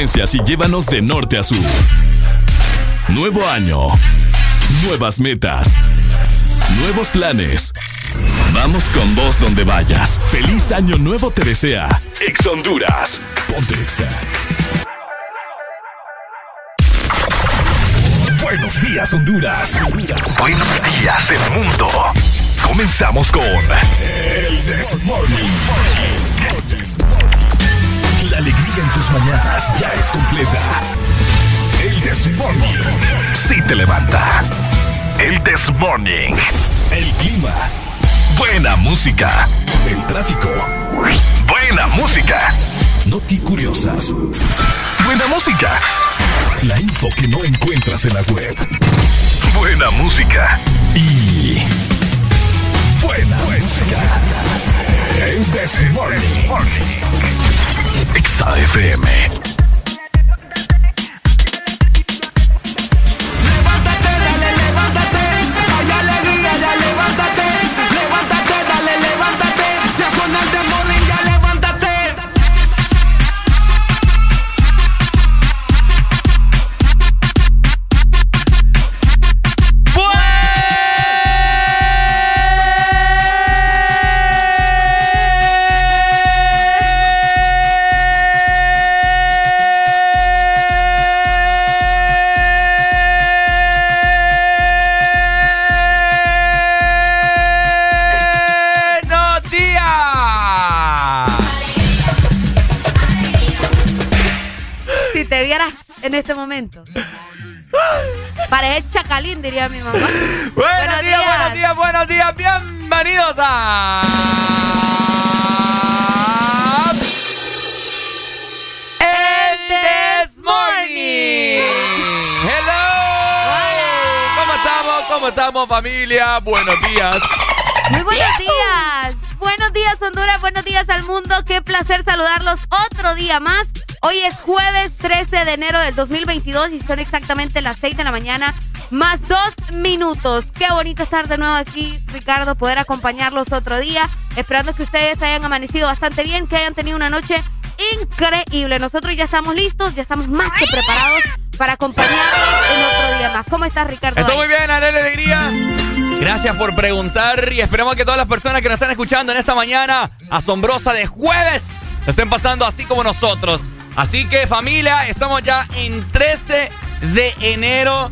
y llévanos de norte a sur. Nuevo año. Nuevas metas. Nuevos planes. Vamos con vos donde vayas. Feliz año nuevo te desea. Ex Honduras. Ponte Exa. Buenos días, Honduras. Buenos días, el mundo. Comenzamos con El Desmorning. La en tus mañanas ya es completa. El Desmorning. Si te levanta. El This Morning. El clima. Buena música. El tráfico. Buena música. Noti curiosas. Buena música. La info que no encuentras en la web. Buena música. Y. Buena música. El Desmorning. Exa FM. En este momento. Pareces chacalín, diría mi mamá. Buenos, Buenos días, días. buenos días, buenos días. Bienvenidos a. El This Morning. Hello. ¿Cómo estamos? ¿Cómo estamos, familia? Buenos días. Muy buenos días. Buenos días, Honduras. Buenos días al mundo. Qué placer saludarlos otro día más. Hoy es jueves 13 de enero del 2022 y son exactamente las 6 de la mañana más dos minutos. Qué bonito estar de nuevo aquí, Ricardo, poder acompañarlos otro día. Esperando que ustedes hayan amanecido bastante bien, que hayan tenido una noche increíble. Nosotros ya estamos listos, ya estamos más que preparados para acompañarlos en otro día más. ¿Cómo estás, Ricardo? Estoy muy bien, Arely Alegría. Gracias por preguntar y esperamos que todas las personas que nos están escuchando en esta mañana asombrosa de jueves lo estén pasando así como nosotros. Así que familia, estamos ya en 13 de enero.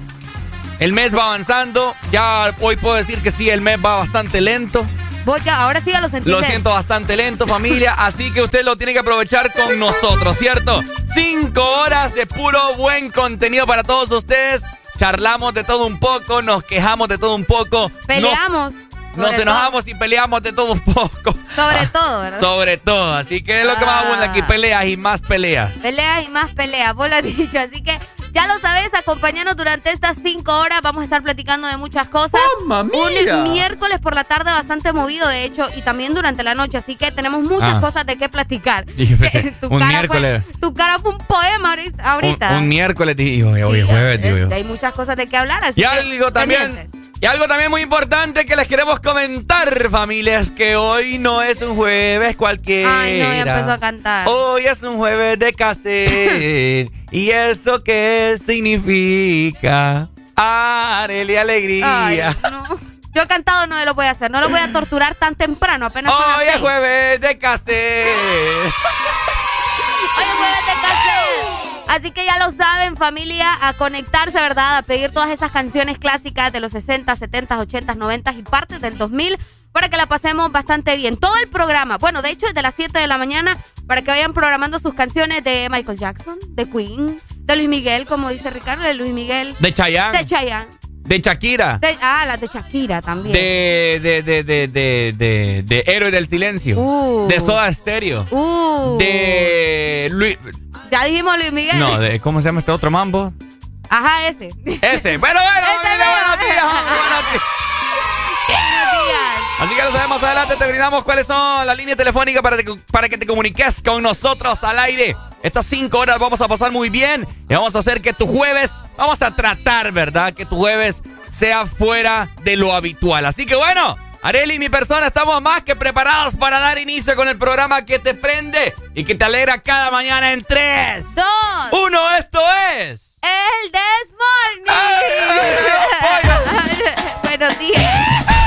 El mes va avanzando. Ya hoy puedo decir que sí, el mes va bastante lento. Vos ya, ahora sí ya lo sentís. Lo siento bastante lento, familia. Así que usted lo tiene que aprovechar con nosotros, ¿cierto? Cinco horas de puro buen contenido para todos ustedes. Charlamos de todo un poco, nos quejamos de todo un poco. Peleamos. Nos, nos enojamos y peleamos de todo un poco. Sobre todo, ¿verdad? Sobre todo. Así que es lo que más Ah. abunda aquí, peleas y más peleas. Peleas y más peleas, vos lo has dicho. Así que ya lo sabes, acompañanos durante estas cinco horas. Vamos a estar platicando de muchas cosas. ¡Mamma mía! Un miércoles por la tarde bastante movido, de hecho, y también durante la noche. Así que tenemos muchas Ah. cosas de qué platicar. Pensé, Tu un cara miércoles. Fue, tu cara fue un poema ahorita. Un, un miércoles, digo, hoy es Sí, jueves, digo yo. Hay muchas cosas de qué hablar. Así Y que, algo también. pendientes. Y algo también muy importante que les queremos comentar, familias, que hoy no es un jueves cualquiera. Ay, no, ya empezó a cantar. Hoy es un jueves de caser. ¿Y eso qué significa? Areli alegría. Ay, no. Yo cantado no lo voy a hacer. No lo voy a torturar tan temprano. Apenas Hoy es seis. jueves de caser. Hoy es jueves de cassette. Así que ya lo saben, familia, a conectarse, ¿verdad? A pedir todas esas canciones clásicas de los 60, 70, 80, 90 y partes del 2000 para que la pasemos bastante bien. Todo el programa, bueno, de hecho, desde las 7 de la mañana, para que vayan programando sus canciones de Michael Jackson, de Queen, de Luis Miguel, como dice Ricardo, de Luis Miguel, De Chayanne. de Chayanne, De Shakira. de, ah, las de Shakira también. De, de, de, de, de, de, de Héroe del Silencio. Uh. De Soda Stereo. Uh, De Luis. Ya dijimos Luis Miguel. No, de, ¿cómo se llama este otro mambo? Ajá, ese. Ese. Bueno, bueno, Ese buenos días. Buenos días. Así que lo sabemos adelante, te brindamos cuáles son las líneas telefónicas para, te- para que te comuniques con nosotros al aire. Estas cinco horas vamos a pasar muy bien y vamos a hacer que tu jueves, vamos a tratar, ¿verdad? Que tu jueves sea fuera de lo habitual. Así que bueno, Areli y mi persona estamos más que preparados para dar inicio con el programa que te prende y que te alegra cada mañana en 3, 2, 1. Esto es. El Desmorning. Buenos días.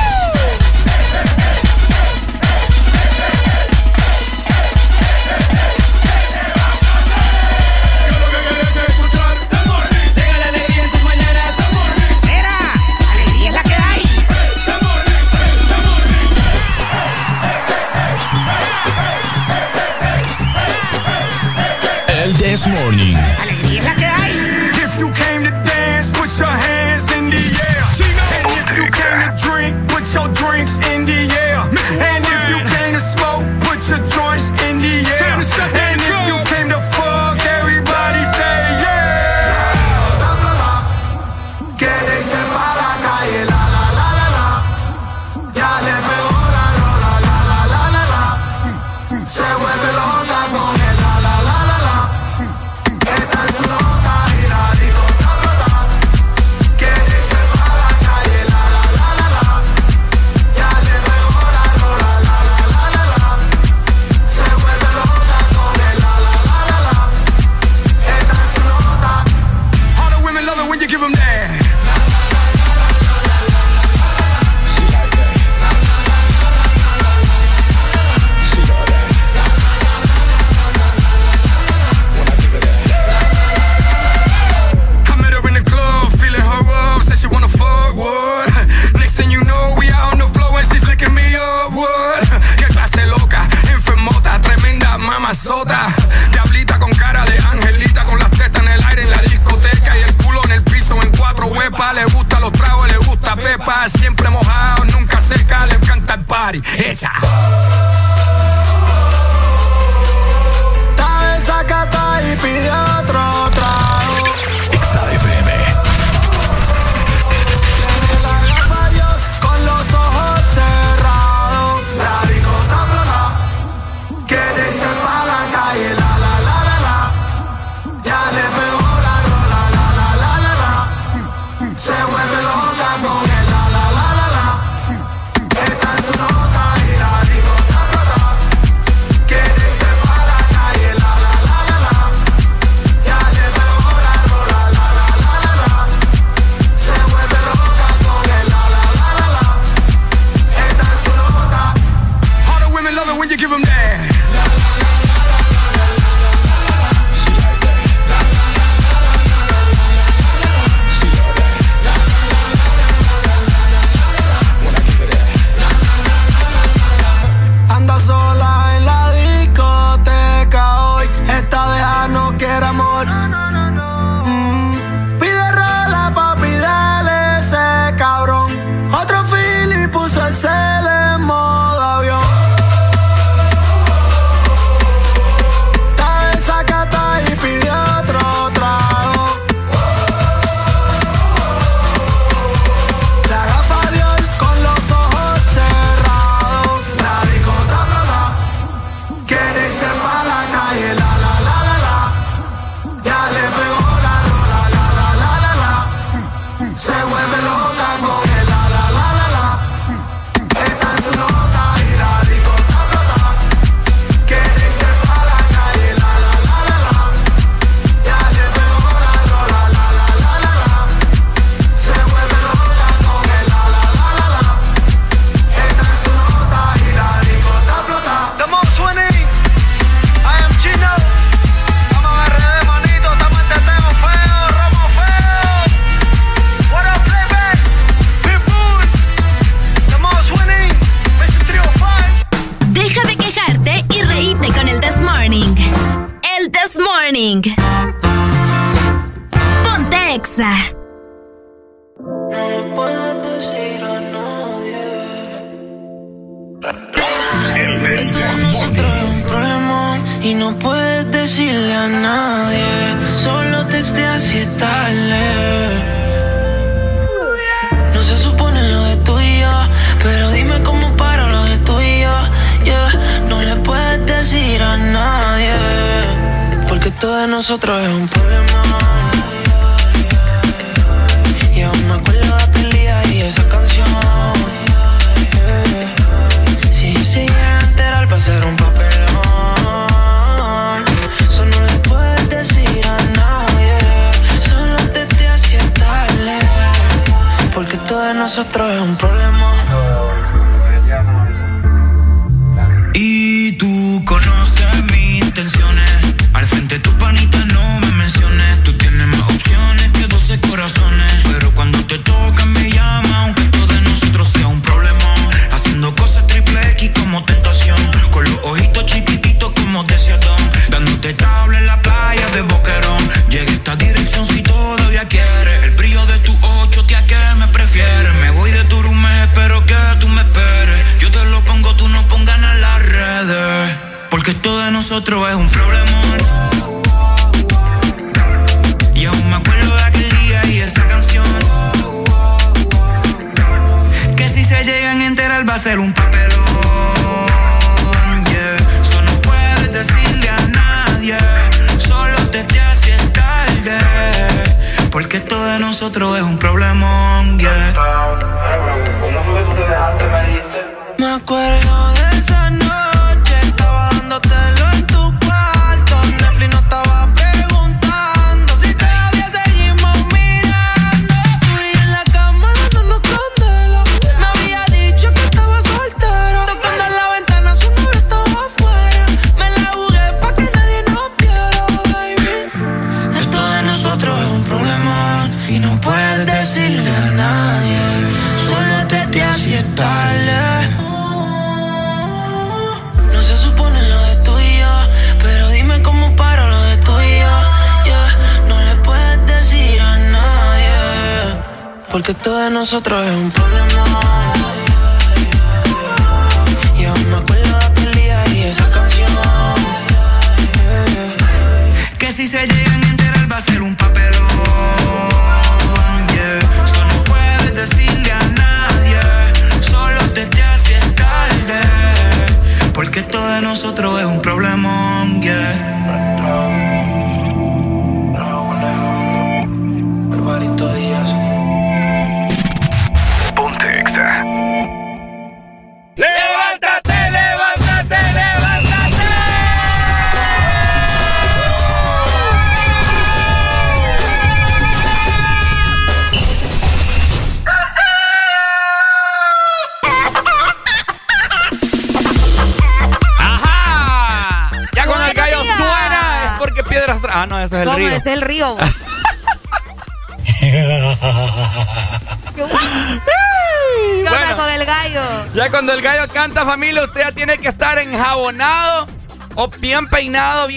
Diablita con cara de angelita, con las tetas en el aire en la discoteca y el culo en el piso en cuatro huepas. Le gusta los tragos, le gusta pepa, siempre mojado, nunca seca, le encanta el party. Esa.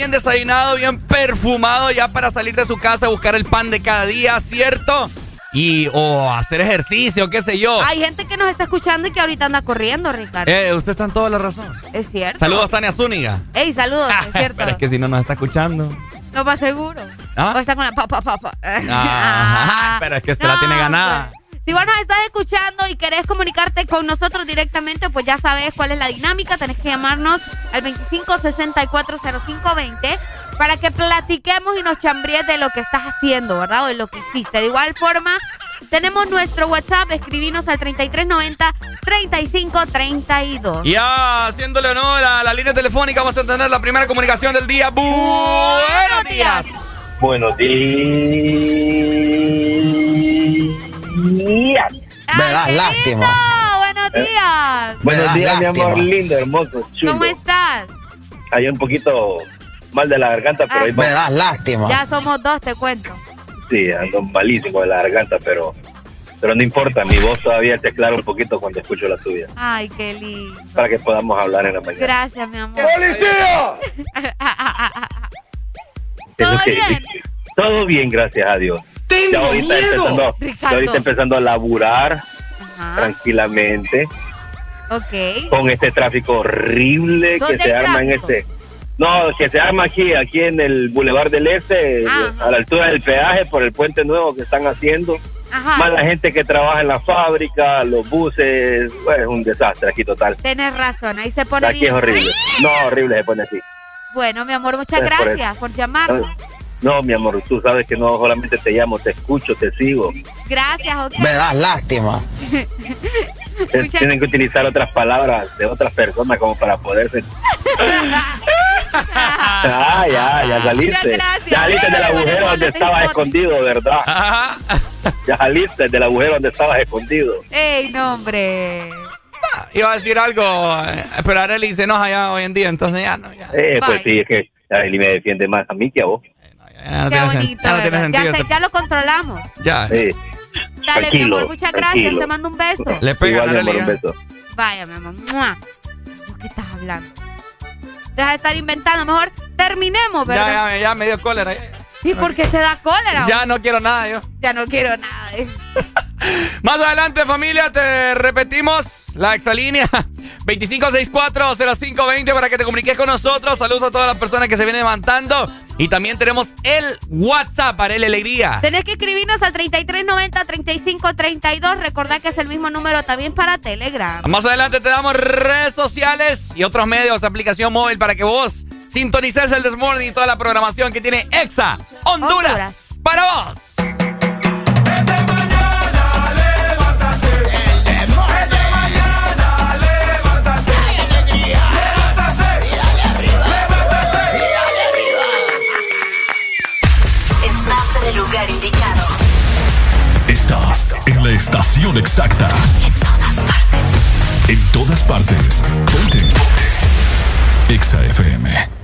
Bien desayunado, bien perfumado ya para salir de su casa a buscar el pan de cada día, ¿cierto? Y o hacer ejercicio, qué sé yo. Hay gente que nos está escuchando y que ahorita anda corriendo, Ricardo. Eh, usted está en toda la razón. es cierto. Saludos, Tania Zúñiga. Ey, saludos, es cierto. Pero es que si no nos está escuchando. No más seguro. ¿Ah? O está con la pa, pa, pa, pa. Ah, pero es que usted la tiene ganada. pues, Si vos nos estás escuchando y querés comunicarte con nosotros directamente, pues ya sabes cuál es la dinámica. Tenés que llamarnos al 25640520 para que platiquemos y nos chambríes de lo que estás haciendo, ¿verdad? O de lo que hiciste. De igual forma, tenemos nuestro WhatsApp. Escribinos al 3390-3532. Ya, haciéndole honor a la línea telefónica, vamos a tener la primera comunicación del día. Buenos días. Buenos días. ¡Ay, Me das lástima. ¡Buenos días! Buenos días, mi amor lindo, hermoso, chulo. ¿Cómo estás? Hay un poquito mal de la garganta, pero Ah. ahí Me vamos. das lástima. Ya somos dos, te cuento. Sí, ando malísimo de la garganta, pero pero no importa, mi voz todavía te aclara un poquito cuando escucho la tuya, Ay, qué lindo. para que podamos hablar en la mañana. Gracias, mi amor. ¡Policía! ¿Todo que- bien? Todo bien, gracias a Dios. Ya ahorita empezando, ya ahorita empezando a laburar Ajá. tranquilamente Ok. con este tráfico horrible ¿Dónde que se arma en este. No, que se arma aquí, aquí en el Boulevard del Este, Ajá. a la altura del peaje por el puente nuevo que están haciendo. Ajá. Más la gente que trabaja en la fábrica, los buses, bueno, es un desastre aquí total. Tienes razón, ahí se pone Aquí es horrible. No, horrible se pone así. Bueno, mi amor, muchas Es por gracias por llamarnos. No, mi amor, tú sabes que no solamente te llamo, te escucho, te sigo. Gracias, ok. Me das lástima. Muchas- Tienen que utilizar otras palabras de otras personas como para poderse ah, ya, ya saliste. Ya saliste del agujero donde estabas escondido, ¿verdad? Ya saliste del agujero donde estabas escondido. ¡Ey, no, hombre! Iba a decir algo, eh, pero Arely se enoja ya hoy en día, entonces ya no. Ya, Eh, pues Bye. sí, es que Arely me defiende más a mí que a vos. ya no Qué bonito, ya no tiene ¿verdad? sentido. Ya, se- ya lo controlamos. Ya, Sí. Dale, mi amor, muchas gracias. tranquilo. Te mando un beso. le pega Igual, amor, un beso. Vaya, mi amor. ¡Mua! ¿De qué estás hablando? Deja de estar inventando. Mejor terminemos, ¿verdad? Ya, ya, ya me dio cólera. Ya, ¿Y por qué te da cólera? Ya no quiero nada yo. Ya no quiero nada. eh. Más adelante, familia, te repetimos la exalínea 25640520 para que te comuniques con nosotros. Saludos a todas las personas que se vienen levantando. Y también tenemos el WhatsApp para el alegría. Tenés que escribirnos al 3390-3532. Recordad que es el mismo número también para Telegram. Más adelante te damos redes sociales y otros medios, aplicación móvil para que vos sintonices el Desmorning y toda la programación que tiene EXA Honduras, Honduras. para vos. Estás en el lugar indicado. Estás en la estación exacta. En todas partes. En todas partes. Ponte. Exa FM.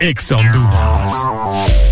Exa Honduras.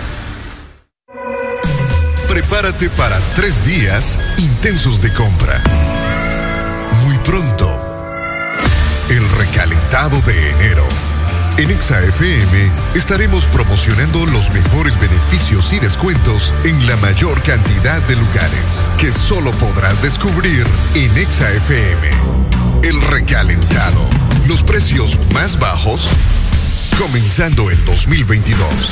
Prepárate para tres días intensos de compra. Muy pronto, el recalentado de enero. En ExaFM estaremos promocionando los mejores beneficios y descuentos en la mayor cantidad de lugares que solo podrás descubrir en ExaFM. El recalentado. Los precios más bajos comenzando el 2022.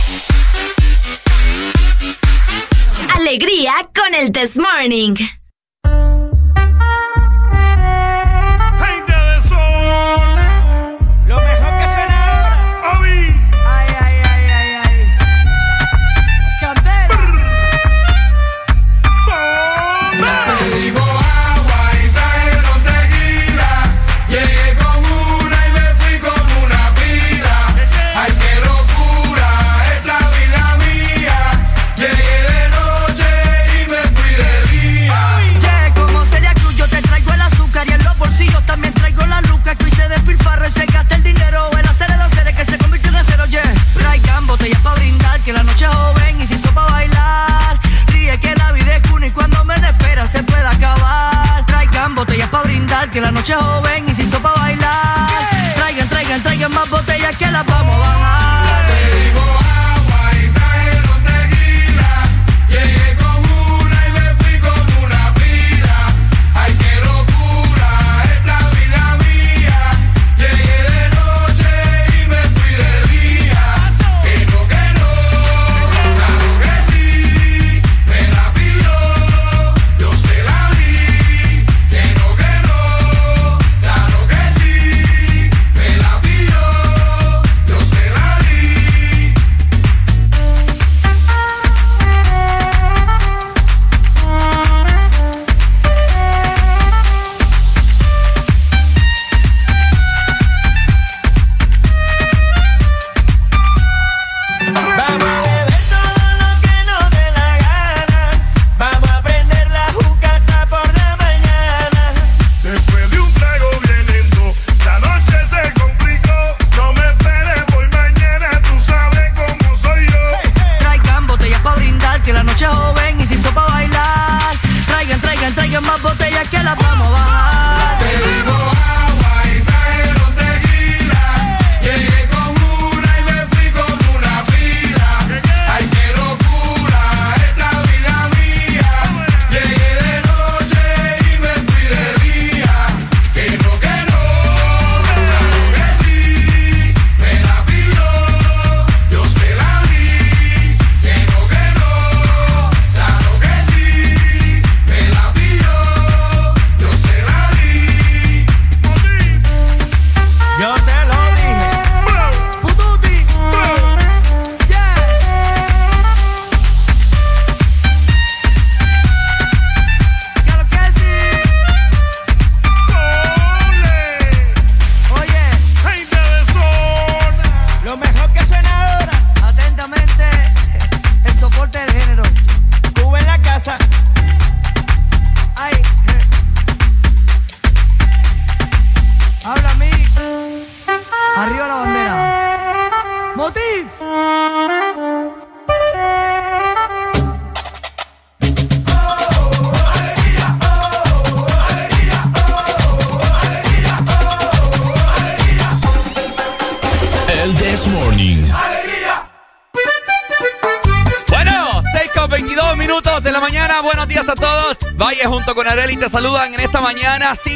Alegría con el this morning. se pueda acabar. Traigan botellas para brindar, que la noche es joven y se hizo para bailar. Traigan, traigan, traigan más botellas que las vamos a bajar.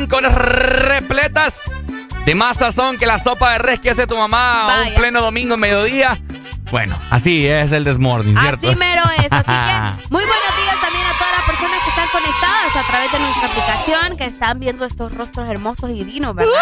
Cinco horas repletas de más sazón que la sopa de res que hace tu mamá un pleno domingo en mediodía. Bueno, así es el Desmorning, ¿cierto? Así mero es. Así que muy buenos días también a todas las personas que están conectadas a través de nuestra aplicación, que están viendo estos rostros hermosos y divinos, ¿verdad?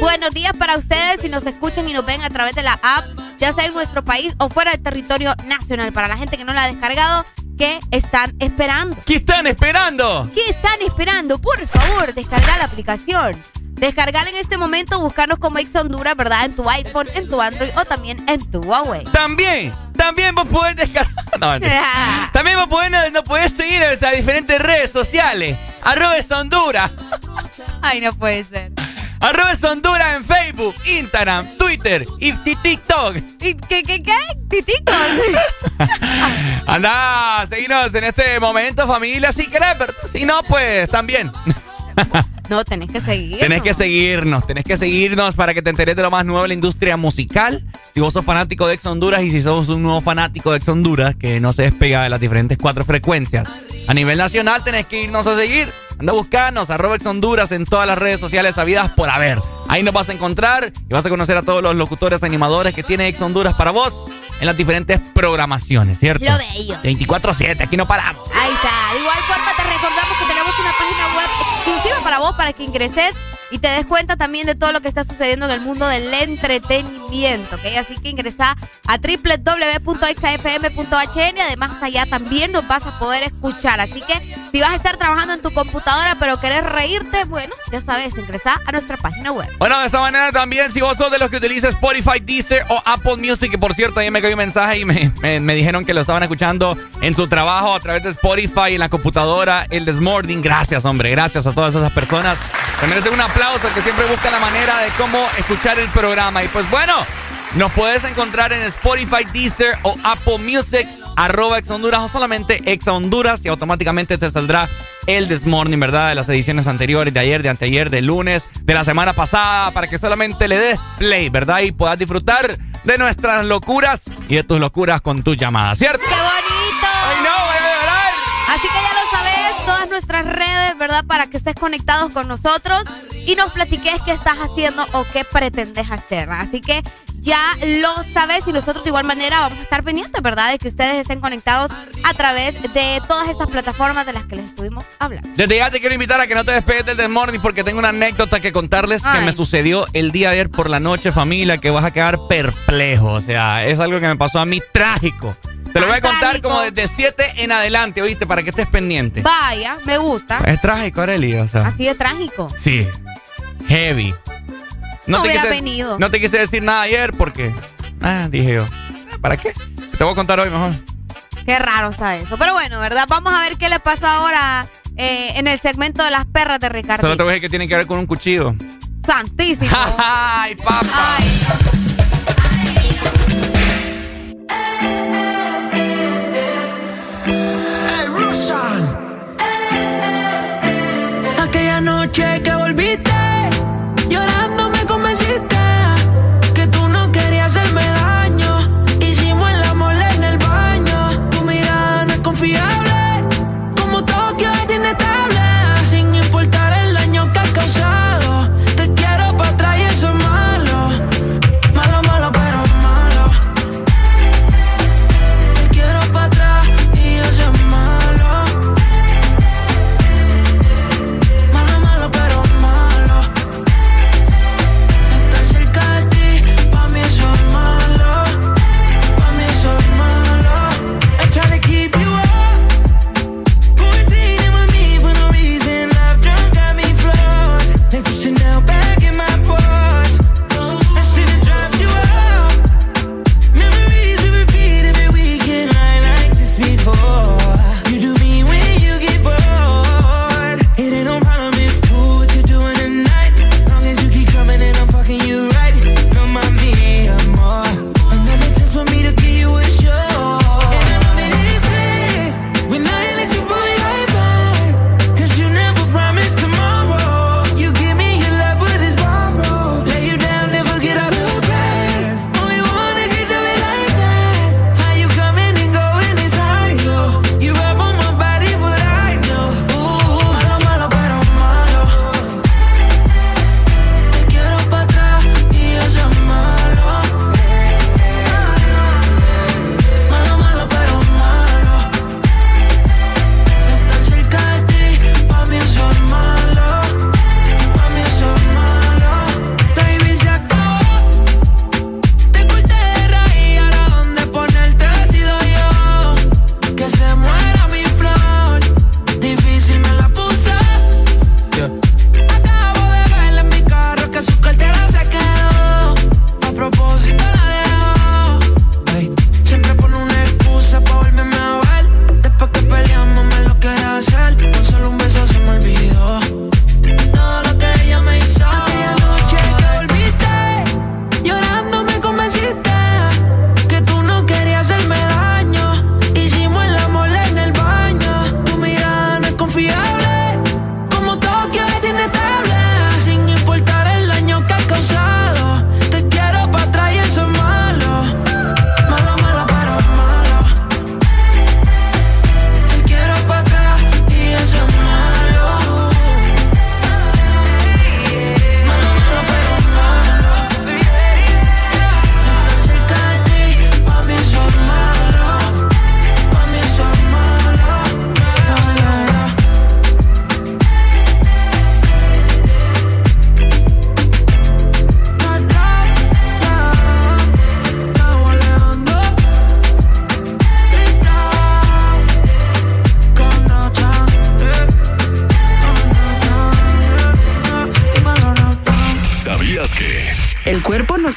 buenos días para ustedes si nos escuchan y nos ven a través de la app, ya sea en nuestro país o fuera del territorio nacional. Para la gente que no la ha descargado, ¿qué están esperando? ¿Qué están esperando? ¿Qué están esperando? Por favor, descarga la aplicación. Descargar en este momento, buscarnos como Ex Honduras, ¿verdad? En tu iPhone, en tu Android o también en tu Huawei. También, también vos podés descargar. No, también vos podés, no, podés seguir en las diferentes redes sociales. Arroba Honduras. Ay, no puede ser. Arroba Honduras en Facebook, Instagram, Twitter y TikTok. ¿Y qué, qué, qué? Anda, seguinos en este momento, familia, si querés, pero si no, pues también. No, tenés que seguirnos. Tenés que seguirnos, tenés que seguirnos para que te enteres de lo más nuevo en la industria musical. Si vos sos fanático de Ex Honduras y si sos un nuevo fanático de Ex Honduras que no se despega de las diferentes cuatro frecuencias. A nivel nacional tenés que irnos a seguir. Anda a buscarnos, arroba Ex Honduras en todas las redes sociales habidas por haber. Ahí nos vas a encontrar y vas a conocer a todos los locutores animadores que tiene Ex Honduras para vos en las diferentes programaciones, ¿cierto? Lo bello. 24-7, aquí no paramos. Ahí está. Igual forma te recordamos que tenemos una página web exclusiva para vos para que ingreses y te des cuenta también de todo lo que está sucediendo en el mundo del entretenimiento, ¿ok? Así que ingresa a www.exafm.hn y además allá también nos vas a poder escuchar. Así que si vas a estar trabajando en tu computadora pero querés reírte, bueno, ya sabes, ingresa a nuestra página web. Bueno, de esta manera también, si vos sos de los que utilizas Spotify, Deezer o Apple Music, que por cierto, ayer me cayó un mensaje y me, me, dijeron que lo estaban escuchando en su trabajo a través de Spotify, en la computadora, el Desmorning. Gracias, hombre, gracias a todas esas personas. Te merecen un aplauso que siempre busca la manera de cómo escuchar el programa. Y pues bueno, nos puedes encontrar en Spotify, Deezer o Apple Music, arroba Ex Honduras o solamente Ex Honduras y automáticamente te saldrá el Desmorning, ¿verdad? De las ediciones anteriores, de ayer, de anteayer, de lunes, de la semana pasada, para que solamente le des play, ¿verdad? Y puedas disfrutar de nuestras locuras y de tus locuras con tu llamada, ¿cierto? ¡Qué! Nuestras redes, ¿verdad? Para que estés conectados con nosotros y nos platiques qué estás haciendo o qué pretendes hacer. Así que ya lo sabes y nosotros de igual manera vamos a estar pendientes, ¿verdad? De que ustedes estén conectados a través de todas estas plataformas de las que les estuvimos hablando. Desde ya te quiero invitar a que no te despegues del Morning porque tengo una anécdota que contarles que me sucedió el día de ayer por la noche, familia, que vas a quedar perplejo. O sea, es algo que me pasó a mí trágico. Te lo voy a contar como desde 7 en adelante, ¿oíste? Para que estés pendiente. Vaya, me gusta. Es trágico, Arely, o sea. Así de trágico. Sí. Heavy. No, te hubiera venido. No te quise decir nada ayer porque. Ah, dije yo. ¿Para qué? Te voy a contar hoy mejor. Qué raro está eso. Pero bueno, ¿verdad? Vamos a ver qué le pasó ahora eh, en el segmento de las perras de Ricardo. Solo te voy a decir que tiene que ver con un cuchillo. Santísimo. ¡Ay, papá! Ay.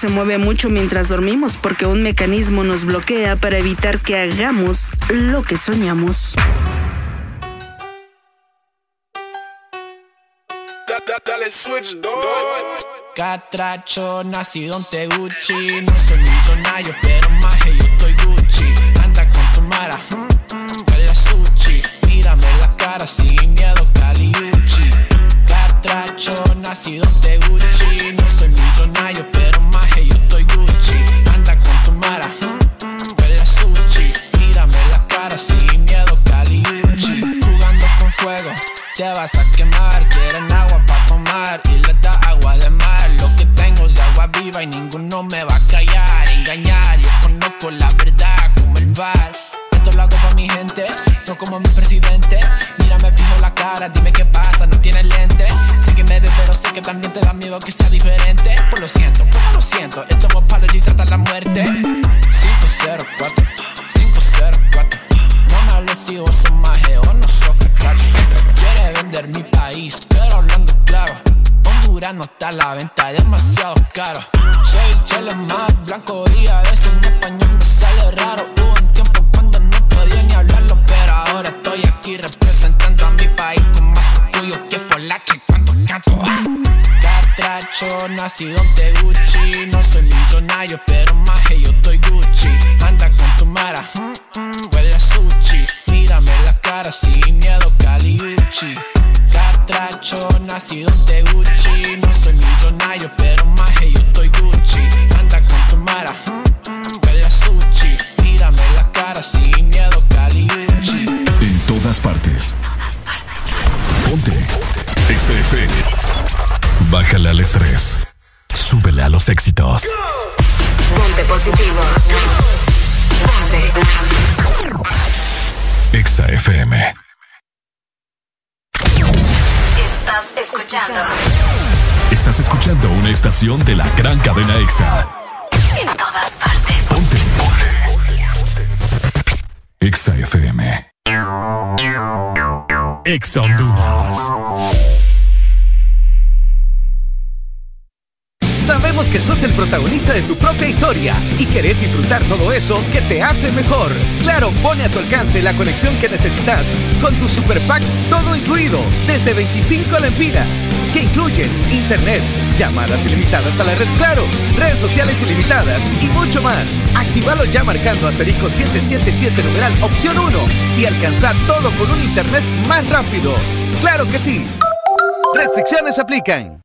se mueve mucho mientras dormimos porque un mecanismo nos bloquea para evitar que hagamos lo que soñamos. La conexión que necesitas con tus super packs todo incluido desde 25 lempiras que incluyen internet, llamadas ilimitadas a la red Claro, redes sociales ilimitadas y mucho más. Actívalo ya marcando asterisco 777 numeral opción 1 y alcanza todo con un internet más rápido. Claro que sí. Restricciones aplican.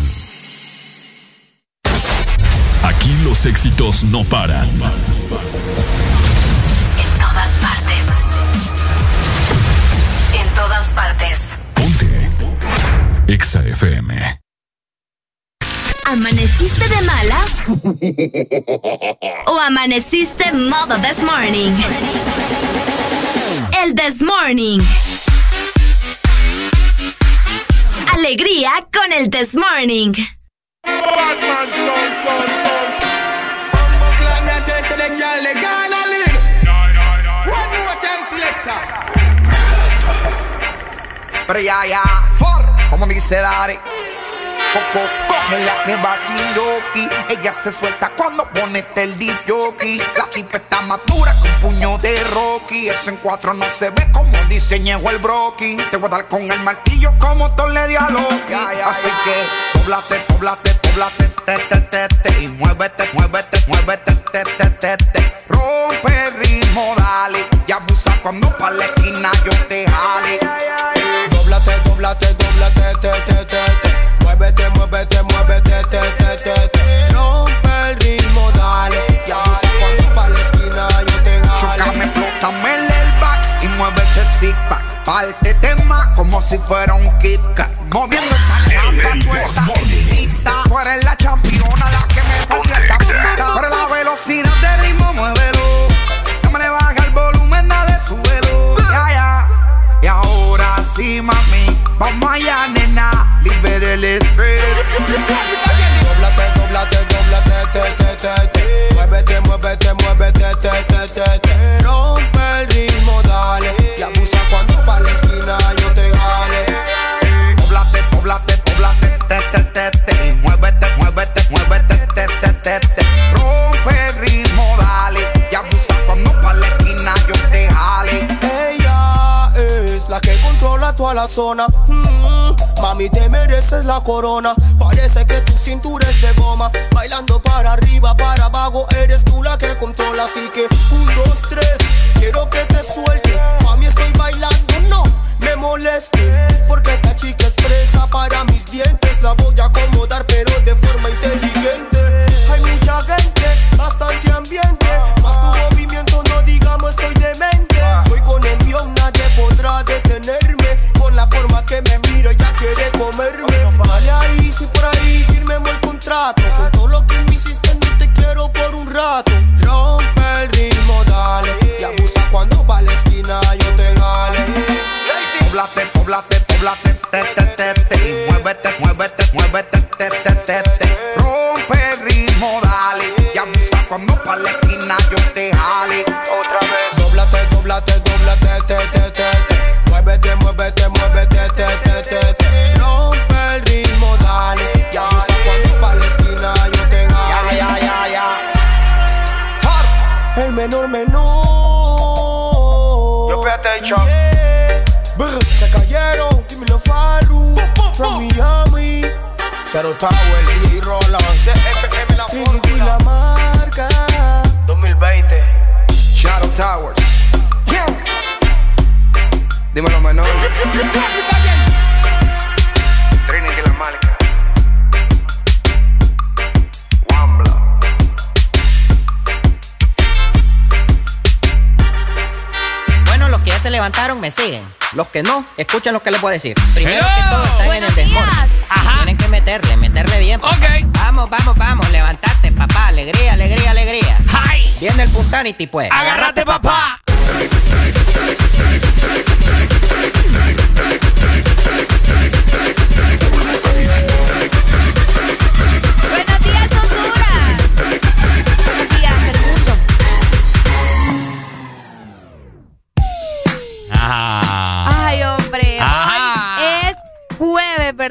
Los éxitos no paran. En todas partes. En todas partes. Ponte. Exa FM. ¿Amaneciste de malas? ¿O amaneciste modo this morning? El this morning. Alegría con el this morning. Pero ya, ya, for, como dice Dari. Coco, coge la que va sin yoki. Ella se suelta cuando pone el jockey. La tipa está madura con puño de Rocky. Ese en cuatro no se ve como diseñó el broki. Te voy a dar con el martillo como Thor le dio a Loki. Así que, poblate, poblate, poblate, te, te, te, te. Y muévete, muévete, muévete, te, te, te, te. Rompe el ritmo, dale. Y abusa cuando pa' la esquina yo te te, te, te, te. Muévete, muévete, muévete, te, te, te, te. Rompe el ritmo, dale. Y abusa cuando pa' la esquina yo te jale. Chocame, explótame el airbag y mueve ese zig pack. Pártete más como si fuera un Kit Kat. Moviendo esa chamba, tú esa bonita. Tú eres zona. Mm, mami, te mereces la corona. Parece que tu cintura es de goma. Bailando para arriba, para abajo, eres tú la que controla. Así que, un, dos, tres, quiero que te suelte. Mami, estoy bailando, no me moleste. Porque esta chica es fresa para mis dientes. La voy a siguen. Los que no, escuchen lo que les voy a decir. Primero que todo están en el desmorning. Tienen que meterle, meterle bien. papá. Vamos, vamos, vamos, levantate, papá. Alegría, alegría, alegría. Viene el Punsanity, pues. Agárrate, papá. Buenos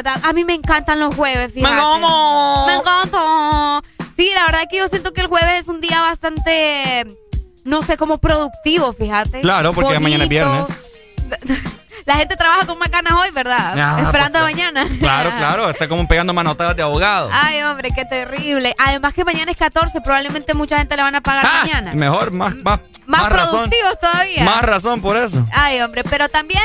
¿verdad? A mí me encantan los jueves, fíjate. encanta. Me encanta. Sí, la verdad que yo siento que el jueves es un día bastante, no sé, como productivo, fíjate. Claro, porque mañana es Bonito. viernes. La gente trabaja con más ganas hoy, ¿verdad? Ah, Esperando a pues, mañana. Claro, claro. Está como pegando manotadas de abogado. Ay, hombre, qué terrible. Además que mañana es 14, probablemente mucha gente le van a pagar Ah, mañana. Mejor, más, más, Más, productivos todavía. Más razón por eso. Ay, hombre, pero también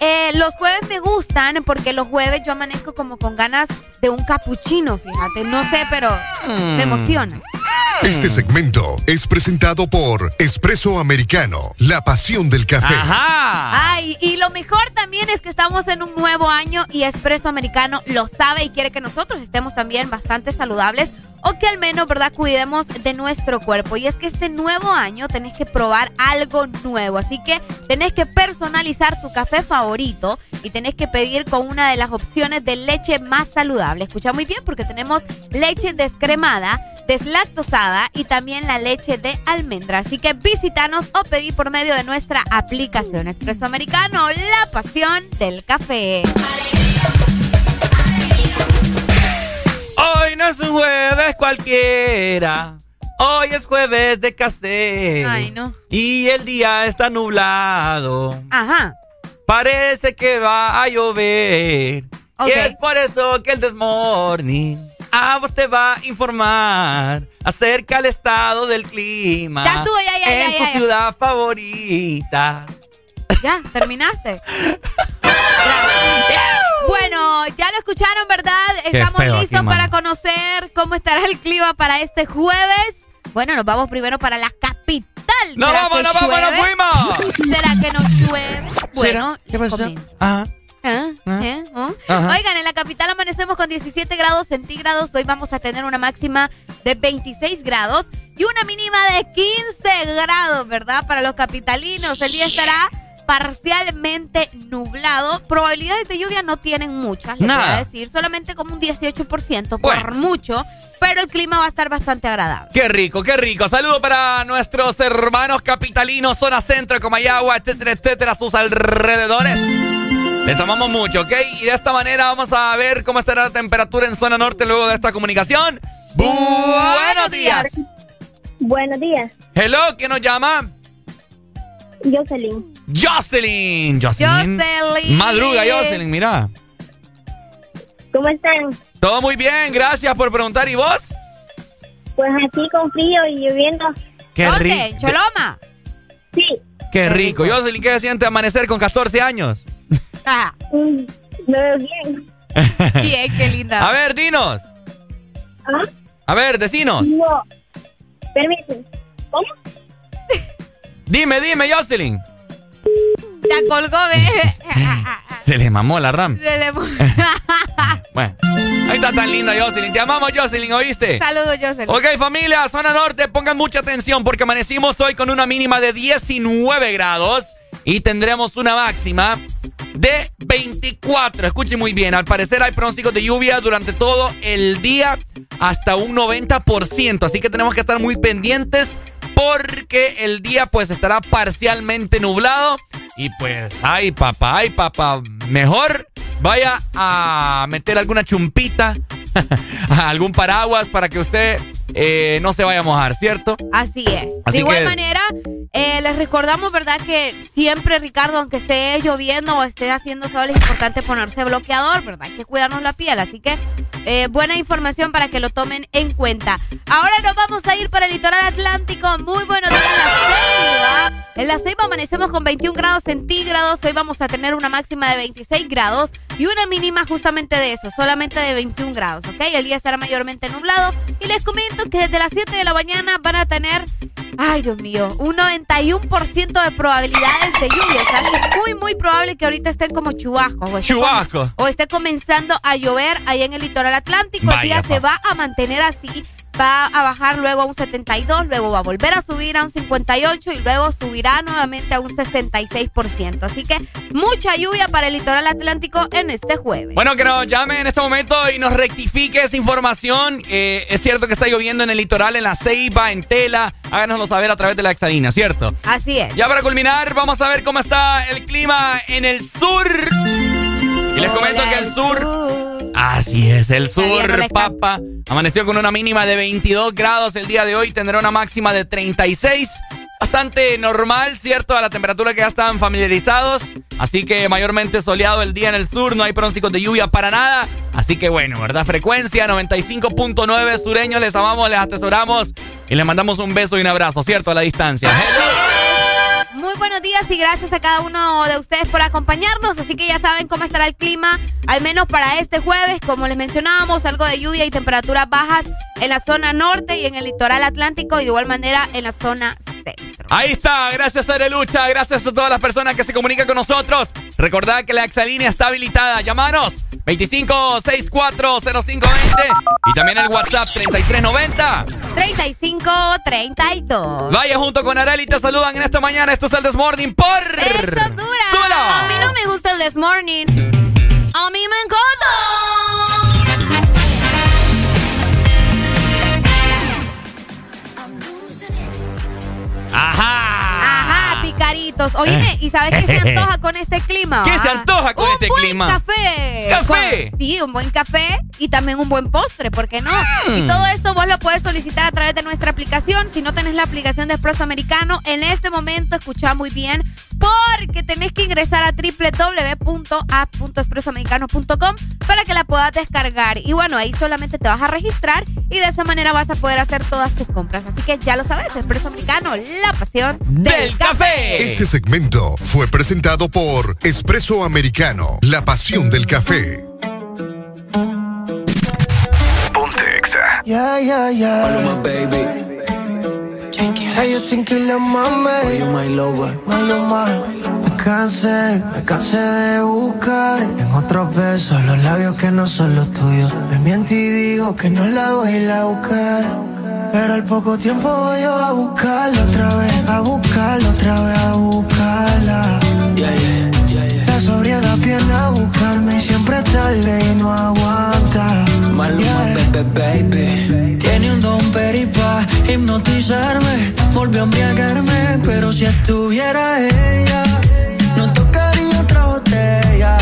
eh, los jueves me gustan porque los jueves yo amanezco como con ganas de un capuchino, fíjate. No sé, pero Mm. me emociona. Este segmento es presentado por Espresso Americano, la pasión del café. Ay, y lo mejor también es que estamos en un nuevo año y Espresso Americano lo sabe y quiere que nosotros estemos también bastante saludables o que al menos, ¿verdad?, cuidemos de nuestro cuerpo. Y es que este nuevo año tenés que probar algo nuevo. Así que tenés que personalizar tu café favorito y tenés que pedir con una de las opciones de leche más saludable. Escucha muy bien porque tenemos leche descremada, deslactosada y también la leche de almendra. Así que visítanos o pedí por medio de nuestra aplicación Espresso Americano, la pasión del café. Hoy no es un jueves cualquiera. Hoy es jueves de casero. Ay, no. Y el día está nublado. Ajá. Parece que va a llover. Y es por eso que el Desmorning a vos te va a informar acerca del estado del clima. Ya estuvo, ya, ya, En ya, tu ciudad favorita. Ya, terminaste. Bueno, ya lo escucharon, ¿verdad? Qué Estamos aquí, listos para conocer cómo estará el clima para este jueves. Bueno, nos vamos primero para la capital. ¡Nos ¿Será vamos, nos vamos, nos llueve? fuimos! ¿Será que nos llueve? Bueno, ¿Qué pasó? comento. Ajá. ¿Ah? ¿Eh? ¿Oh? Oigan, en la capital amanecemos con 17 grados centígrados. Hoy vamos a tener una máxima de 26 grados y una mínima de 15 grados, ¿verdad? Para los capitalinos. El día estará parcialmente nublado. Probabilidades de lluvia no tienen muchas, les voy Nada. a decir. Solamente como un 18% por mucho. Pero el clima va a estar bastante agradable. Qué rico, qué rico. Saludos para nuestros hermanos capitalinos, zona centro, Comayagua, etcétera, etcétera, sus alrededores. Les amamos mucho, ¿ok? Y de esta manera vamos a ver cómo estará la temperatura en zona norte luego de esta comunicación. Buenos días. Buenos días, Hello, ¿quién nos llama? Jocelyn. Jocelyn. Jocelyn. Jocelyn. Madruga, Jocelyn, mira. ¿Cómo están? Todo muy bien, gracias por preguntar. ¿Y vos? Pues aquí con frío y lloviendo. Qué ¿Dónde? rico. ¿En Choloma? Sí. Qué rico. Jocelyn, ¿qué se siente amanecer con 14 años? Bien. Bien, qué linda. A ver, dinos. ¿Ah? A ver, decinos. No. Permíteme. ¿Cómo? Dime, dime, Jocelyn. Ya colgó, ve. Se le mamó la RAM. Se le- Bueno, ahí está tan linda Jocelyn. Te amamos, Jocelyn, ¿oíste? Saludos, Jocelyn. Ok, familia, zona norte, pongan mucha atención porque amanecimos hoy con una mínima de 19 grados y tendremos una máxima de 24. Escuchen muy bien, al parecer hay pronósticos de lluvia durante todo el día hasta un 90%, así que tenemos que estar muy pendientes porque el día pues estará parcialmente nublado y pues, ay papá, ay papá, mejor vaya a meter alguna chumpita, algún paraguas para que usted eh, no se vaya a mojar, ¿cierto? Así es. de igual manera, eh, les recordamos, ¿verdad? Que siempre, Ricardo, aunque esté lloviendo o esté haciendo sol, es importante ponerse bloqueador, ¿verdad? Hay que cuidarnos la piel. Así que eh, buena información para que lo tomen en cuenta. Ahora nos vamos a ir para el litoral atlántico. Muy buenos días, la Ceiba. En la Ceiba amanecemos con 21 grados centígrados. Hoy vamos a tener una máxima de 26 grados y una mínima justamente de eso, solamente de 21 grados, ¿ok? El día estará mayormente nublado. Y les comento que desde las 7 de la mañana van a tener, ay Dios mío, un 91% de probabilidades de lluvia. O sea, es muy, muy probable que ahorita estén como chubascos. Chubascos. O esté comenzando a llover ahí en el litoral atlántico. el día se va a mantener así va a bajar luego a un 72, luego va a volver a subir a un 58 y luego subirá nuevamente a un 66%. Así que mucha lluvia para el litoral atlántico en este jueves. Bueno, que nos llame en este momento y nos rectifique esa información. Eh, es cierto que está lloviendo en el litoral, en la Ceiba, en Tela. Háganoslo saber a través de la exadina, ¿cierto? Así es. Ya para culminar, vamos a ver cómo está el clima en el sur. Y les comento que el sur. Así es, el sur, papa. Amaneció con una mínima de 22 grados el día de hoy. Tendrá una máxima de 36. Bastante normal, ¿cierto? A la temperatura que ya están familiarizados. Así que mayormente soleado el día en el sur. No hay pronósticos de lluvia para nada. Así que bueno, ¿verdad? Frecuencia 95.9 sureños. Les amamos, les atesoramos. Y les mandamos un beso y un abrazo, ¿cierto? A la distancia. Muy buenos días y gracias a cada uno de ustedes por acompañarnos. Así que ya saben cómo estará el clima, al menos para este jueves. Como les mencionábamos, algo de lluvia y temperaturas bajas en la zona norte y en el litoral atlántico y de igual manera en la zona centro. Ahí está, gracias a Lucha, gracias a todas las personas que se comunican con nosotros. Recordad que la exalínea está habilitada. Llámanos 25640520 y también el WhatsApp 3390 3532. Vaya junto con Areli te saludan en esta mañana. Esto es el This Morning por Honduras. A mí no me gusta el This Morning. A mí me encanta. Ajá. Picaritos. Oíme, ¿y sabes qué se antoja con este clima? ¿Qué se antoja con un este buen clima? café. ¿Café? Con- sí, un buen café y también un buen postre, ¿por qué no? Mm. Y todo esto vos lo puedes solicitar a través de nuestra aplicación. Si no tenés la aplicación de Espresso Americano, en este momento escucha muy bien porque tenés que ingresar a www.app.expresoamericano.com para que la puedas descargar. Y bueno, ahí solamente te vas a registrar y de esa manera vas a poder hacer todas tus compras. Así que ya lo sabes, Espresso Americano, la pasión del, café. Este segmento fue presentado por Espresso Americano, la pasión del café. Ponte Exa. Yeah, yeah, yeah. Paloma, baby. Hey, yo tranquila, mami. For you, my lover. My lover. Me cansé, me cansé de buscar en otros besos los labios que no son los tuyos. Me miento y digo que no la voy a ir a buscar. Pero al poco tiempo voy yo a buscarla otra vez, a buscarla otra vez, a buscarla. La sobriedad viene a buscarme y siempre tarde y no aguanta. Maluma, baby, baby. Tiene un peripa hipnotizarme. Volvió a embriagarme, pero si estuviera ella, no tocaría otra botella.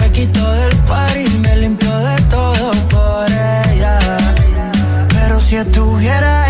Me quitó del party, me limpió de todo por ella. Pero si estuviera ella,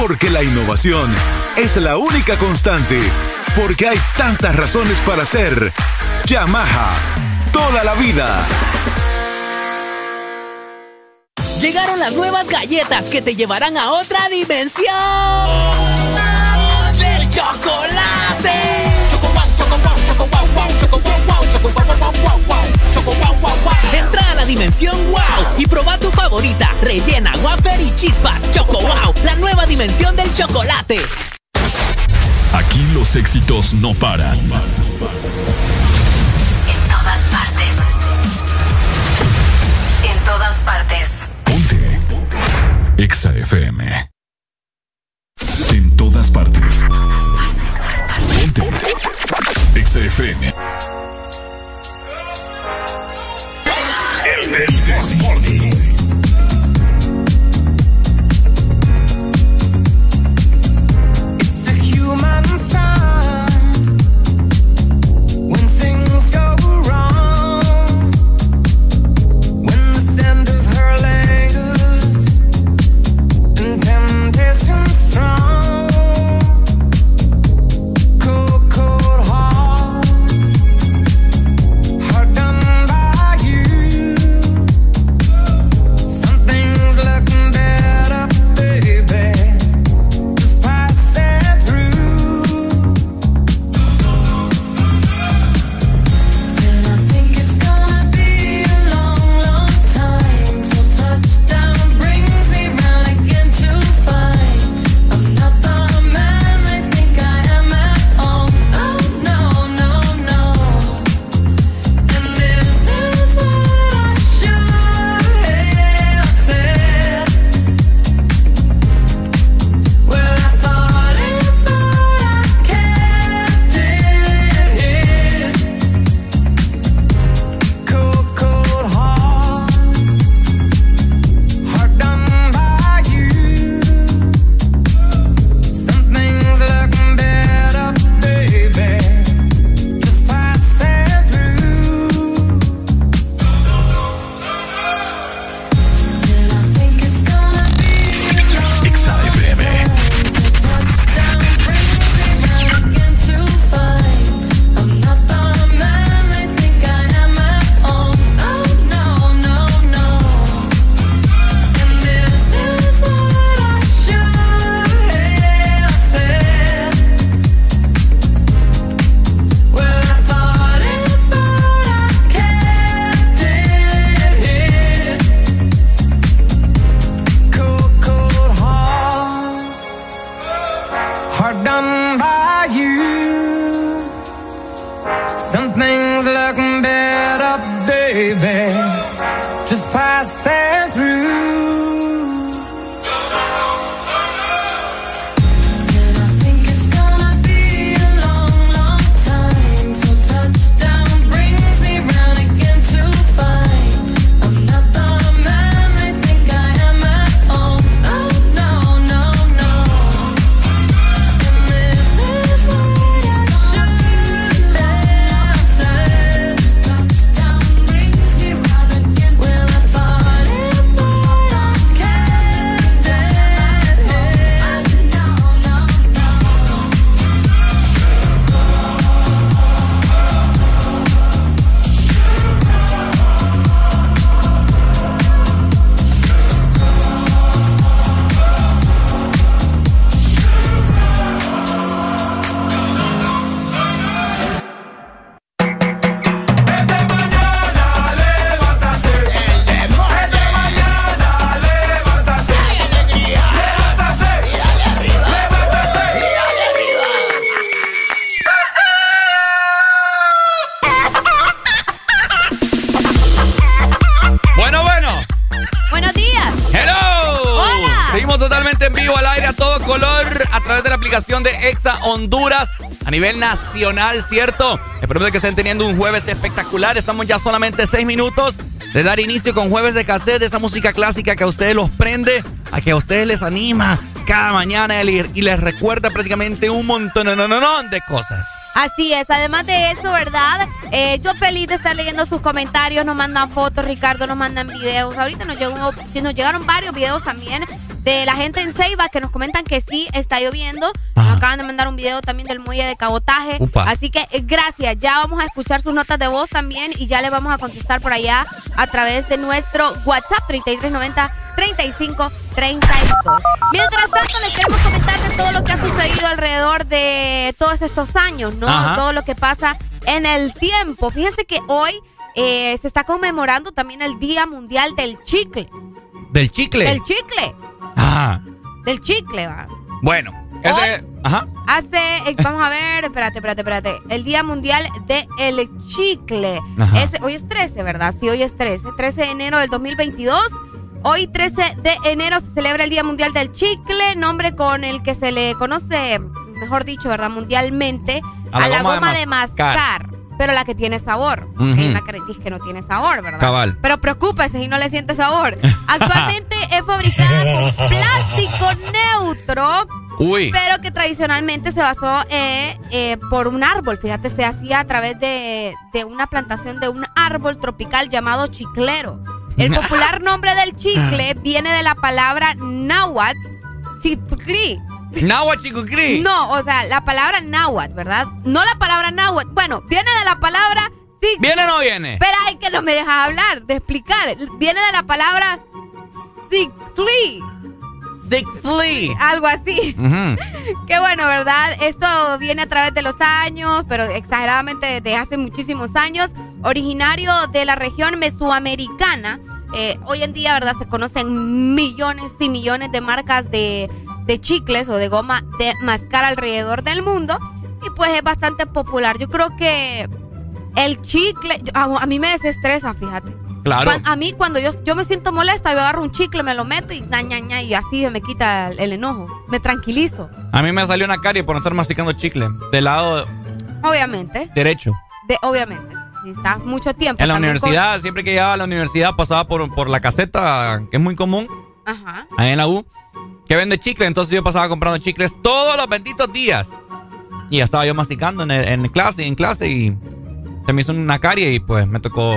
Porque la innovación es la única constante. Porque hay tantas razones para ser Yamaha. Toda la vida. Llegaron las nuevas galletas que te llevarán a otra dimensión del chocolate. Entra a la dimensión wow y proba tu favorita, rellena, wafer y chispas. Choco wow, la nueva dimensión del chocolate. Aquí los éxitos no paran. En todas partes. En todas partes. EXA FM. Nacional, ¿cierto? Espero de que estén teniendo un jueves espectacular. Estamos ya solamente seis minutos de dar inicio con jueves de cassette, de esa música clásica que a ustedes los prende, a que a ustedes les anima cada mañana y les recuerda prácticamente un montón de cosas. Así es, además de eso, ¿verdad? Eh, yo feliz de estar leyendo sus comentarios, nos mandan fotos, Ricardo nos mandan videos. Ahorita nos, llegó, nos llegaron varios videos también de la gente en Ceiba que nos comentan que sí está lloviendo. Acaban de mandar un video también del muelle de cabotaje. Upa. Así que eh, gracias, ya vamos a escuchar sus notas de voz también y ya le vamos a contestar por allá a través de nuestro WhatsApp 3390 3532. Mientras tanto, les queremos comentar de todo lo que ha sucedido alrededor de todos estos años, ¿no? Ajá. Todo lo que pasa en el tiempo. Fíjense que hoy eh, se está conmemorando también el Día Mundial del Chicle. Del chicle. Del chicle. Ajá. Del chicle, va. Bueno. Ese, ajá. Hace, eh, vamos a ver, espérate, espérate, espérate. El Día Mundial del Chicle. Ajá. Ese- hoy es 13, ¿verdad? Sí, hoy es 13. 13 de enero del 2022. Hoy, 13 de enero, se celebra el Día Mundial del Chicle, nombre con el que se le conoce, mejor dicho, ¿verdad? Mundialmente, a la, goma, de mascar. Pero la que tiene sabor. Ujú. Hay una que no tiene sabor, ¿verdad? Cabal. Pero preocúpese si no le siente sabor. Actualmente es fabricada con plástico neutro. Uy. Pero que tradicionalmente se basó eh, eh, por un árbol. Fíjate, se hacía a través de, de una plantación de un árbol tropical llamado chiclero. El popular nombre del chicle viene de la palabra náhuatl, chitlí. Náhuatl chicucrí. No, o sea, la palabra náhuatl, ¿verdad? No la palabra náhuatl. Bueno, viene de la palabra sí. ¿Viene o no viene? Espera, ay, que no me dejas hablar, de explicar. Viene de la palabra Sictli. Sixly. Algo así. Qué bueno, ¿verdad? Esto viene a través de los años, pero exageradamente desde hace muchísimos años. Originario de la región mesoamericana. Eh, hoy en día, ¿verdad? Se conocen millones y millones de marcas de, de chicles o de goma de mascar alrededor del mundo. Y pues es bastante popular. Yo creo que el chicle, a, a mí me desestresa, fíjate. Claro. A mí cuando yo, yo me siento molesta, yo agarro un chicle, me lo meto y ña, ña, ña, y así me quita el, el enojo. Me tranquilizo. A mí me salió una carie por no estar masticando chicle. Del lado Obviamente. derecho. De, obviamente. Si estás mucho tiempo. En la con- universidad, siempre que llegaba a la universidad, pasaba por, por la caseta, que es muy común, Ajá. ahí en la U, que vende chicle. Entonces yo pasaba comprando chicles todos los benditos días. Y ya estaba yo masticando en, el- en clase, en clase, y se me hizo una carie y pues me tocó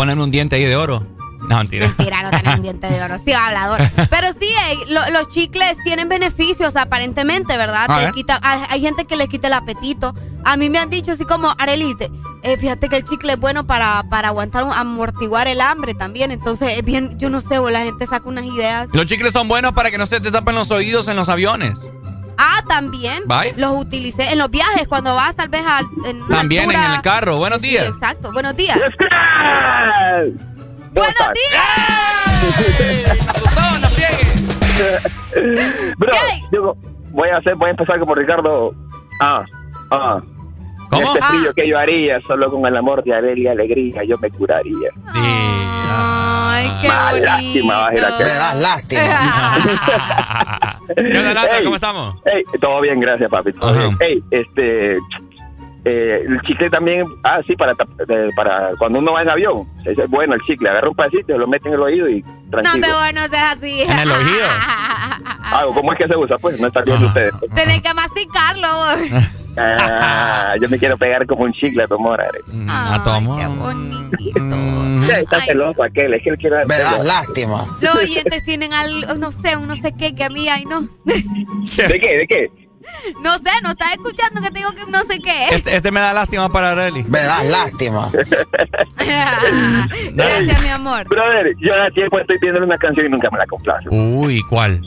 ponerme un diente ahí de oro. No, mentira. Mentira, no tener un diente de oro. Sí, hablador. Pero sí, eh, lo- los chicles tienen beneficios aparentemente, ¿verdad? A Te quita- hay, hay gente que le quita el apetito. A mí me han dicho así como, Arelite, eh, fíjate que el chicle es bueno para, para aguantar, amortiguar el hambre también. Entonces, es bien, yo no sé, o la gente saca unas ideas. Los chicles son buenos para que no se te tapen los oídos en los aviones. Ah, también. Los utilicé en los viajes, cuando vas tal vez al, en También en el carro. Buenos Sí, días. exacto. Buenos días. ¡Buenos Bro, yo voy a hacer, voy a empezar como Ricardo. Ah, ah, ¿Cómo? Este frío que yo haría, solo con el amor de Arely y alegría, yo me curaría. Ay, qué Más bonito. lástima vas a ir a que- Me das lástima. ¿Qué onda, Nata? Ey. ¿Cómo estamos? Ey, todo bien, gracias, papi. todo bien. Ey, este. Eh, el chicle también, ah, sí, para, eh, para cuando uno va en avión. Ese es bueno el chicle. Agarra un pedacito, lo mete en el oído y No, tranquilo. pero bueno, seas así. ¿En el oído? Ah, ¿Cómo es que se usa? Pues no está bien ustedes. Tenés que masticarlo. Ah, yo me quiero pegar como un chicle a tu amor, Are. A tu amor. Qué bonito. Sí, está celoso aquel, es que él quiere. Me das lástima. Los oyentes tienen algo, no sé, un no sé qué, que a mí, ay, no. ¿De qué? ¿De qué? No sé, no estás escuchando que te digo que no sé qué. Este, este me da lástima para Arely. Me das lástima. Gracias, mi amor. Brother, yo hace tiempo estoy pidiendo una canción y nunca me la complace. Uy, ¿cuál?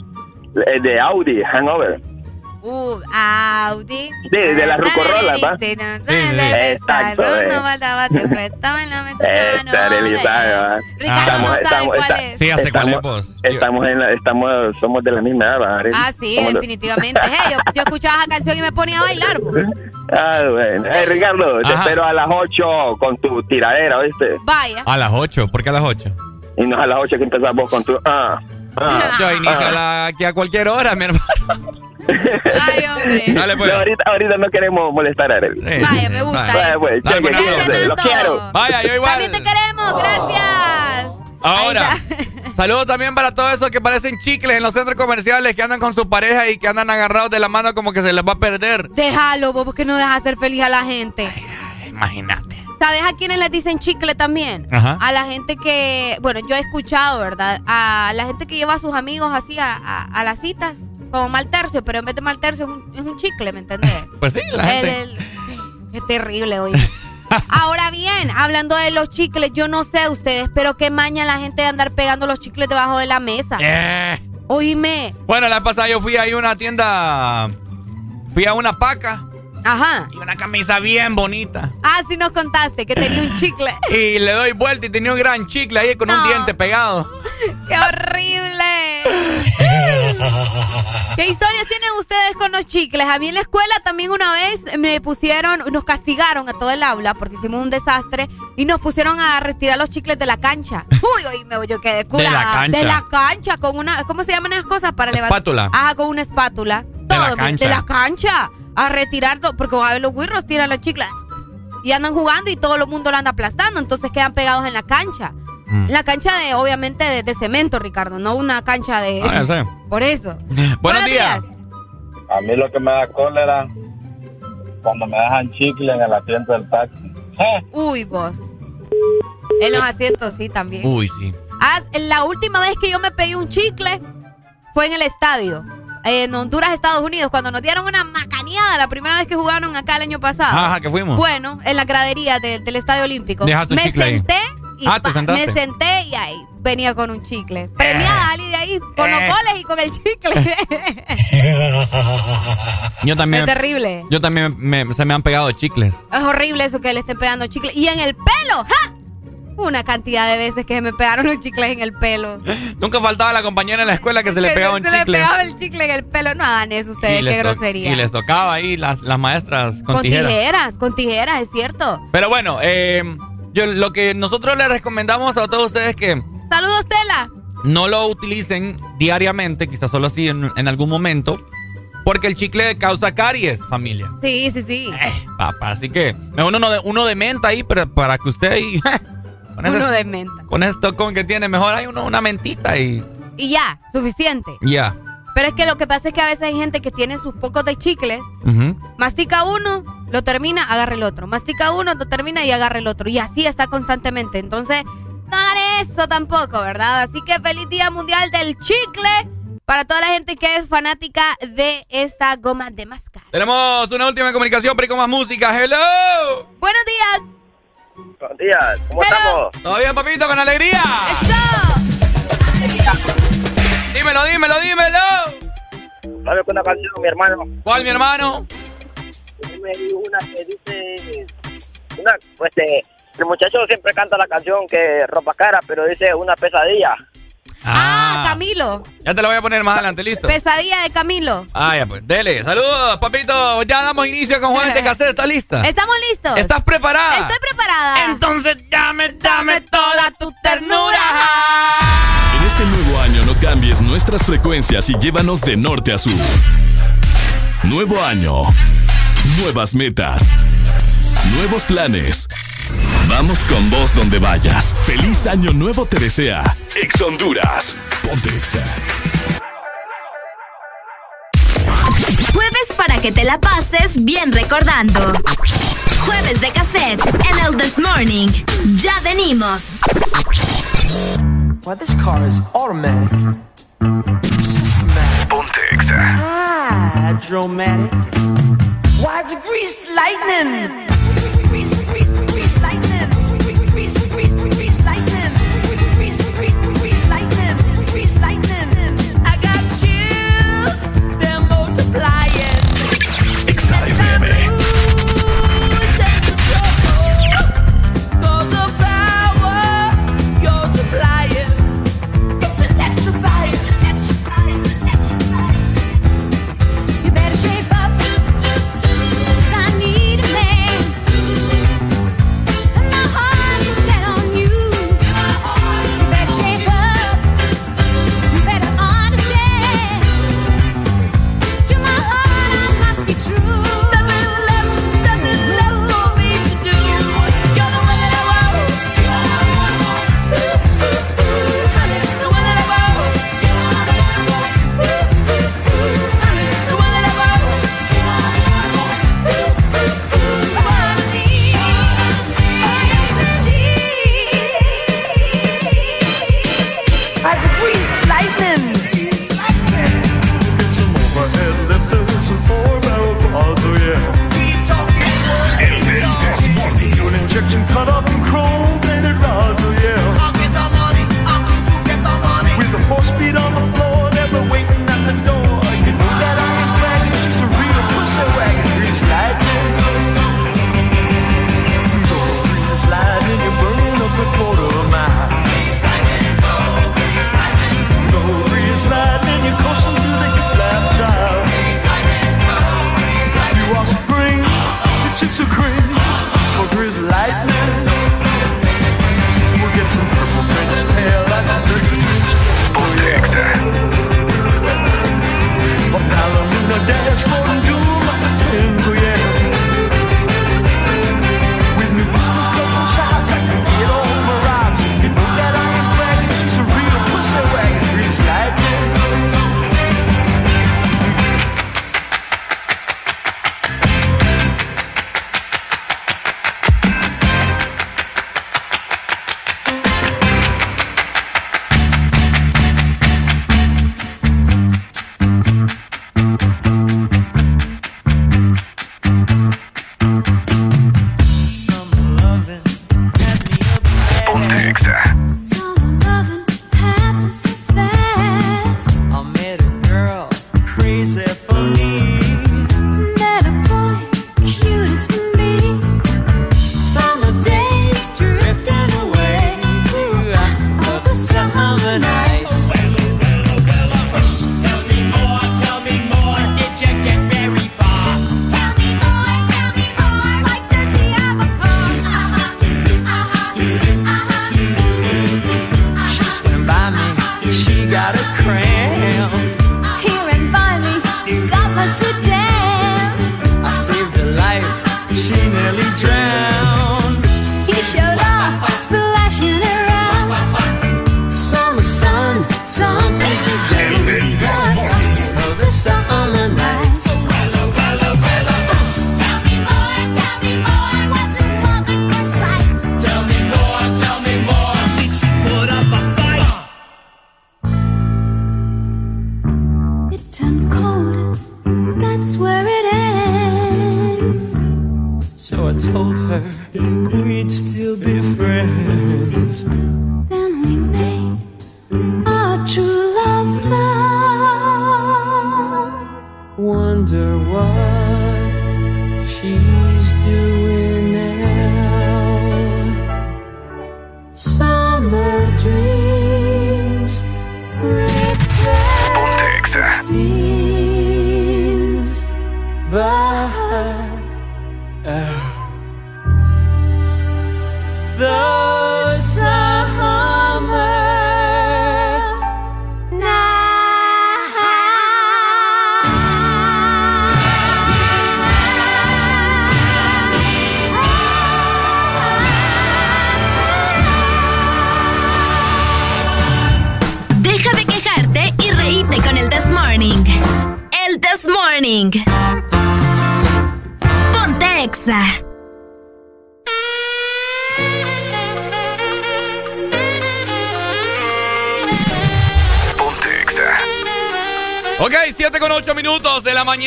Eh, De Audi, Hangover. Uh, Audi. De, de las rucorrolas, ¿va? Sí, eh. No faltaba, te prestaba en la mesa. Sabe, ¿va? Ricardo no sabe cuál esta- es. Sí, sé cuál es, estamos, estamos, en la- estamos, somos de la misma edad. Ah, sí, definitivamente. Hey, yo, yo escuchaba esa canción y me ponía a bailar. Ah, bueno. Hey, Ricardo, te Ajá. espero a las 8 con tu tiradera, ¿viste? Vaya. A las 8. ¿Por qué a las 8? Y no a las 8 que empezás vos con tu... Ah, ah, Yo inicio ah. la- aquí a cualquier hora, mi hermano. Ay, hombre. Dale, pues. No, ahorita, ahorita no queremos molestar a Arely. Vaya, me gusta Vaya, eso. pues, Dale, pues, Nando. los quiero. Vaya, yo igual. También te queremos, gracias. Ahora, saludos también para todos esos que parecen chicles en los centros comerciales que andan con su pareja y que andan agarrados de la mano como que se les va a perder. Déjalo, vos, porque no dejas ser feliz a la gente. Imagínate. ¿Sabes a quiénes les dicen chicle también? Ajá. A la gente que, bueno, yo he escuchado, ¿verdad? A la gente que lleva a sus amigos así a, a- a las citas, como mal tercio, pero en vez de mal tercio es un, es un chicle, ¿me entendés? Pues sí, la El- gente. el- qué terrible, oye. Ahora bien, hablando de los chicles, yo no sé ustedes, pero qué maña la gente de andar pegando los chicles debajo de la mesa. Eh. Oíme. Bueno, la pasada yo fui ahí a una tienda. Fui a una paca Ajá. y una camisa bien bonita. Ah, sí nos contaste que tenía un chicle. Y le doy vuelta y tenía un gran chicle ahí con un diente pegado. ¡Qué horrible! ¿Qué historias tienen ustedes con los chicles? A mí en la escuela también una vez me pusieron, nos castigaron a todo el aula porque hicimos un desastre y nos pusieron a retirar los chicles de la cancha. Uy, uy, me yo quedé curada. De la cancha. De la cancha, con una, ¿cómo se llaman esas cosas? Para levantar. Espátula. Ajá, con una espátula. De la Todo, cancha. De la cancha. A retirar todo, porque a ver, los güirros tiran los chicles y andan jugando y todo el mundo lo anda aplastando, entonces quedan pegados en la cancha. Mm. La cancha de, obviamente, de, de cemento, Ricardo, no una cancha de... Ah, ya sé. Por eso. Buenos días. A mí lo que me da cólera cuando me dejan chicle en el asiento del taxi. Uy, vos. En los asientos, sí, también. Uy, sí. Ah, la última vez que yo me pegué un chicle fue en el estadio. En Honduras, Estados Unidos, cuando nos dieron una macaneada la primera vez que jugaron acá el año pasado. Ajá, que fuimos. Bueno, en la gradería de- del Estadio Olímpico. Dejaste me senté y Ah, me senté y ahí venía con un chicle. Premiada Ali de ahí, con los Eh. goles y con el chicle. Yo también. es terrible. Yo también me- se me han pegado chicles. Es horrible eso que le estén pegando chicle. Y en el pelo, ¡ja! Una cantidad de veces que se me pegaron los chicles en el pelo. Nunca faltaba la compañera en la escuela que se le Que pegaba un se le chicle. pegaba el chicle en el pelo. No hagan eso ustedes, qué grosería. Y les tocaba ahí las, las maestras con, con tijeras. tijeras. con tijeras, es cierto. Pero bueno, eh, yo lo que nosotros les recomendamos a todos ustedes es que Saludos, Tela. no lo utilicen diariamente, quizás solo así en, en algún momento, porque el chicle causa caries, familia. Sí, sí, sí. Papá, así que uno de, uno de menta ahí para, para que usted ahí, con, Uno de menta. con esto con que tiene, mejor hay uno, una mentita y Y ya, suficiente. ya. Pero es que lo que pasa es que a veces hay gente que tiene sus pocos de chicles, mastica uno, lo termina, agarra el otro. Mastica uno, lo termina y agarra el otro. Y así está constantemente. Entonces, no hagan eso tampoco, ¿verdad? Así que feliz Día Mundial del Chicle para toda la gente que es fanática de esta goma de mascar. Tenemos una última comunicación, pero con más música. ¡Hello! Buenos días. Buenos días, ¿cómo estamos? ¿Todo bien, papito? ¿Con alegría? Dímelo, dímelo, dímelo. ¿Sabes una canción, mi hermano? ¿Cuál, mi hermano? Me dio una que dice... Una, pues, eh, el muchacho siempre canta la canción que ropa cara, pero dice una pesadilla. Ah. ah, Camilo. Ya te lo voy a poner más adelante, listo. Pesadilla de Camilo. Ah, ya pues. Dele, saludos, papito. Ya damos inicio con Juan de Cacer. ¿Estás lista? Estamos listos. ¿Estás preparada? Estoy preparada. Entonces dame, dame toda tu ternura. En este nuevo año no cambies nuestras frecuencias y llévanos de norte a sur. Nuevo año. Nuevas metas nuevos planes. Vamos con vos donde vayas. Feliz año nuevo te desea. Ex Honduras. Pontexa. Jueves para que te la pases bien recordando. Jueves de cassette en el This Morning. Ya venimos. Well, this car is automatic. Systematic. Ponte Ah, dramatic. Why it's greased lightning? reason, reason.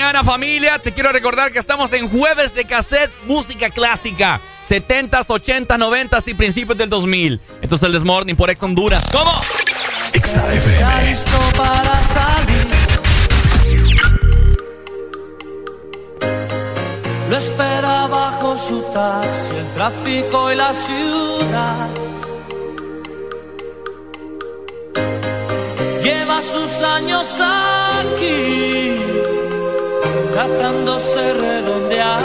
mañana familia. Te quiero recordar que estamos en jueves de cassette música clásica. 70s, 80s, 90s y principios del 2000. Entonces el Desmorning por Ex Honduras. ¿Cómo? Lo espera bajo su taxi, el tráfico y la ciudad. Lleva sus años aquí tratándose redondear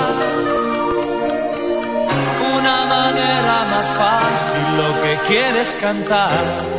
una manera más fácil lo que quieres cantar.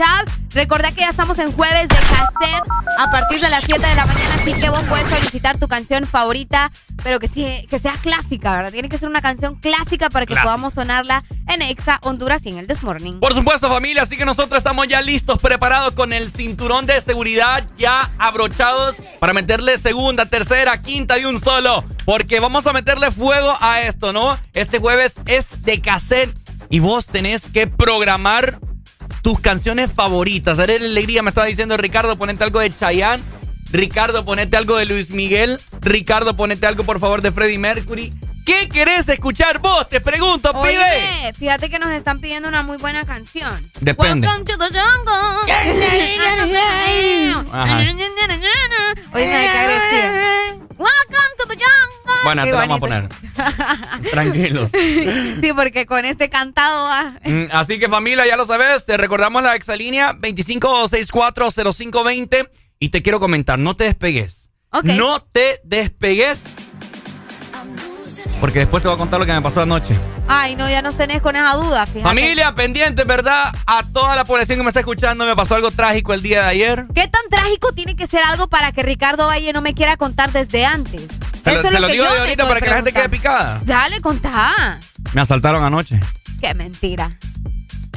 WhatsApp. Recordá que ya estamos en jueves de cassette a partir de las 7 de la mañana, así que vos puedes solicitar tu canción favorita, pero que, sea clásica, ¿verdad? Tiene que ser una canción clásica para que podamos sonarla en Exa Honduras y en el This Morning. Por supuesto, familia, así que nosotros estamos ya listos, preparados con el cinturón de seguridad ya abrochados para meterle segunda, tercera, quinta y un solo. Porque vamos a meterle fuego a esto, ¿no? Este jueves es de cassette y vos tenés que programar tus canciones favoritas. Ver, alegría me estaba diciendo Ricardo, ponete algo de Chayanne. Ricardo, ponete algo de Luis Miguel. Ricardo, ponete algo, por favor, de Freddie Mercury. ¿Qué querés escuchar vos? Te pregunto, pibe. Oye, fíjate que nos están pidiendo una muy buena canción. Depende. Welcome to the jungle. Oye, me. Welcome to the jungle. Bueno, Qué te la vamos a poner. Tranquilos. Sí, porque con este cantado va. Mm, Así que familia, ya lo sabes, te recordamos la exalínea 25640520 y te quiero comentar, no te despegues. No te despegues. Porque después te voy a contar lo que me pasó anoche. Ay, no, ya nos tenés con esa duda, fíjate. Familia, pendiente, ¿verdad? A toda la población que me está escuchando, me pasó algo trágico el día de ayer. ¿Qué tan trágico tiene que ser algo para que Ricardo Valle no me quiera contar desde antes? Se lo, es lo que digo yo de ahorita para que la gente quede picada. Dale, contá. Me asaltaron anoche. Qué mentira.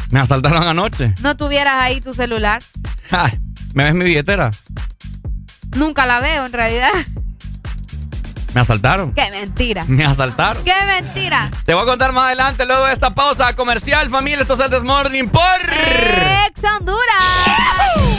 Me asaltaron anoche. No tuvieras ahí tu celular. Ay, ¿Me ves mi billetera? Nunca la veo, en realidad. Me asaltaron. Qué mentira. Me asaltaron. Qué mentira. Te voy a contar más adelante, luego de esta pausa comercial, familia. Esto es el This Morning por... Ex Honduras.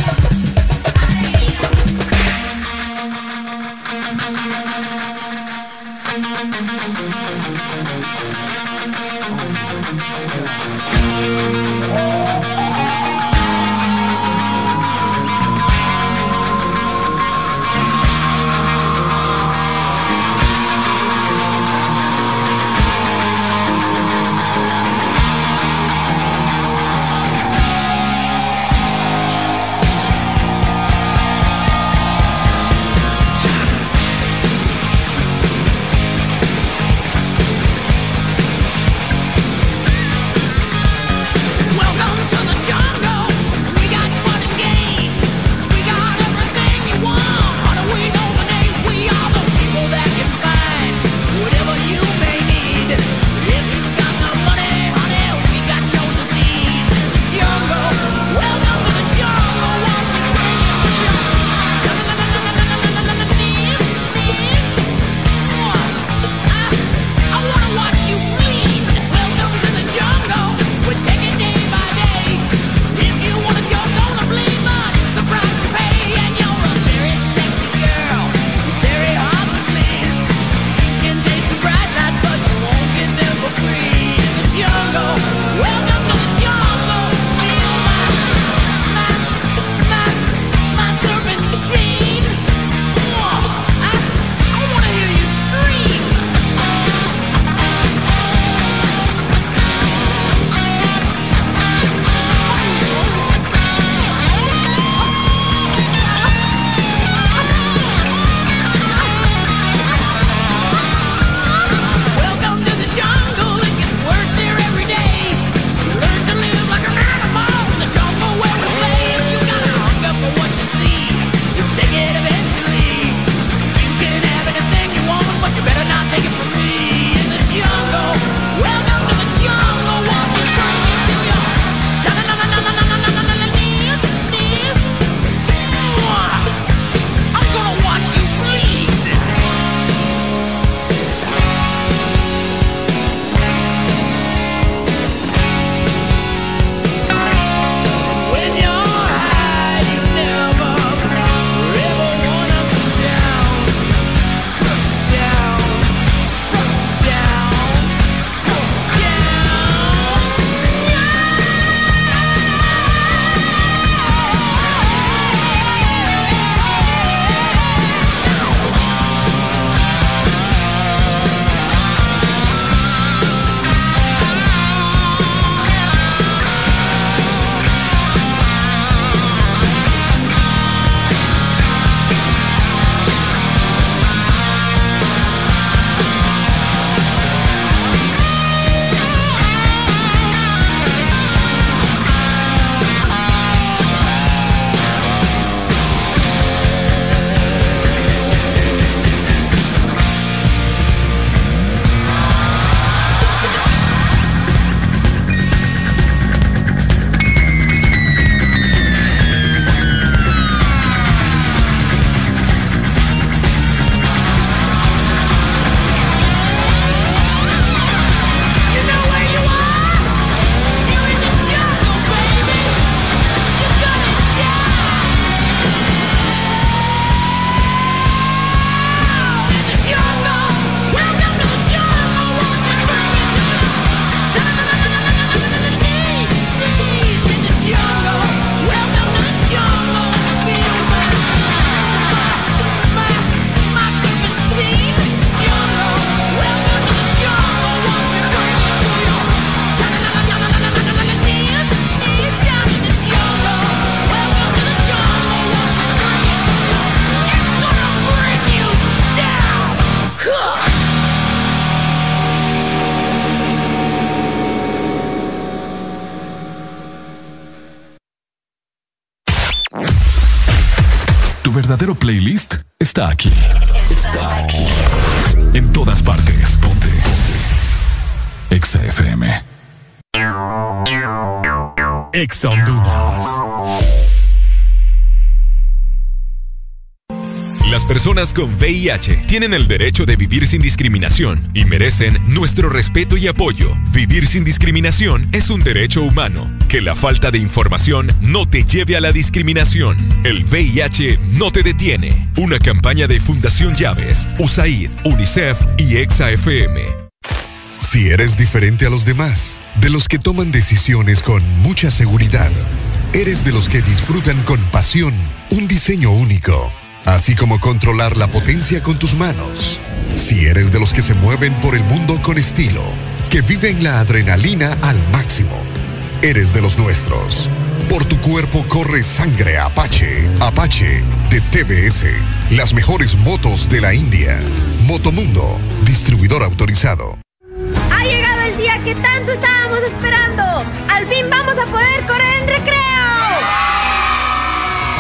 Playlist está aquí. Está aquí. En todas partes. Ponte. Exa FM. Exa Honduras. Las personas con VIH tienen el derecho de vivir sin discriminación y merecen nuestro respeto y apoyo. Vivir sin discriminación es un derecho humano. Que la falta de información no te lleve a la discriminación. El VIH no te detiene. Una campaña de Fundación Llaves, USAID, UNICEF y EXA-FM. Si eres diferente a los demás, de los que toman decisiones con mucha seguridad, eres de los que disfrutan con pasión un diseño único, así como controlar la potencia con tus manos. Si eres de los que se mueven por el mundo con estilo, que viven la adrenalina al máximo, eres de los nuestros. Por tu cuerpo corre sangre Apache. Apache de TBS. Las mejores motos de la India. Motomundo, distribuidor autorizado. Ha llegado el día que tanto estábamos esperando. Al fin vamos a poder correr en recreo.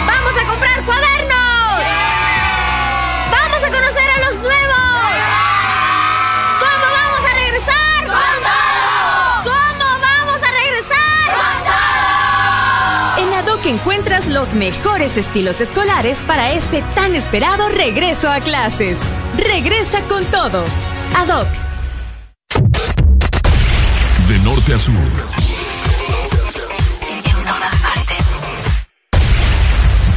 Vamos a comprar cuadernos. Encuentras los mejores estilos escolares para este tan esperado regreso a clases. Regresa con todo. ADOC. De norte a sur.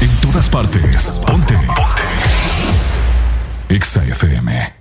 En todas partes. Ponte. Ponte. Exa FM.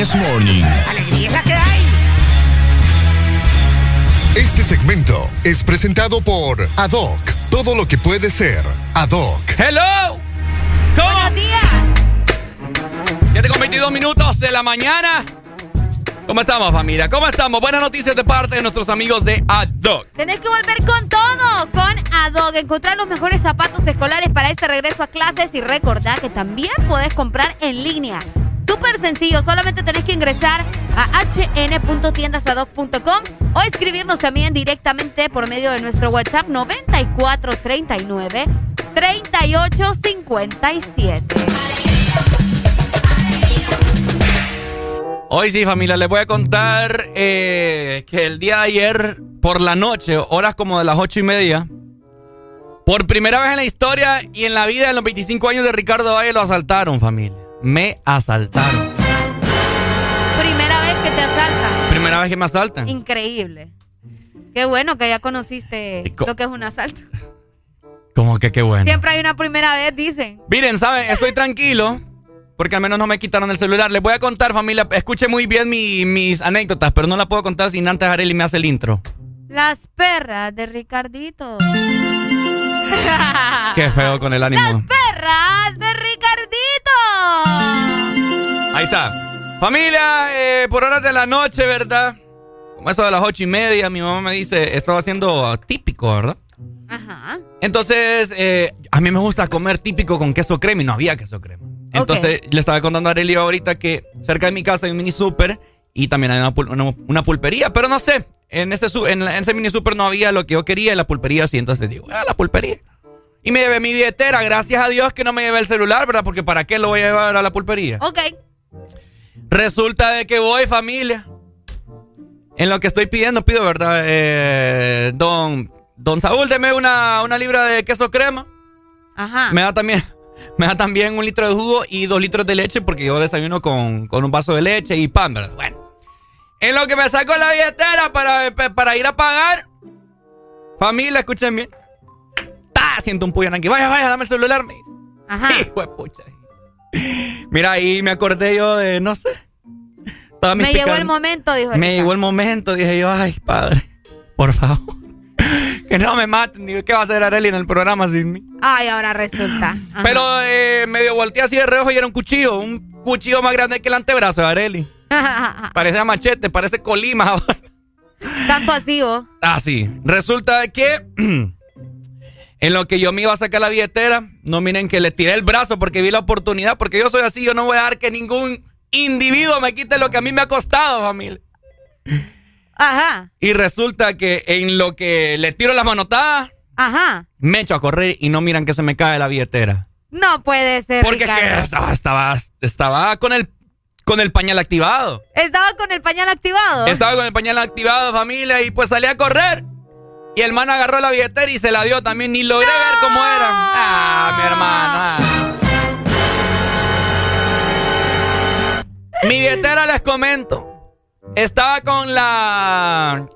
This Morning. Alegría es la que hay. Este segmento es presentado por Adoc. Todo lo que puede ser Adoc. ¡Hello! Buenos días. 7 con 22 minutos de la mañana. ¿Cómo estamos, familia? ¿Cómo estamos? Buenas noticias de parte de nuestros amigos de ADOC. Tenés que volver con todo, con Adog. Encontrar los mejores zapatos escolares para este regreso a clases y recordá que también podés comprar en línea. Súper sencillo, solamente tenés que ingresar a hn.tiendasadoc.com o escribirnos también directamente por medio de nuestro WhatsApp 9439 3857. Hoy sí, familia, les voy a contar eh, que el día de ayer, por la noche, horas como de las ocho y media, por primera vez en la historia y en la vida de los 25 años de Ricardo Valle lo asaltaron, familia. Me asaltaron. Primera vez que te asaltan. Primera vez que me asaltan. Increíble. Qué bueno que ya conociste co- lo que es un asalto. Como que qué bueno. Siempre hay una primera vez, dicen. Miren, ¿saben? Estoy tranquilo. Porque al menos no me quitaron el celular. Les voy a contar, familia. Escuche muy bien mi- mis anécdotas, pero no la puedo contar sin antes Arely me hace el intro. Las perras de Ricardito. Qué feo con el ánimo. perras de. Ahí está. Familia, eh, por horas de la noche, ¿verdad? Como eso de las ocho y media, mi mamá me dice, estaba haciendo típico, ¿verdad? Ajá. Entonces, eh, a mí me gusta comer típico con queso crema y no había queso crema. Entonces, le estaba contando a Arely ahorita que cerca de mi casa hay un mini super y también hay una, pul- una- una pulpería, pero no sé, en ese, en, en ese mini super no había lo que yo quería y la pulpería sí, entonces digo, ah, la pulpería. Y me llevé mi billetera, gracias a Dios que no me llevé el celular, ¿verdad? Porque ¿para qué lo voy a llevar a la pulpería? Ok. Resulta de que voy, familia. En lo que estoy pidiendo, pido, ¿verdad? Eh, don, don Saúl, deme una, una libra de queso crema. Ajá. Me da también, me da también un litro de jugo y dos litros de leche porque yo desayuno con, con un vaso de leche y pan, ¿verdad? Bueno. En lo que me saco la billetera para, para ir a pagar. Familia, escuchen bien. Siento un aquí. Vaya, vaya, dame el celular. Me dice. Ajá. Hijo de pucha. Mira, ahí me acordé yo de, no sé. Me llegó el momento, dijo Me llegó el momento, dije yo, ay, padre, por favor. Que no me maten, digo, ¿qué va a hacer Arely en el programa sin mí? Ay, ahora resulta. Ajá. Pero eh, medio volteé así de reojo y era un cuchillo, un cuchillo más grande que el antebrazo de Arely. Parece machete, parece colima. Tanto así, ¿o? Ah, sí. Resulta que en lo que yo me iba a sacar la billetera, no miren que le tiré el brazo porque vi la oportunidad, porque yo soy así, yo no voy a dar que ningún individuo me quite lo que a mí me ha costado, familia. Ajá. Y resulta que en lo que le tiro la manotada, Ajá. me echo a correr y no miran que se me cae la billetera. No puede ser, Porque es que Ricardo. estaba, estaba, estaba con el con el pañal activado. Estaba con el pañal activado. Estaba con el pañal activado, familia, y pues salí a correr. Y el man agarró la billetera y se la dio también. Ni logré ver cómo era. Ah, mi hermano. ah. Mi billetera les comento. Estaba con la.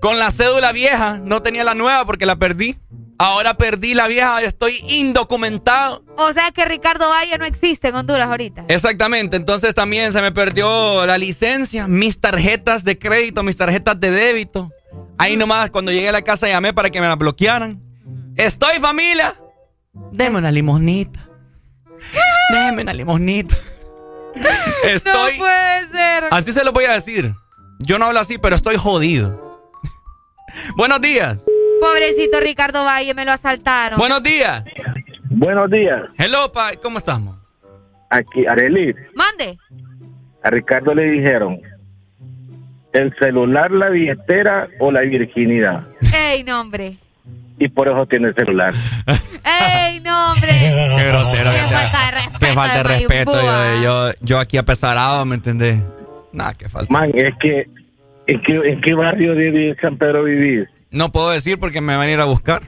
Con la cédula vieja. No tenía la nueva porque la perdí. Ahora perdí la vieja. Estoy indocumentado. O sea que Ricardo Valle no existe en Honduras ahorita. Exactamente, entonces también se me perdió la licencia, mis tarjetas de crédito, mis tarjetas de débito. Ahí nomás cuando llegué a la casa llamé para que me las bloquearan. Estoy familia. Deme una limonita. Deme una limonita. Estoy. No puede ser. Así se lo voy a decir. Yo no hablo así, pero estoy jodido. Buenos días. Pobrecito Ricardo Valle, me lo asaltaron. Buenos días. Buenos días. Hello, pa. ¿Cómo estamos? Aquí, Arely, Mande. a Ricardo le dijeron, el celular, la billetera o la virginidad. Ey, no, hombre. Y por eso tiene el celular. Ey, no, hombre. Qué grosero. Qué falta de respeto. Qué falta de respeto. Yo, yo, yo aquí apesarado, ¿me entendés? Nada, que falta. Man, es que, ¿en qué, en qué barrio de San Pedro vivís? No puedo decir porque me van a ir a buscar.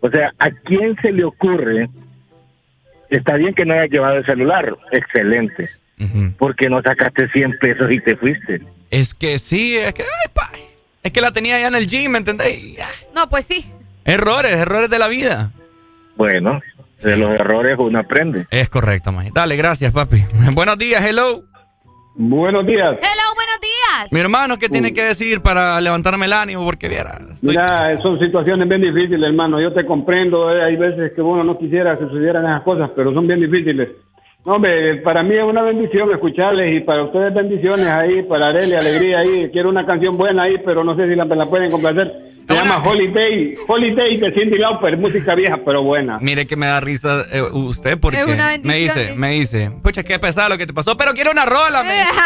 O sea, ¿a quién se le ocurre? Está bien que no haya llevado el celular, excelente. Porque no sacaste 100 pesos y te fuiste. Es que sí, es que, ay, pa, es que la tenía ya en el gym, ¿me entendés? No, pues sí. Errores, errores de la vida. Bueno, de los errores uno aprende. Es correcto, May. Dale, gracias, papi. Buenos días, hello. Buenos días. Hello, buenos días. Mi hermano, ¿qué tiene que decir para levantarme el ánimo? Porque viera. Mira, son situaciones bien difíciles, hermano. Yo te comprendo. eh, Hay veces que uno no quisiera que sucedieran esas cosas, pero son bien difíciles. Hombre, para mí es una bendición escucharles y para ustedes bendiciones ahí, para Arely, alegría ahí. Quiero una canción buena ahí, pero no sé si la pueden complacer. Se llama Holiday, Holiday de Cindy Lauper, música vieja, pero buena. Mire que me da risa eh, usted porque Es una bendición, me dice, eh. me dice, pucha, qué pesado lo que te pasó, pero quiero una rola, me dice.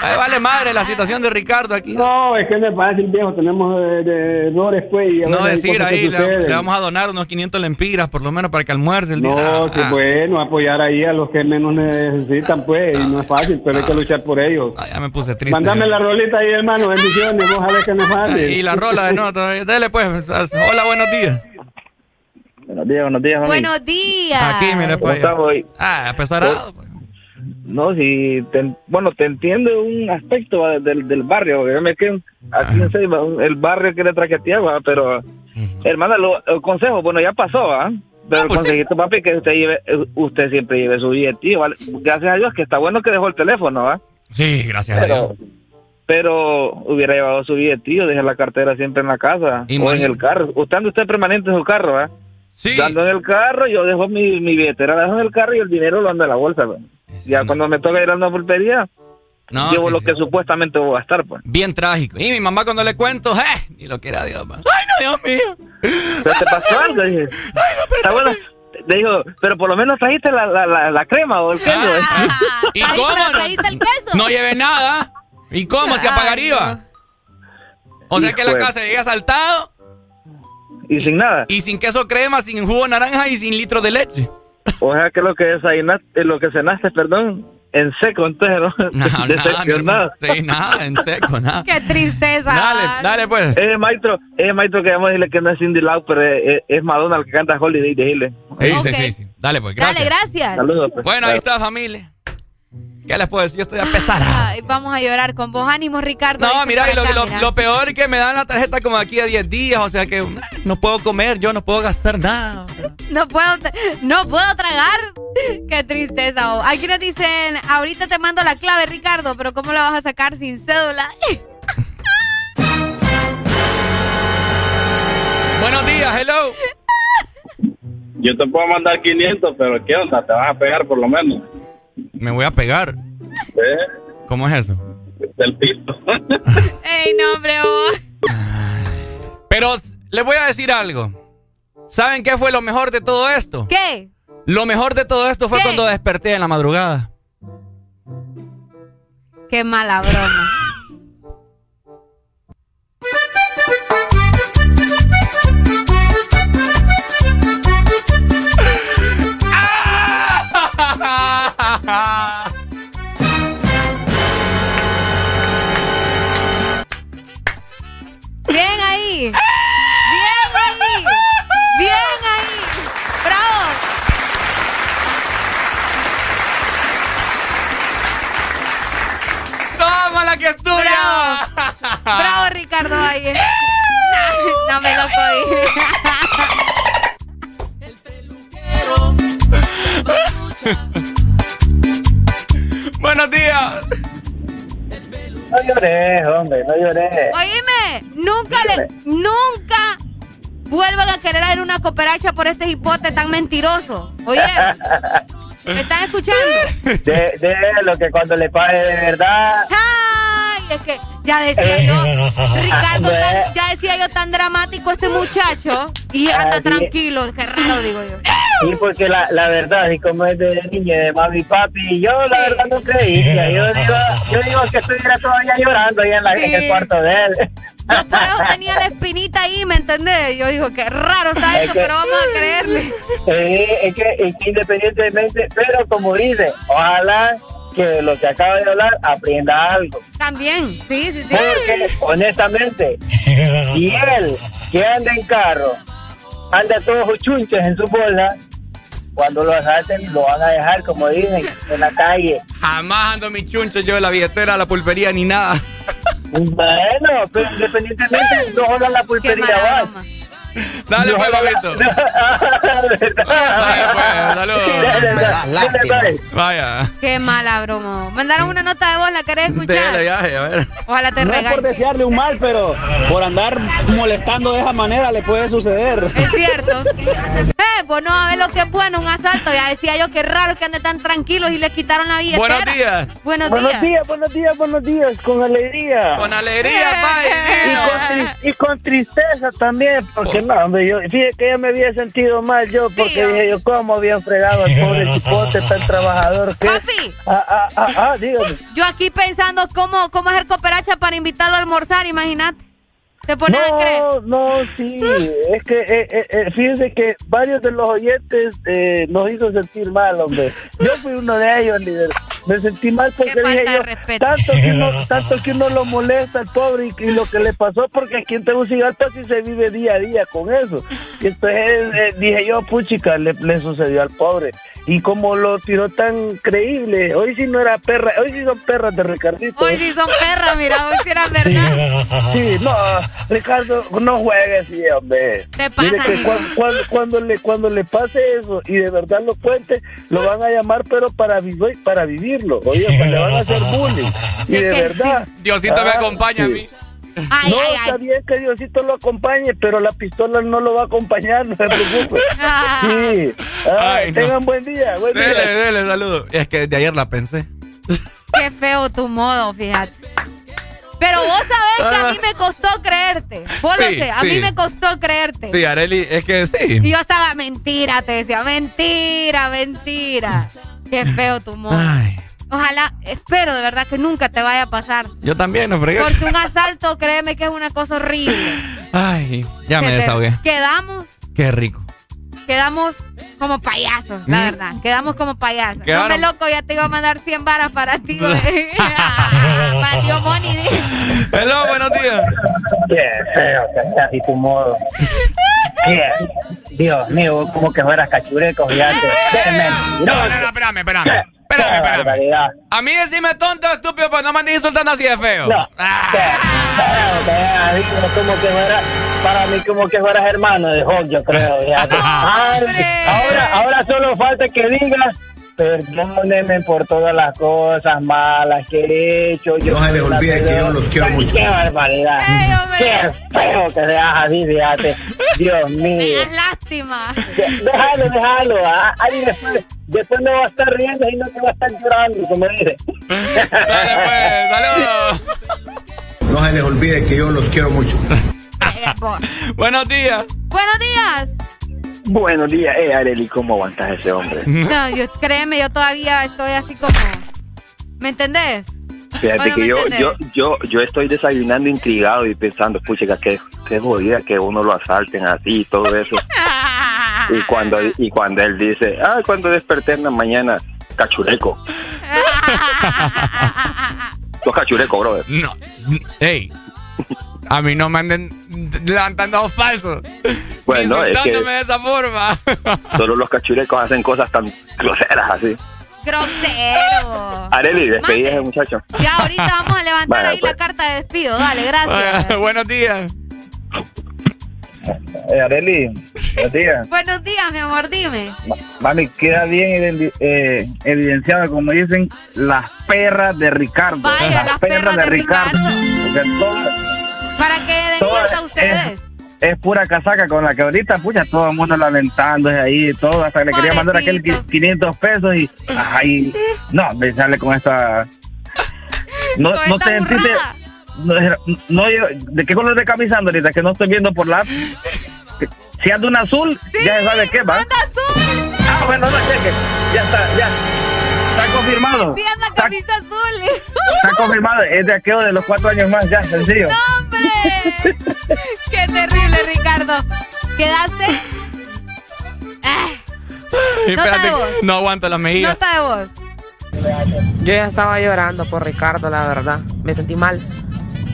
Ay, vale madre la situación de Ricardo aquí. No, es que no es fácil, viejo. Tenemos eh, de errores, pues. y a No decir ahí, le, vamos a donar unos 500 lempiras por lo menos para que almuerce el día. No, Ah, que ah. bueno, apoyar ahí a los que menos necesitan, pues, y no es fácil, pero hay que luchar por ellos. Ah, ya me puse triste. Mándame la rolita ahí, hermano, bendiciones, ojalá que no es fácil. Y la rola de nuevo todavía. Dele pues. Hola, buenos días. Buenos días, buenos días, mami. Buenos días. Aquí, mire, ¿Cómo pues. Ah, pesarado. No, si te- bueno, te entiendo un aspecto va, del, del barrio, yo me quedo aquí en Ceiba, un- el barrio que le traqueteaba, pero hermana, lo, el consejo, bueno, ya pasó, ¿ah? Pero el consejito, papi, que usted lleve, eh, usted siempre lleve su billetillo, ¿vale? Gracias a Dios que está bueno que dejó el teléfono, ¿ah? Sí, gracias a Dios. Pero hubiera llevado su billetillo, dejar la cartera siempre en la casa Y o en el carro. Usted anda usted permanente en su carro, ¿ah? Sí. Ando en el carro, yo dejo mi, mi billetera, la dejo en el carro y el dinero lo ando en la bolsa. pues. Ya cuando me toca ir a una pulpería, No, llevo sí, lo sí. que supuestamente voy a gastar, pues. Bien trágico. Y mi mamá cuando le cuento, ¡eh! Ni lo quiera Dios, man. ¡Ay, no, Dios mío! ¿Pero te pasó algo? Dije. Está bueno. Le digo, pero por lo menos trajiste la, la, la, la crema o el queso. ¿Y cómo no? No lleve nada. ¿Y cómo se apagaría? O sea que la de- casa llegué asaltado. Y sin nada. Y sin queso crema, sin jugo de naranja y sin litro de leche. O sea que lo que desayunaste, lo que cenaste, perdón, en seco, entonces, ¿no? Nada, Decepcionado. hermano. Sí, nada, en seco, nada. Qué tristeza. Dale, dale pues. Ese maestro, ese maestro que vamos a decirle que no es Cindy Lauper, es, es Madonna el que canta Holiday de Hile. Sí, sí, sí, sí. Dale pues, gracias. Dale, gracias. Saludos. pues. Bueno, ahí está, familia. ¿Qué les puedo decir? Yo estoy pesada. Ay, vamos a llorar con vos. Ánimo, Ricardo. No, mira, lo, acá, lo- mira. lo peor es que me dan la tarjeta como aquí a 10 días, o sea que no puedo comer, yo no puedo gastar nada. No puedo, no puedo tragar. Qué tristeza. oh. Aquí nos dicen, ahorita te mando la clave, Ricardo, pero ¿cómo la vas a sacar sin cédula? Buenos días, hello. Yo te puedo mandar 500, pero ¿qué onda? Te vas a pegar por lo menos. Me voy a pegar. ¿Eh? ¿Cómo es eso? Del piso. Ey, no, hombre. Pero les voy a decir algo. ¿Saben qué fue lo mejor de todo esto? ¿Qué? Lo mejor de todo esto fue cuando desperté en la madrugada. Qué mala broma. Bravo, Ricardo Valle. No, no me lo podí. Buenos días. No lloré, hombre, no lloré. Oíme, nunca le, nunca vuelvan a querer hacer una cooperacha por este hipote tan mentiroso. Oye, ¿me están escuchando? De, de lo que cuando le pague de verdad. Es que ya decía yo, Ricardo, tan- ya decía yo tan dramático este muchacho y anda Ah, sí. tranquilo, qué raro digo yo. Sí, porque la, la verdad, así como es de niña, de mami y papi, yo la verdad no creía. Yo digo, yo digo que estuviera todavía llorando ahí en, la, en el cuarto de él. Yo por eso tenía la espinita ahí, ¿me entendés? Yo digo, qué raro está Es eso, que- pero vamos a creerle. Sí, es que, es que independientemente, pero como dice, ojalá que lo que acaba de hablar aprenda algo. También, sí, sí, sí. Porque, honestamente, si él que anda en carro, anda todos chunches en su bola, cuando lo asalten lo van a dejar, como dicen, en la calle. Jamás ando mi chuncho yo de la billetera, la pulpería ni nada. Bueno, pero independientemente, no jodan la pulpería mala más. Dale, pues, jodan la- papito. Vaya, pues, saludos. Vaya. Qué mala broma. Mandaron una nota de voz, ¿la querés escuchar? Dele, ya, a ver. Ojalá te No es por desearle un mal, pero por andar molestando de esa manera le puede suceder. Es cierto. Pues no, a ver lo que es bueno, un asalto. Ya decía yo que raro que ande tan tranquilos y le quitaron la billetera. Buenos días. Buenos, Buenos días. días, buenos días, buenos días, con alegría. Con alegría, Y con, tri- y con tristeza también, porque no, hombre, yo, fíjate que ya me había sentido mal yo, porque dije yo, ¿cómo habían fregado al pobre chipote tan trabajador que es? Ah, ah, ah, ah, dígame. Yo aquí pensando cómo, cómo hacer cooperacha para invitarlo a almorzar, imagínate. ¿Te pones a creer? No, no, sí, es que eh, eh, eh, fíjense que varios de los oyentes eh, nos hizo sentir mal, hombre. Yo fui uno de ellos, líder. Me sentí mal porque dije yo, tanto que, uno, tanto que uno lo molesta al pobre y, y lo que le pasó, porque aquí en Tegucigalpa sí se vive día a día con eso. Y entonces eh, dije yo, puchica, le, le sucedió al pobre. Y como lo tiró tan creíble, hoy sí no era perra, hoy sí son perras de Ricardito. Hoy sí son perras, mira, hoy sí era verdad. Sí, no, Ricardo, no juegues así, hombre. Te pasa, Mire que amigo. cuan- cuan- cuando, le cuando le pase eso y de verdad lo cuente, lo van a llamar, pero para vivir, para vivirlo. Oye, pues le van a hacer bullying. Y de verdad. Diosito me Ah, acompaña a sí. mí. Ay, no, ay, está bien que Diosito lo acompañe, pero la pistola no lo va a acompañar, no se preocupe. Sí. Ay, Ay, no. tengan buen día. Buen Dele, día. dele, saludos. Es que desde ayer la pensé. Qué feo tu modo, fíjate. Pero vos sabés que a mí me costó creerte. Vos lo sé, a sí. mí me costó creerte. Sí, Areli, es que Y sí. yo estaba, mentira, te decía, mentira, mentira. Qué feo tu modo. Ojalá, espero de verdad que nunca te vaya a pasar. Yo también, no fregué. Porque un asalto, créeme que es una cosa horrible. Ay, ya me Que desahogué. Quedamos, Qué rico. Quedamos como payasos, la Mm. verdad. Quedamos como payasos. Quedaron- No me loco, ya te iba a mandar 100 varas para ti. güey. para tío Moni. Hello, buenos días. Qué feo que sea así tu modo. Qué- Dios mío, como que fueras cachureco, mentiroso. No, no, no, espérame, espérame. Espérame, espérame. A mí decime tonto, estúpido, pues no me andes insultando así de feo. No. Digo, como que fuera, para mí como que fueras hermano de Hulk, yo creo. ahora, ahora solo falta que digas perdónenme por todas las cosas malas que he hecho. Yo No se les olvide que yo los quiero mucho. ¡Qué barbaridad! ¡Qué feo que seas así, fíjate! Dios mío. Lástima. Déjalo, déjalo. ah, Ahí después, después no va a estar riendo y no te va a estar llorando, como dice. No se les olvide que yo los quiero mucho. Buenos días. Buenos días. Buenos días, eh, Areli, ¿cómo aguantas a ese hombre? No, yo, créeme, yo todavía estoy así como. ¿Me entendés? Fíjate que ¿me yo, entendés? yo, yo, yo estoy desayunando intrigado y pensando, pucha, que qué jodida que uno lo asalten así y todo eso. y cuando y cuando él dice, ah, cuando desperté en la mañana, cachureco. Sos cachureco, brother. No. Ey. A mí no me anden levantando falsos. Bueno, es que de esa forma. solo los cachurecos hacen cosas tan groseras así. Grosero. Areli, despedí a ese muchacho. Ya, ahorita vamos a levantar ahí pues. la carta de despido. Dale, gracias. Buenos días. Eh, Areli, buenos días. Buenos días, mi amor, dime. Mami, queda bien eh, evidenciado, como dicen, las perras de Ricardo. Vaya, las perras de Ricardo. Porque todo- Para que den cuenta ustedes. es pura casaca con la que ahorita, pucha, todo el mundo lamentándose ahí y todo. Hasta le quería mandar aquel qui- 500 pesos y. Ay, no, me sale con esta. No, Con no esta te sentiste. No, ¿De qué color de camisa ahorita? Que no estoy viendo por la. Si ando un azul, ya se sabe qué va. Ah, bueno, no, cheque. Ya está, ya. Está confirmado. Sí, camisa azul. Está confirmado. Es de aquello de los cuatro años más, ya, sencillo. ¡No, hombre! ¡Qué terrible, Ricardo! ¿Quedaste? Ah, Espérate, de voz. no aguanto las mejillas. nota de voz. Yo ya estaba llorando por Ricardo, la verdad. Me sentí mal.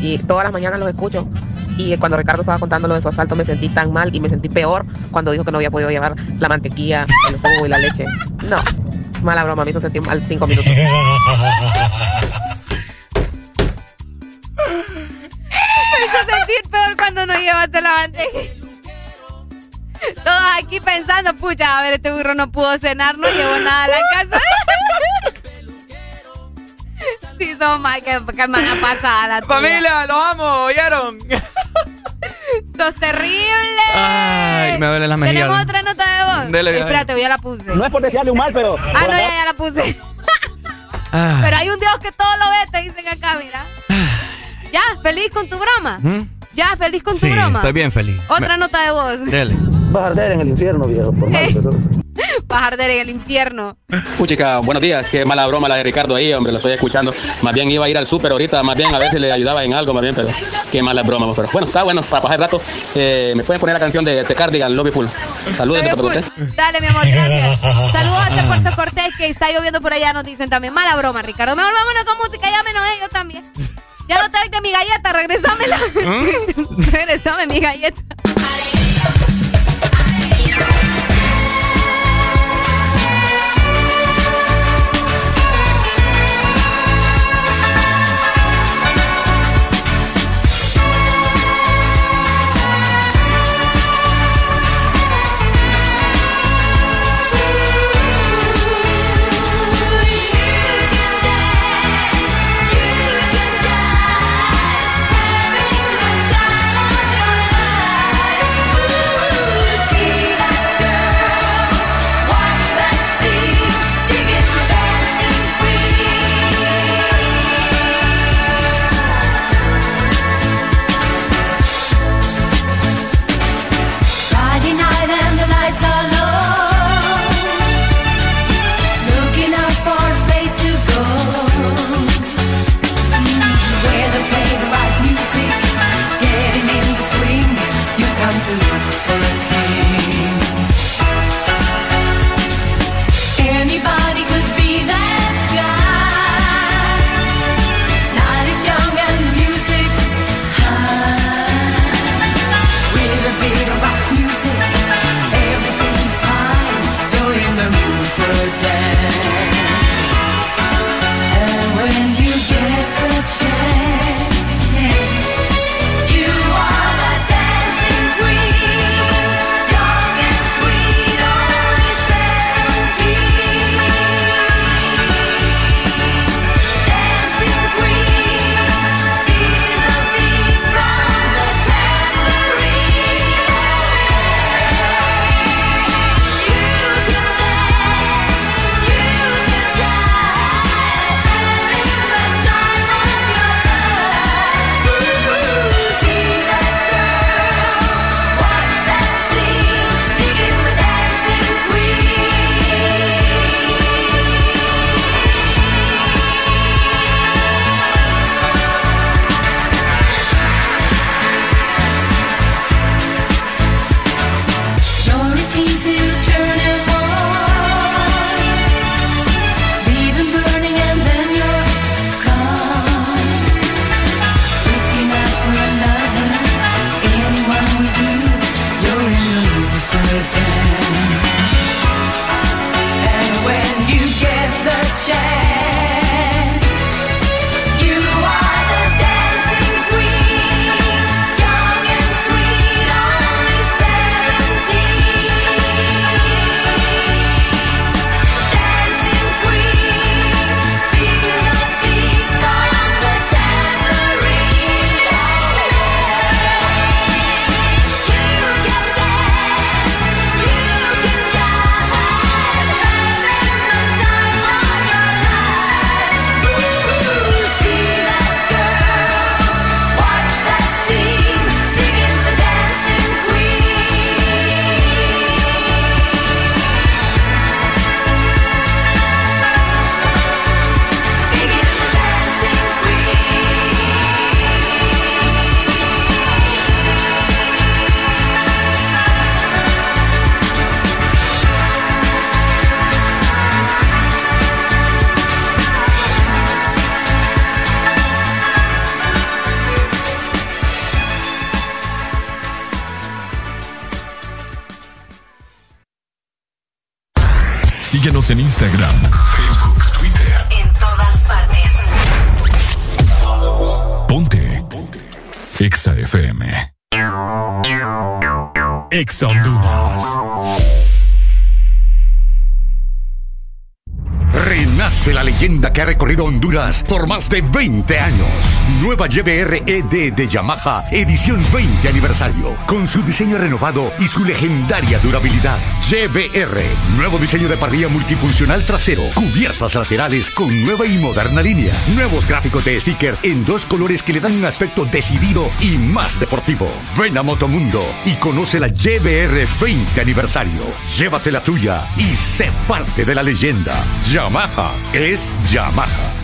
Y todas las mañanas los escucho. Y cuando Ricardo estaba contando lo de su asalto me sentí tan mal y me sentí peor cuando dijo que no había podido llevar la mantequilla, el jugo y la leche. No, mala broma, me hizo sentir mal cinco minutos. Me hizo sentir peor cuando no llevaste la mantequilla. Todos aquí pensando, pucha, a ver, este burro no pudo cenar, no llevó nada a la casa. Sí, son mal, que, que mala pasada. Familia, los amo, ¿oyeron? Sos terrible. Ay, me duele las mejillas. ¿Tenemos otra nota de voz? Dele, dale. Espérate, ya la puse. No es por desearle un mal, pero. Ah, no, ya, ya la puse. Ah. Pero hay un Dios que todo lo ve, te dicen acá, mira. Ya, feliz con tu broma. ¿Mm? Ya, feliz con tu Sí, broma. estoy bien feliz. Otra nota de voz. Dele. Vas a arder en el infierno, viejo, por mal. Bajar en el infierno. Puchica, buenos días. Qué mala broma la de Ricardo ahí, hombre, lo estoy escuchando. Más bien iba a ir al súper ahorita, más bien a ver si le ayudaba en algo, más bien, pero qué mala broma. Pero bueno, está bueno, para pasar el rato. Eh, ¿Me pueden poner la canción de The Cardigan, Lobby Full? Saludos desde Puerto Cortés. Dale, mi amor, gracias. Saludos hasta Puerto Cortés, que está lloviendo por allá, nos dicen también. Mala broma, Ricardo. Mejor vámonos con música, ya menos ellos también. Ya no te de mi galleta, regresámela. Regresame mi galleta. Exa Honduras. Renace la leyenda que ha recorrido Honduras por más de 20 años. Nueva YBR ED de Yamaha, edición 20 aniversario, con su diseño renovado y su legendaria durabilidad. YBR, nuevo diseño de parrilla multifuncional trasero, cubiertas laterales con nueva y moderna línea, nuevos gráficos de sticker en dos colores que le dan un aspecto decidido y más deportivo. Ven a Motomundo y conoce la YBR 20 aniversario. Llévate la tuya y sé parte de la leyenda. Yamaha es Yamaha.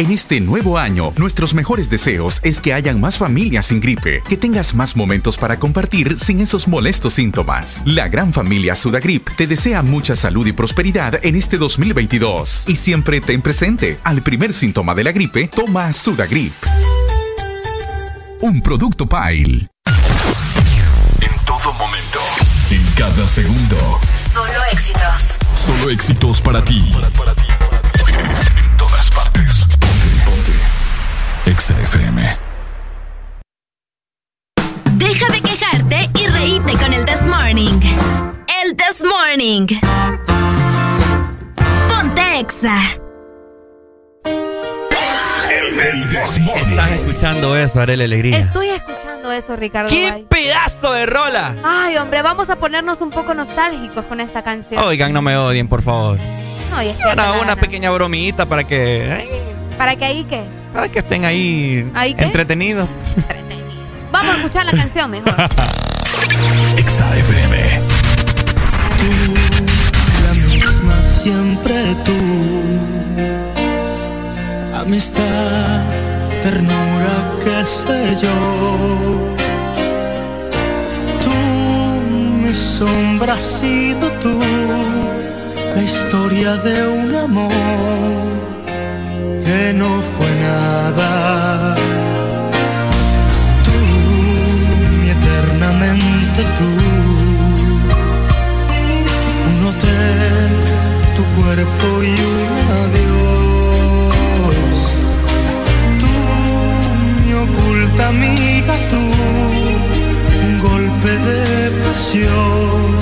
En este nuevo año, nuestros mejores deseos es que hayan más familias sin gripe, que tengas más momentos para compartir sin esos molestos síntomas. La gran familia Sudagrip te desea mucha salud y prosperidad en este 2022 y siempre ten presente, al primer síntoma de la gripe, toma Sudagrip. Un producto Pile. En todo momento. En cada segundo. Solo éxitos. Solo éxitos para ti. En Exa FM. Deja de quejarte y reíte con el This Morning. El This Morning. Ponte Exa. Estás escuchando eso, Arely Alegría. Estoy escuchando eso, Ricardo. ¡Qué Bay. pedazo de rola! Ay, hombre, vamos a ponernos un poco nostálgicos con esta canción. Oigan, no me odien, por favor. No, y es que Una, la una gana. pequeña bromita para que, ay, ¿Para que ahí qué? Para que estén ahí, ¿Ahí qué? entretenidos. Vamos a escuchar la canción mejor. Exa FM. la misma siempre tú. Amistad, ternura, qué sé yo. Tú, mi sombra has sido tú. La historia de un amor que no fue nada. Tú, mi eternamente tú un hotel, tu cuerpo y un adiós. Tú, mi oculta amiga, tú, un golpe de pasión,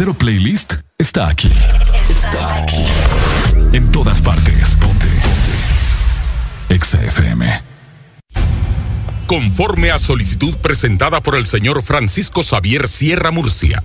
verdadero playlist está aquí. Está aquí. En todas partes. Ponte. Ponte. Conforme a solicitud presentada por el señor Francisco Xavier Sierra Murcia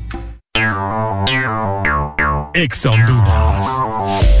Honduras.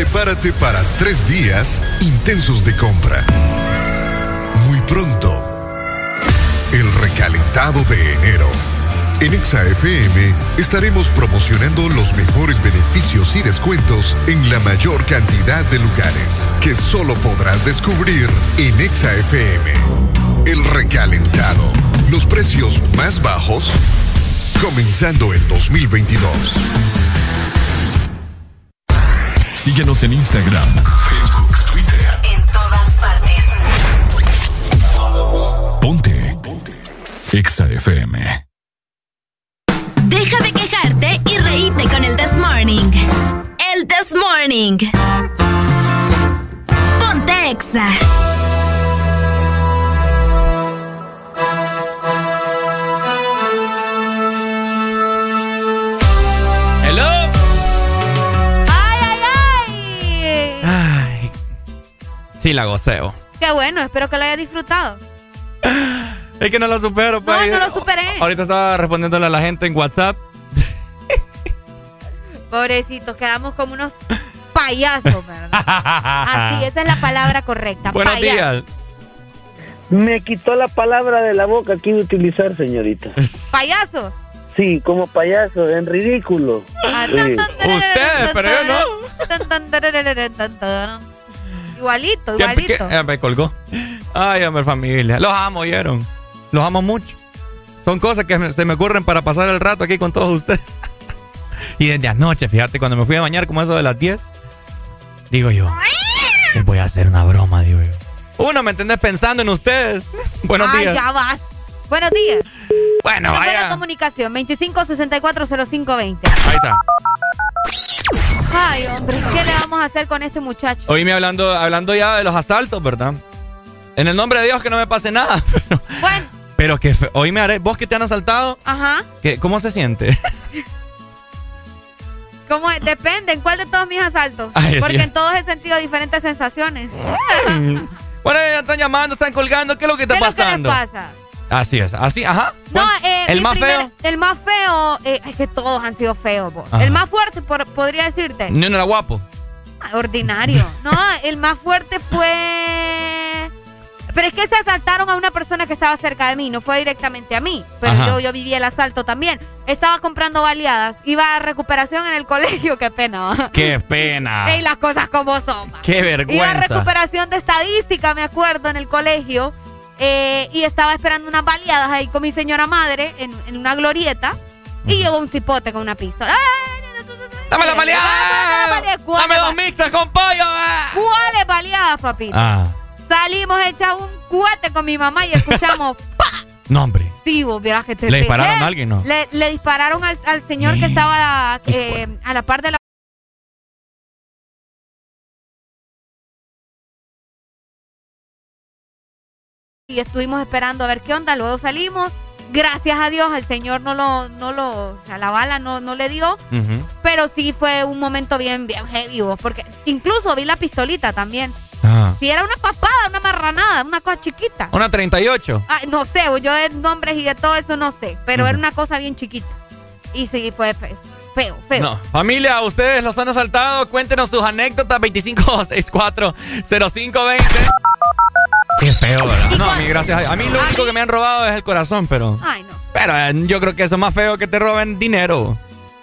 Prepárate para tres días intensos de compra. Muy pronto, el recalentado de enero. En Exa FM estaremos promocionando los mejores beneficios y descuentos en la mayor cantidad de lugares que solo podrás descubrir en Exa FM. El recalentado. Los precios más bajos comenzando el 2022. Síguenos en Instagram, Facebook, Twitter. En todas partes. Ponte. Ponte. Exa FM. Deja de quejarte y reíte con el This Morning. El This Morning. Ponte Exa. Sí, la goceo. Qué bueno, espero que lo haya disfrutado. Es que no lo supero, pues. No, no lo superé. Ahorita estaba respondiéndole a la gente en WhatsApp. Pobrecitos, quedamos como unos payasos, ¿verdad? Así, esa es la palabra correcta. Buenos payaso. días. Me quitó la palabra de la boca que iba a utilizar, señorita. ¿Payaso? Sí, como payaso, en ridículo. Ah, Sí. Ustedes, pero yo no. Igualito, ¿Qué- igualito. eh, me colgó. Ay, hombre, familia. Los amo, ¿oyeron? Los amo mucho. Son cosas que se me ocurren para pasar el rato aquí con todos ustedes. y desde anoche, fíjate, cuando me fui a bañar como eso de las 10, digo yo, les voy a hacer una broma, digo yo. Uno, ¿me entendés? Pensando en ustedes. Buenos Ay, días. ya vas. Buenos días. Bueno, Número de vaya. comunicación 25640520. Ahí está. Ay, hombre, ¿qué le vamos a hacer con este muchacho? Oíme hablando, hablando ya de los asaltos, ¿verdad? En el nombre de Dios que no me pase nada. Pero, Bueno, pero que, fe- oíme, Are, vos que te han asaltado, ajá. ¿qué- ¿cómo se siente? ¿Cómo? Depende, ¿en cuál de todos mis asaltos? Ay, sí. Porque en todos he sentido diferentes sensaciones. bueno, ya están llamando, están colgando, ¿qué es lo que está ¿Qué que pasando? pasa? Así es, así, ajá. No, eh, ¿El más primer- feo? El más feo, eh, es que todos han sido feos. vos. El más fuerte, por- podría decirte. No, no era guapo. Ah, Ordinario. No, el más fuerte fue. Pero es que se asaltaron a una persona que estaba cerca de mí, no fue directamente a mí. Pero Ajá. yo, yo viví el asalto también. Estaba comprando baleadas, iba a recuperación en el colegio, qué pena. Qué pena. Ey, las cosas como son. Qué Iba a vergüenza. recuperación de estadística, me acuerdo, en el colegio. Eh, y estaba esperando unas baleadas ahí con mi señora madre en, en una glorieta. Y llegó un cipote con una pistola. ¡Ay! ¡Dame la Dame la baleada! baleada. ¿Cuál ¡Dame es dos mixtas con pollo! ah! ¿Cuáles baleadas, papito? Ah, Salimos hechas un cohete con mi mamá y escuchamos ¡pa! no, hombre. Sí, vos vieras que te ¿Le dispararon Eh, a alguien, no? Le, le dispararon al, al señor que estaba eh, a la par de la. Y estuvimos esperando a ver qué onda. Luego salimos. Gracias a Dios, al señor no lo, no lo, o sea, la bala no, no le dio. Pero sí fue un momento bien, bien heavy, porque incluso vi la pistolita también. Ah. Si era una papada, una marranada, una cosa chiquita. Una 38. Ay, no sé, yo de nombres y de todo eso no sé, pero era una cosa bien chiquita. Y sí, fue fe- feo, feo. No. Familia, ustedes los han asaltado. Cuéntenos sus anécdotas. 2564-0520. Qué feo, ¿verdad? No, a mí, gracias a Dios. A mí lo único que me han robado es el corazón, pero. Ay, no. Pero eh, yo creo que eso es más feo que te roben dinero.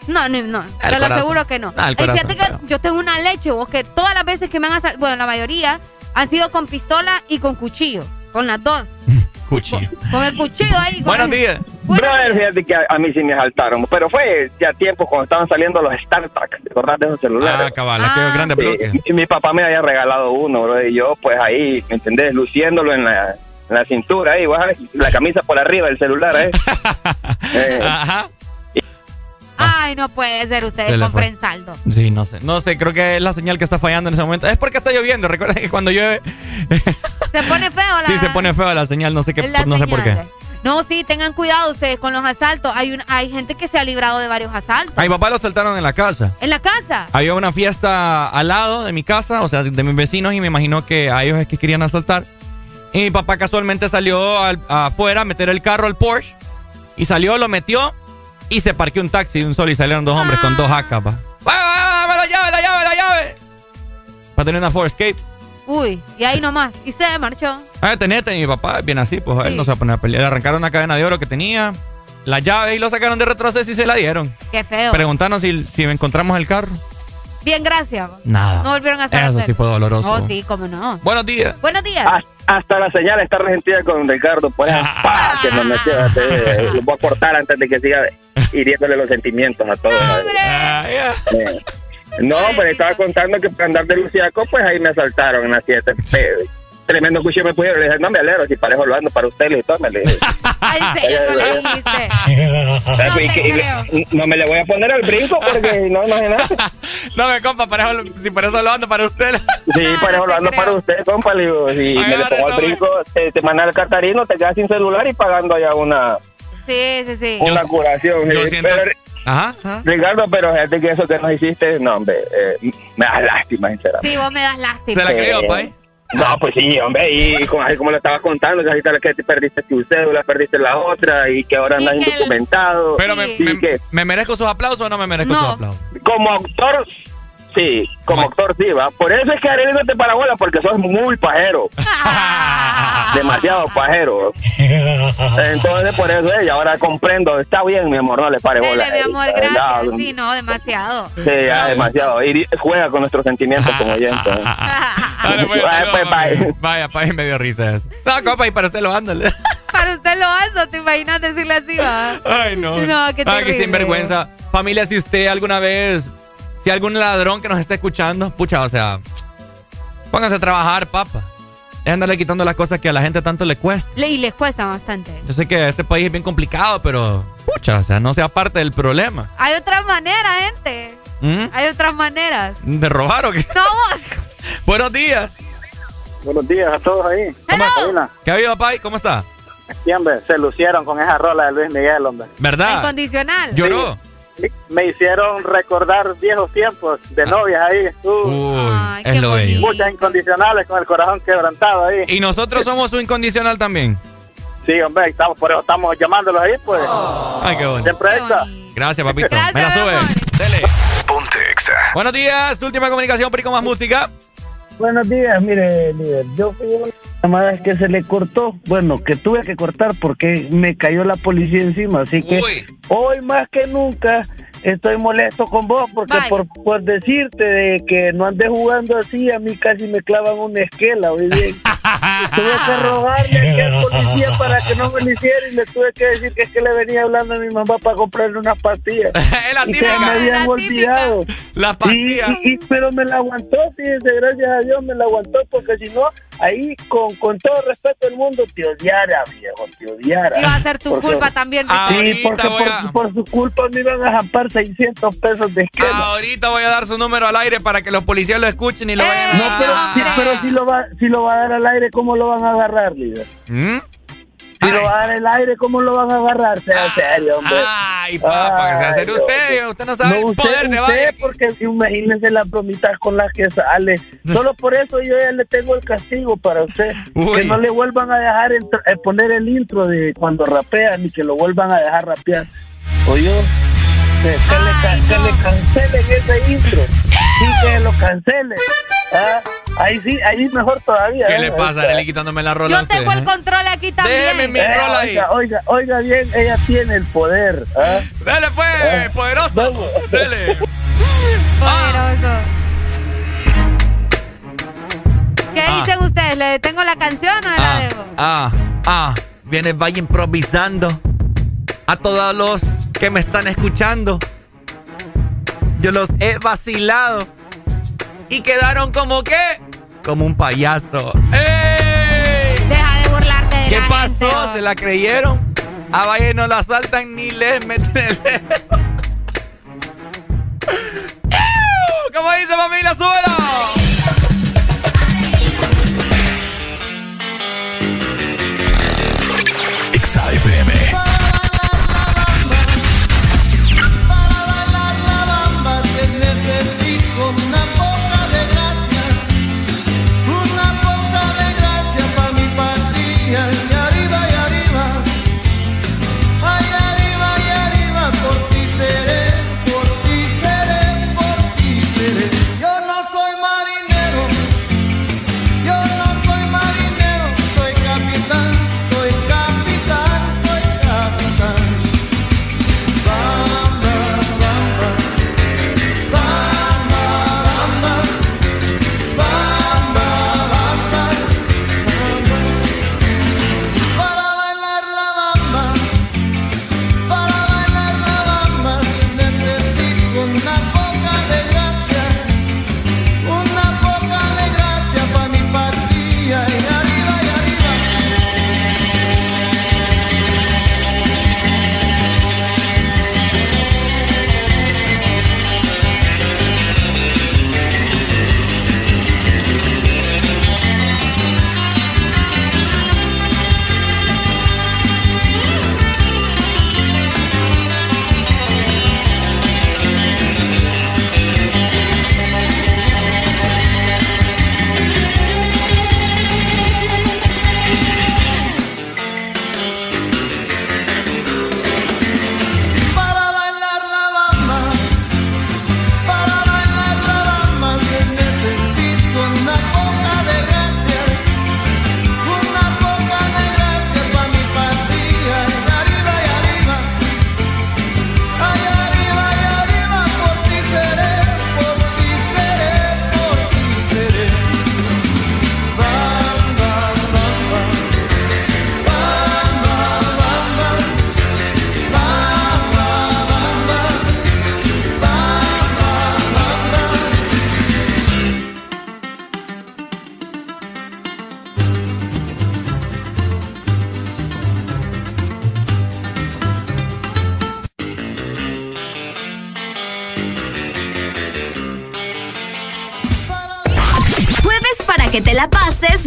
No, no, no. El Te lo aseguro que no. Ah, el corazón, fíjate que yo tengo una leche, vos, que todas las veces que me han asaltado, bueno, la mayoría han sido con pistola y con cuchillo. Con las dos. Cuchillo. Con el cuchillo ahí. con Buenos el- días. Brother, fíjate que a, a mí sí me asaltaron, pero fue ya tiempo cuando estaban saliendo los StarTAC, ¿te acordás de esos celulares? Ah, cabal, aquellos grandes Sí, bloques. y mi papá me había regalado uno, bro, y yo pues ahí, ¿me entendés? Luciéndolo en la, en la cintura ahí, vos sabés, la camisa por arriba del celular, ¿eh? Eh, Ajá. Ay, no puede ser, Se ustedes le compren saldo. Sí, no sé. No sé, creo que es la señal que está fallando en ese momento. Es porque está lloviendo. Recuerda que cuando llueve, Se pone feo la sí se pone feo la señal. No sé qué, no sé por qué. señal. No, sí, tengan cuidado ustedes con los asaltos. Hay un, hay gente que se ha librado de varios asaltos. A mi papá lo saltaron en la casa. En la casa. Había una fiesta al lado de mi casa, o sea, de mis vecinos, y me imaginó que a ellos es que querían asaltar. Y mi papá casualmente salió al- afuera a meter el carro al Porsche, y salió, lo metió, y se parqueó un taxi de un solo, y salieron dos hombres con dos AK, pa. ¡Va, va, va, ¡Dame la llave, la llave, la llave! Para tener una Ford Escape. Uy, y ahí nomás. Y se marchó. Ah, tenete, mi papá, bien así, pues él Sí. no se va a poner a pelear. Le arrancaron una cadena de oro que tenía, la llave, y lo sacaron de retroceso y se la dieron. Qué feo. Preguntanos si, si encontramos el carro. Bien, gracias. Nada. No volvieron a hacer Eso sí fue doloroso. Oh, sí, cómo no. Buenos días. Buenos días. Ah, hasta la señal está resentida con Ricardo, por eso, pa, que nos metió, eh, lo voy a cortar antes de que siga hiriéndole los sentimientos a todos. Eh, No, pues estaba contando que para andar de Luciaco, pues ahí me asaltaron en las 7. Tremendo cuchillo me pusieron. Le dije, no me alero, si parejo lo ando para usted, le dije, tómale. Ay, ¿en serio eso le dijiste? No, y que- y- no me le voy a poner al brinco porque no, imagínate. No me compa, parejo, si por eso lo ando para usted. Sí, parejo lo ando para usted, compa. Le digo, si me le pongo al brinco, te, te manda el cartarino, te quedas sin celular y pagando allá una, Sí, sí, sí. una curación. yo sí. siento- Pero, Ajá, ajá. Ricardo, pero fíjate que eso que nos hiciste, no, hombre, eh, me da lástima, sinceramente. Sí, vos me das lástima. Eh, No, pues sí, hombre, y como, así como lo estabas contando, que ahorita que te perdiste tu cédula, perdiste la otra, y que ahora andas indocumentado. Pero me, y me- que ¿me merezco sus aplausos o no me merezco No. sus aplausos? como actor, sí, como actor sí, va. Por eso es que Arely no te parabola, porque sos muy pajero. Demasiado pajero. Entonces, por eso ella, ahora comprendo. Está bien, mi amor, no le pare bola. Dele, mi amor, Eh, gracias. no, Sí, no, demasiado. Sí, ya, demasiado. Y juega con nuestros sentimientos como oyente. Dale, pues, Ay, no, pues, bye. Vaya, pa, me dio risa eso. No, compa, y para usted lo ándale. Para usted lo ando, ¿te imaginas decirle así, va? Ay, no. No, qué Ay, qué terrible. sinvergüenza. Familia, si usted alguna vez, si algún ladrón que nos está escuchando, pucha, o sea, pónganse a trabajar, papa. Es andarle quitando las cosas que a la gente tanto le cuesta. Le- Y les cuesta bastante. Yo sé que este país es bien complicado, pero, pucha, o sea, no sea parte del problema. Hay otras maneras, gente. ¿Mm? Hay otras maneras. ¿De robar o qué? No, vos. Buenos días. Buenos días a todos ahí. Karina, ¿Qué ha habido, Pai? ¿Cómo está? hombre, se lucieron con esa rola de Luis Miguel, hombre. ¿Verdad? Incondicional. ¿Lloró? Me hicieron recordar viejos tiempos de novias ahí. Uh, Uy, es lo bello. muchas incondicionales con el corazón quebrantado ahí. Y nosotros somos su incondicional también. Sí, hombre, estamos, por eso estamos llamándolos ahí, pues. Ay, qué bonito. Siempre. Gracias, papito. Me la sube. Dele. Ponte Exa. Buenos días, última comunicación, Perico Más Música. Buenos días, mire, líder. Yo fui llamada que se le cortó. Bueno, que tuve que cortar porque me cayó la policía encima. Así que hoy más que nunca estoy molesto con vos porque por, por decirte de que no andes jugando así, a mí casi me clavan una esquela. Hoy bien. tuve que rogarle aquí al policía para que no me lo hiciera y le tuve que decir que es que le venía hablando a mi mamá para comprarle unas pastillas. y que típica. me habían La olvidado. Las pastillas. Y, y- pero me la aguantó, fíjense, gracias a Dios me la aguantó porque si no, ahí con, con todo respeto del mundo te odiara, viejo, te odiara. Iba a ser tu Porque- culpa también. Sí, Ricardo. porque por, por su culpa me iban a jampar 600 pesos de esquema. Ahorita voy a dar su número al aire para que los policías lo escuchen y lo vayan No, pero, a... sí, pero si lo va, si lo va a dar al aire, ¿cómo lo van a agarrar, líder? ¿Mm? Si lo va a dar el aire, ¿cómo lo van a agarrar? Sea serio, hombre. Ay, papá, que sea serio usted. Usted no sabe el usted- poder de Valle. porque imagínese las bromitas con las que sale. Solo por eso yo ya le tengo el castigo para usted. Uy. Que no le vuelvan a dejar entr- eh, poner el intro de cuando rapea, ni que lo vuelvan a dejar rapear. O yo, que, que le, que le cancelen ese intro. Sí, que lo cancelen. Ah, Ahí sí, ahí mejor todavía. ¿Qué ¿eh? le pasa. Arely, quitándome la rola a Yo usted? tengo el eh? control aquí también. Déjeme mi Eh, rola ahí. oiga, oiga, oiga bien, ella tiene el poder. ¿ah? Dale, pues, poderoso. Dale. Poderoso. ¿Qué Ah. dicen ustedes? ¿Le detengo la canción o la Ah, dejo? ah, ah. Viene Valle improvisando. A todos los que me están escuchando. Yo los he vacilado. Y quedaron como que. Como un payaso. ¡Ey! Deja de burlarte de ¿Qué la pasó? gente, ¿Se la creyeron? A Valle no la saltan ni les meten el dedo. ¿Cómo dice familia? ¡Súbelo!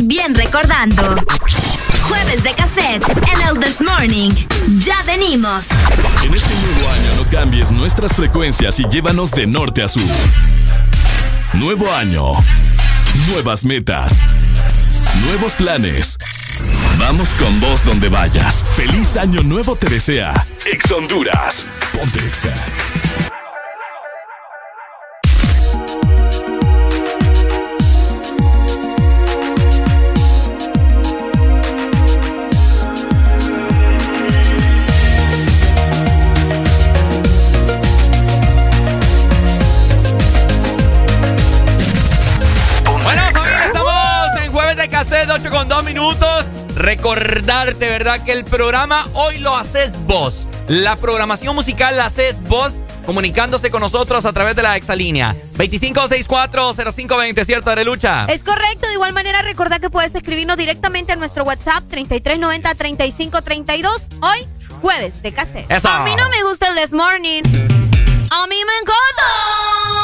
Bien recordando. Jueves de cassette en el This Morning. Ya venimos. En este nuevo año no cambies nuestras frecuencias y llévanos de norte a sur. Nuevo año. Nuevas metas. Nuevos planes. Vamos con vos donde vayas. Feliz año nuevo te desea. Ex Honduras. Ponte Exa. Recordarte, ¿verdad? Que el programa hoy lo haces vos. La programación musical la haces vos comunicándose con nosotros a través de la exalínea. 25640520, ¿cierto, Arelucha? Es correcto, de igual manera recordad que puedes escribirnos directamente a nuestro WhatsApp 3390-3532. Hoy, jueves de cassette. Eso. A mí no me gusta el This Morning. A mí me encanta.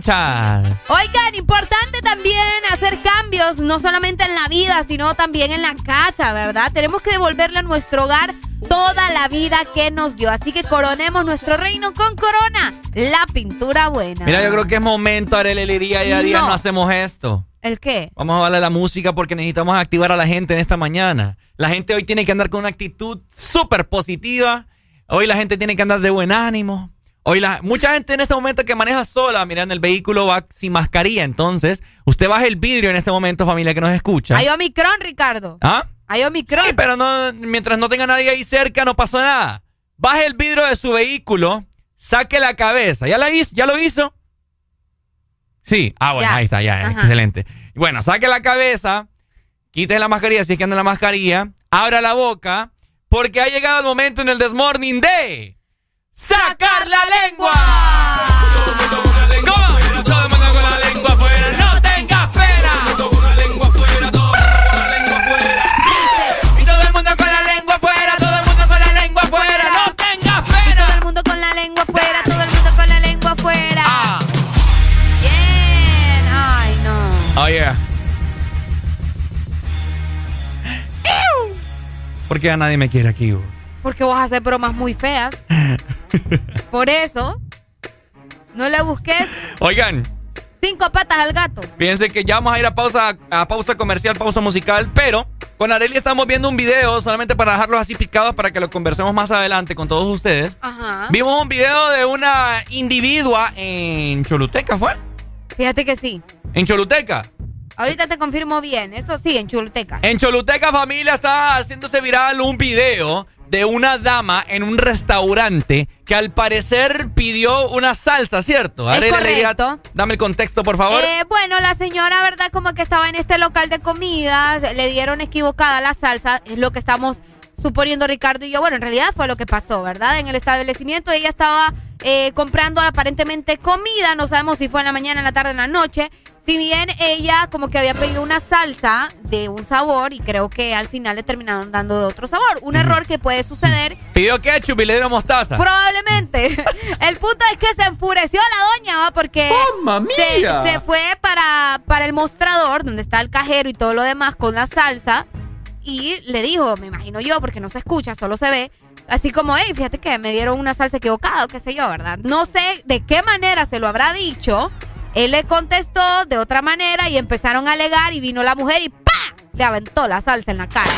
Chimbencuenchas? Oigan, importante también hacer cambios, no solamente en la vida, sino también en la casa, ¿verdad? Tenemos que devolverle a nuestro hogar toda la vida que nos dio. Así que coronemos nuestro reino con Corona, la pintura buena. Mira, yo creo que es momento, Arely, día y a día No. no hacemos esto. ¿El qué? Vamos a darle la música porque necesitamos activar a la gente en esta mañana. La gente hoy tiene que andar con una actitud súper positiva. Hoy la gente tiene que andar de buen ánimo. Hoy la, mucha gente en este momento que maneja sola, mira, en el vehículo va sin mascarilla. Entonces, usted baja el vidrio en este momento, familia que nos escucha. Hay Omicron, Ricardo. ¿Ah? Hay Omicron. Sí, pero no, mientras no tenga nadie ahí cerca, no pasó nada. Baje el vidrio de su vehículo, saque la cabeza. ¿Ya, la hizo? ¿Ya lo hizo? Sí. Ah, bueno, Ya. ahí está, ya, Ajá. excelente. Bueno, saque la cabeza, quite la mascarilla si es que anda la mascarilla, abra la boca, porque ha llegado el momento en el Desmorning de sacar la lengua. ¿Cómo? Todo el mundo con la lengua afuera, no tengas pena. Y todo el mundo con la lengua afuera, todo el mundo con la lengua afuera, no tengas pena. Todo el mundo con la lengua afuera, todo el mundo con la lengua afuera. Ah. Bien. Ay, no. Oh, yeah. ¿Por qué a nadie me quiere aquí? vos? Porque vos haces bromas muy feas. Por eso, no le busques Oigan, cinco patas al gato. Fíjense que ya vamos a ir a pausa, a pausa comercial, pausa musical, pero con Areli estamos viendo un video solamente para dejarlos así picados para que lo conversemos más adelante con todos ustedes. Ajá. Vimos un video de una individua en Choluteca, ¿fue? Fíjate que sí. En Choluteca. Ahorita te confirmo bien. Esto sí, en Choluteca. En Choluteca, familia, está haciéndose viral un video de una dama en un restaurante que al parecer pidió una salsa, ¿cierto? Es Areli, le diría- correcto. Dame el contexto, por favor. Eh, bueno, la señora, ¿verdad? Como que estaba en este local de comidas, le dieron equivocada la salsa, es lo que estamos suponiendo Ricardo y yo. Bueno, en realidad fue lo que pasó, ¿verdad? En el establecimiento ella estaba eh, comprando aparentemente comida, no sabemos si fue en la mañana, en la tarde, en la noche. Si bien ella como que había pedido una salsa de un sabor y creo que al final le terminaron dando de otro sabor. Un error que puede suceder Pidió ketchup y le dieron mostaza. Probablemente. El punto es que se enfureció la doña, ¿va? Porque ¡Mamma se, mía! se fue para, para el mostrador, donde está el cajero y todo lo demás, con la salsa. Y le dijo, me imagino yo, porque no se escucha, solo se ve. Así como, hey, fíjate que me dieron una salsa equivocada, o qué sé yo, ¿verdad? No sé de qué manera se lo habrá dicho. Él le contestó de otra manera y empezaron a alegar y vino la mujer y ¡pa! Le aventó la salsa en la cara.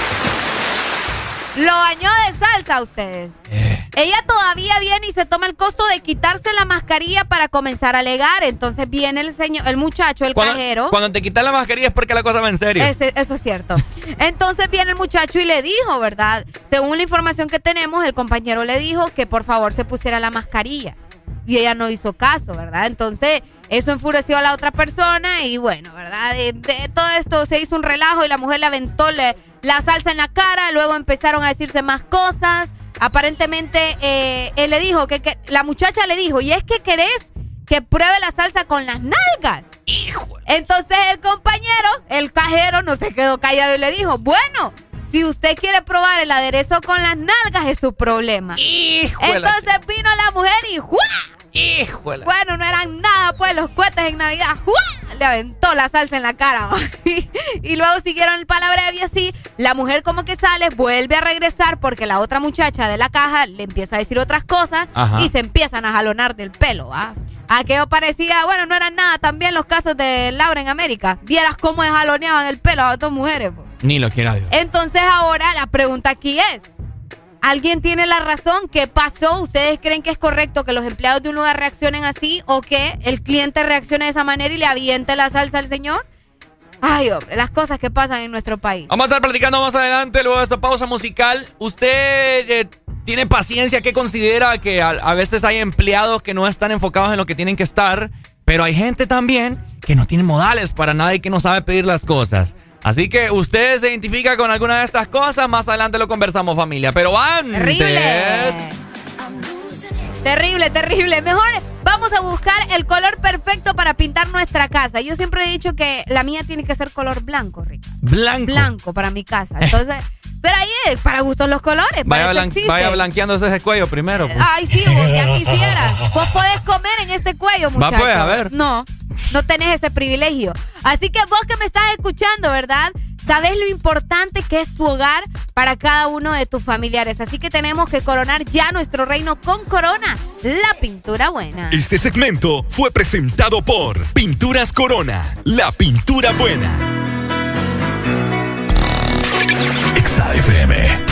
Lo bañó de salsa a ustedes. Ella todavía viene y se toma el costo de quitarse la mascarilla para comenzar a alegar. Entonces viene el señor, el muchacho, el Cuando, cajero. cuando te quitas la mascarilla es porque la cosa va en serio. Ese- eso es cierto. Entonces viene el muchacho y le dijo, ¿verdad? Según la información que tenemos, el compañero le dijo que por favor se pusiera la mascarilla. Y ella no hizo caso, ¿verdad? Entonces eso enfureció a la otra persona y bueno, ¿verdad? De, de todo esto se hizo un relajo y la mujer le aventó le- la salsa en la cara, luego empezaron a decirse más cosas. Aparentemente eh, él le dijo que, que- la muchacha le dijo, y es que querés que pruebe la salsa con las nalgas. Entonces el compañero, el cajero, no se quedó callado y le dijo, bueno, si usted quiere probar el aderezo con las nalgas es su problema. Entonces vino la mujer y ¡juá! Híjole. Bueno, no eran nada, pues los cohetes en Navidad. ¡juá! Le aventó la salsa en la cara. ¿va? y luego siguieron el palabrejo y así. La mujer como que sale, vuelve a regresar porque la otra muchacha de la caja le empieza a decir otras cosas Ajá. y se empiezan a jalonar del pelo. ¿va? Aquello parecía, bueno, no eran nada. También los casos de Laura en América. Vieras cómo jaloneaban el pelo a dos mujeres. po. Ni lo quiera Dios. Entonces ahora la pregunta aquí es, ¿alguien tiene la razón? ¿Qué pasó? ¿Ustedes creen que es correcto que los empleados de un lugar reaccionen así o que el cliente reaccione de esa manera y le aviente la salsa al señor? Ay, hombre, las cosas que pasan en nuestro país. Vamos a estar platicando más adelante, luego de esta pausa musical. ¿Usted eh, tiene paciencia? ¿Qué considera que a, a veces hay empleados que no están enfocados en lo que tienen que estar? Pero hay gente también que no tiene modales para nada y que no sabe pedir las cosas. Así que usted se identifica con alguna de estas cosas, más adelante lo conversamos familia. Pero antes... Terrible. Terrible, terrible. Mejor vamos a buscar el color perfecto para pintar nuestra casa. Yo siempre he dicho que la mía tiene que ser color blanco, Rica. Blanco. Blanco para mi casa. Entonces, pero ahí es, para gustos los colores. Vaya, blan- existe. vaya blanqueándose ese cuello primero. pues. Ay, sí, vos ya quisiera. Vos podés comer en este cuello, Va, muchacho. pues, a ver. No, no tenés ese privilegio. Así que vos que me estás escuchando, ¿verdad? Sabés lo importante que es tu hogar para cada uno de tus familiares. Así que tenemos que coronar ya nuestro reino con Corona, la pintura buena. Este segmento fue presentado por Pinturas Corona, la pintura buena. Exa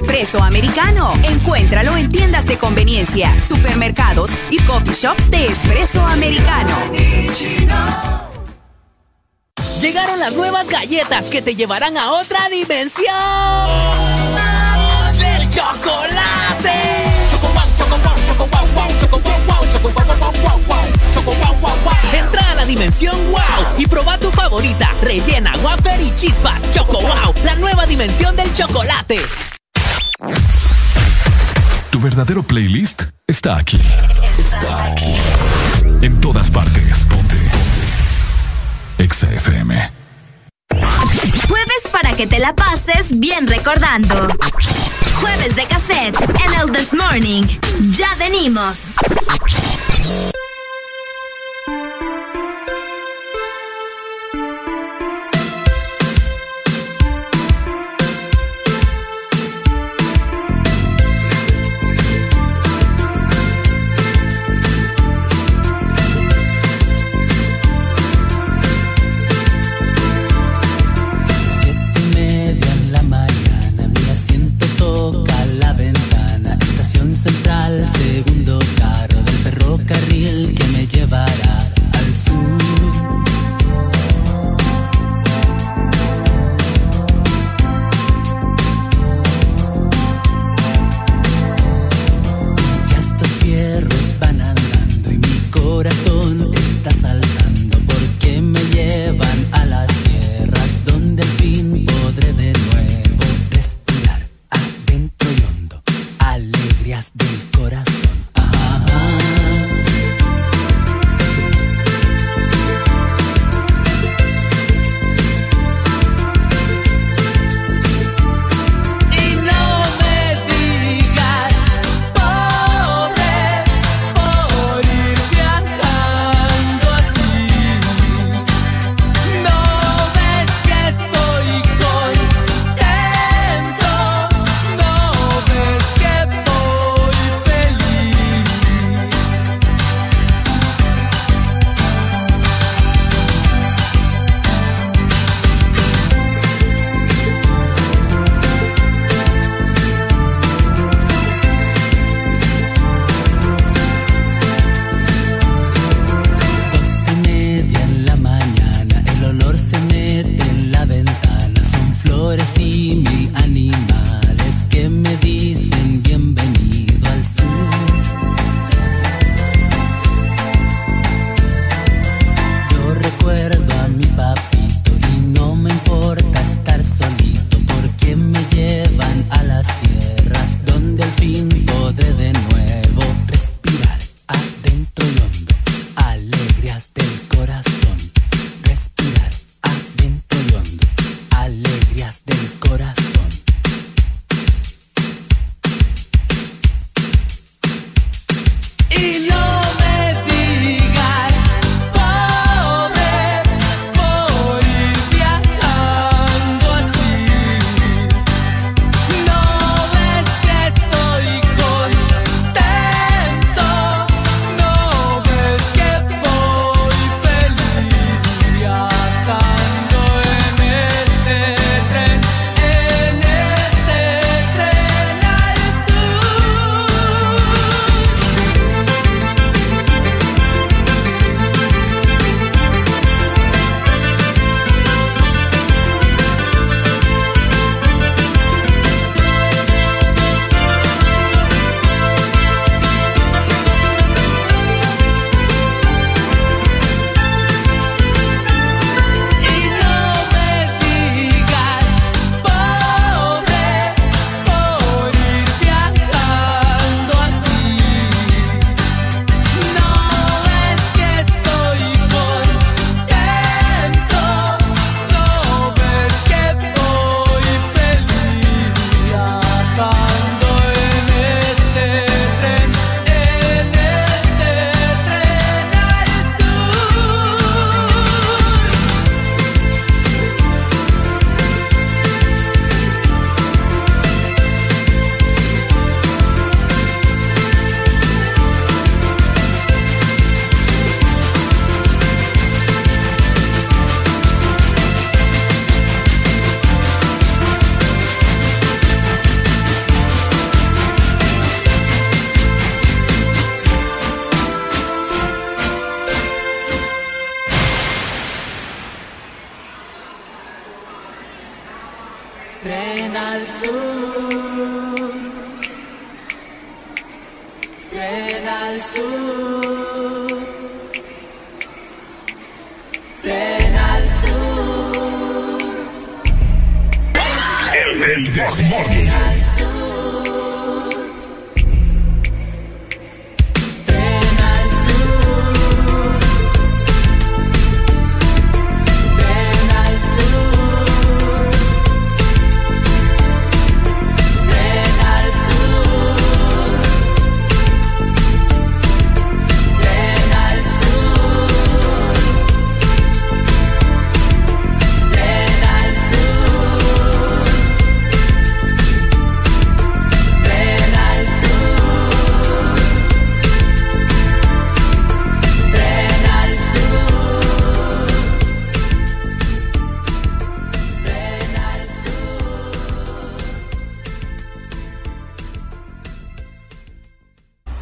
espresso americano. Encuéntralo en tiendas de conveniencia, supermercados y coffee shops de espresso americano. Llegaron las nuevas galletas que te llevarán a otra dimensión. ¡Del chocolate! ¡Choco Entra a la dimensión wow y proba tu favorita. Rellena, wafer y chispas. Choco wow, la nueva dimensión del chocolate. Tu verdadero playlist está aquí. Está aquí. En todas partes. Ponte. Ponte. Exa FM. Jueves para que te la pases bien recordando. Jueves de cassette en el This Morning. Ya venimos.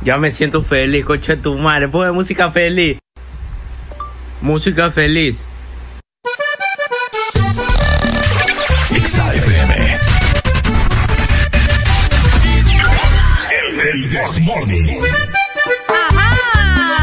Ya me siento feliz, coche tu madre. Pone música feliz. Música feliz. XAFM. El, el Desmorning.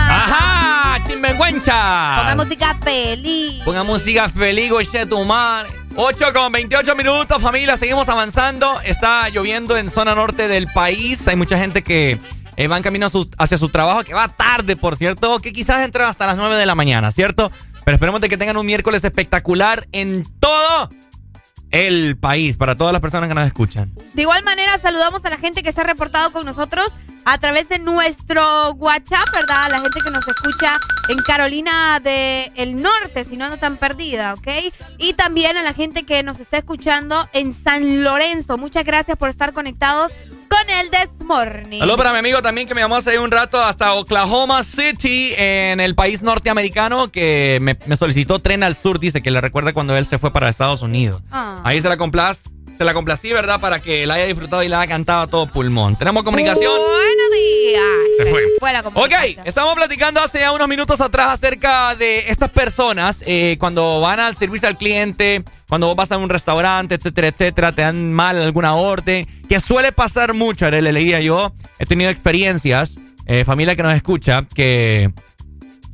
¡Ajá! ¡Chimbenguencha! Ponga música feliz. Ponga música feliz, goche tu madre. 8 con 28 minutos, familia. Seguimos avanzando. Está lloviendo en zona norte del país. Hay mucha gente que eh, va en camino su- hacia su trabajo, que va tarde, por cierto, que quizás entran hasta las 9 de la mañana, ¿cierto? Pero esperemos de que tengan un miércoles espectacular en todo el país, para todas las personas que nos escuchan. De igual manera, saludamos a la gente que se ha reportado con nosotros a través de nuestro WhatsApp, ¿verdad? La gente que nos escucha en Carolina del Norte, si no, no tan perdida, ¿ok? Y también a la gente que nos está escuchando en San Lorenzo. Muchas gracias por estar conectados con el This Morning. Saludos para mi amigo también que me llamó hace un rato hasta Oklahoma City, en el país norteamericano, que me, me solicitó tren al sur. Dice que le recuerda cuando él se fue para Estados Unidos. Ah. Ahí se la complaz, se la complací, ¿verdad? Para que la haya disfrutado y la haya cantado a todo pulmón. Tenemos comunicación. Buenos días. Se fue. Fue la Ok, estamos platicando hace ya unos minutos atrás acerca de estas personas eh, cuando van al servicio al cliente, cuando vos vas a un restaurante, etcétera, etcétera, te dan mal alguna orden, que suele pasar mucho, le leía yo, he tenido experiencias, eh, familia que nos escucha, que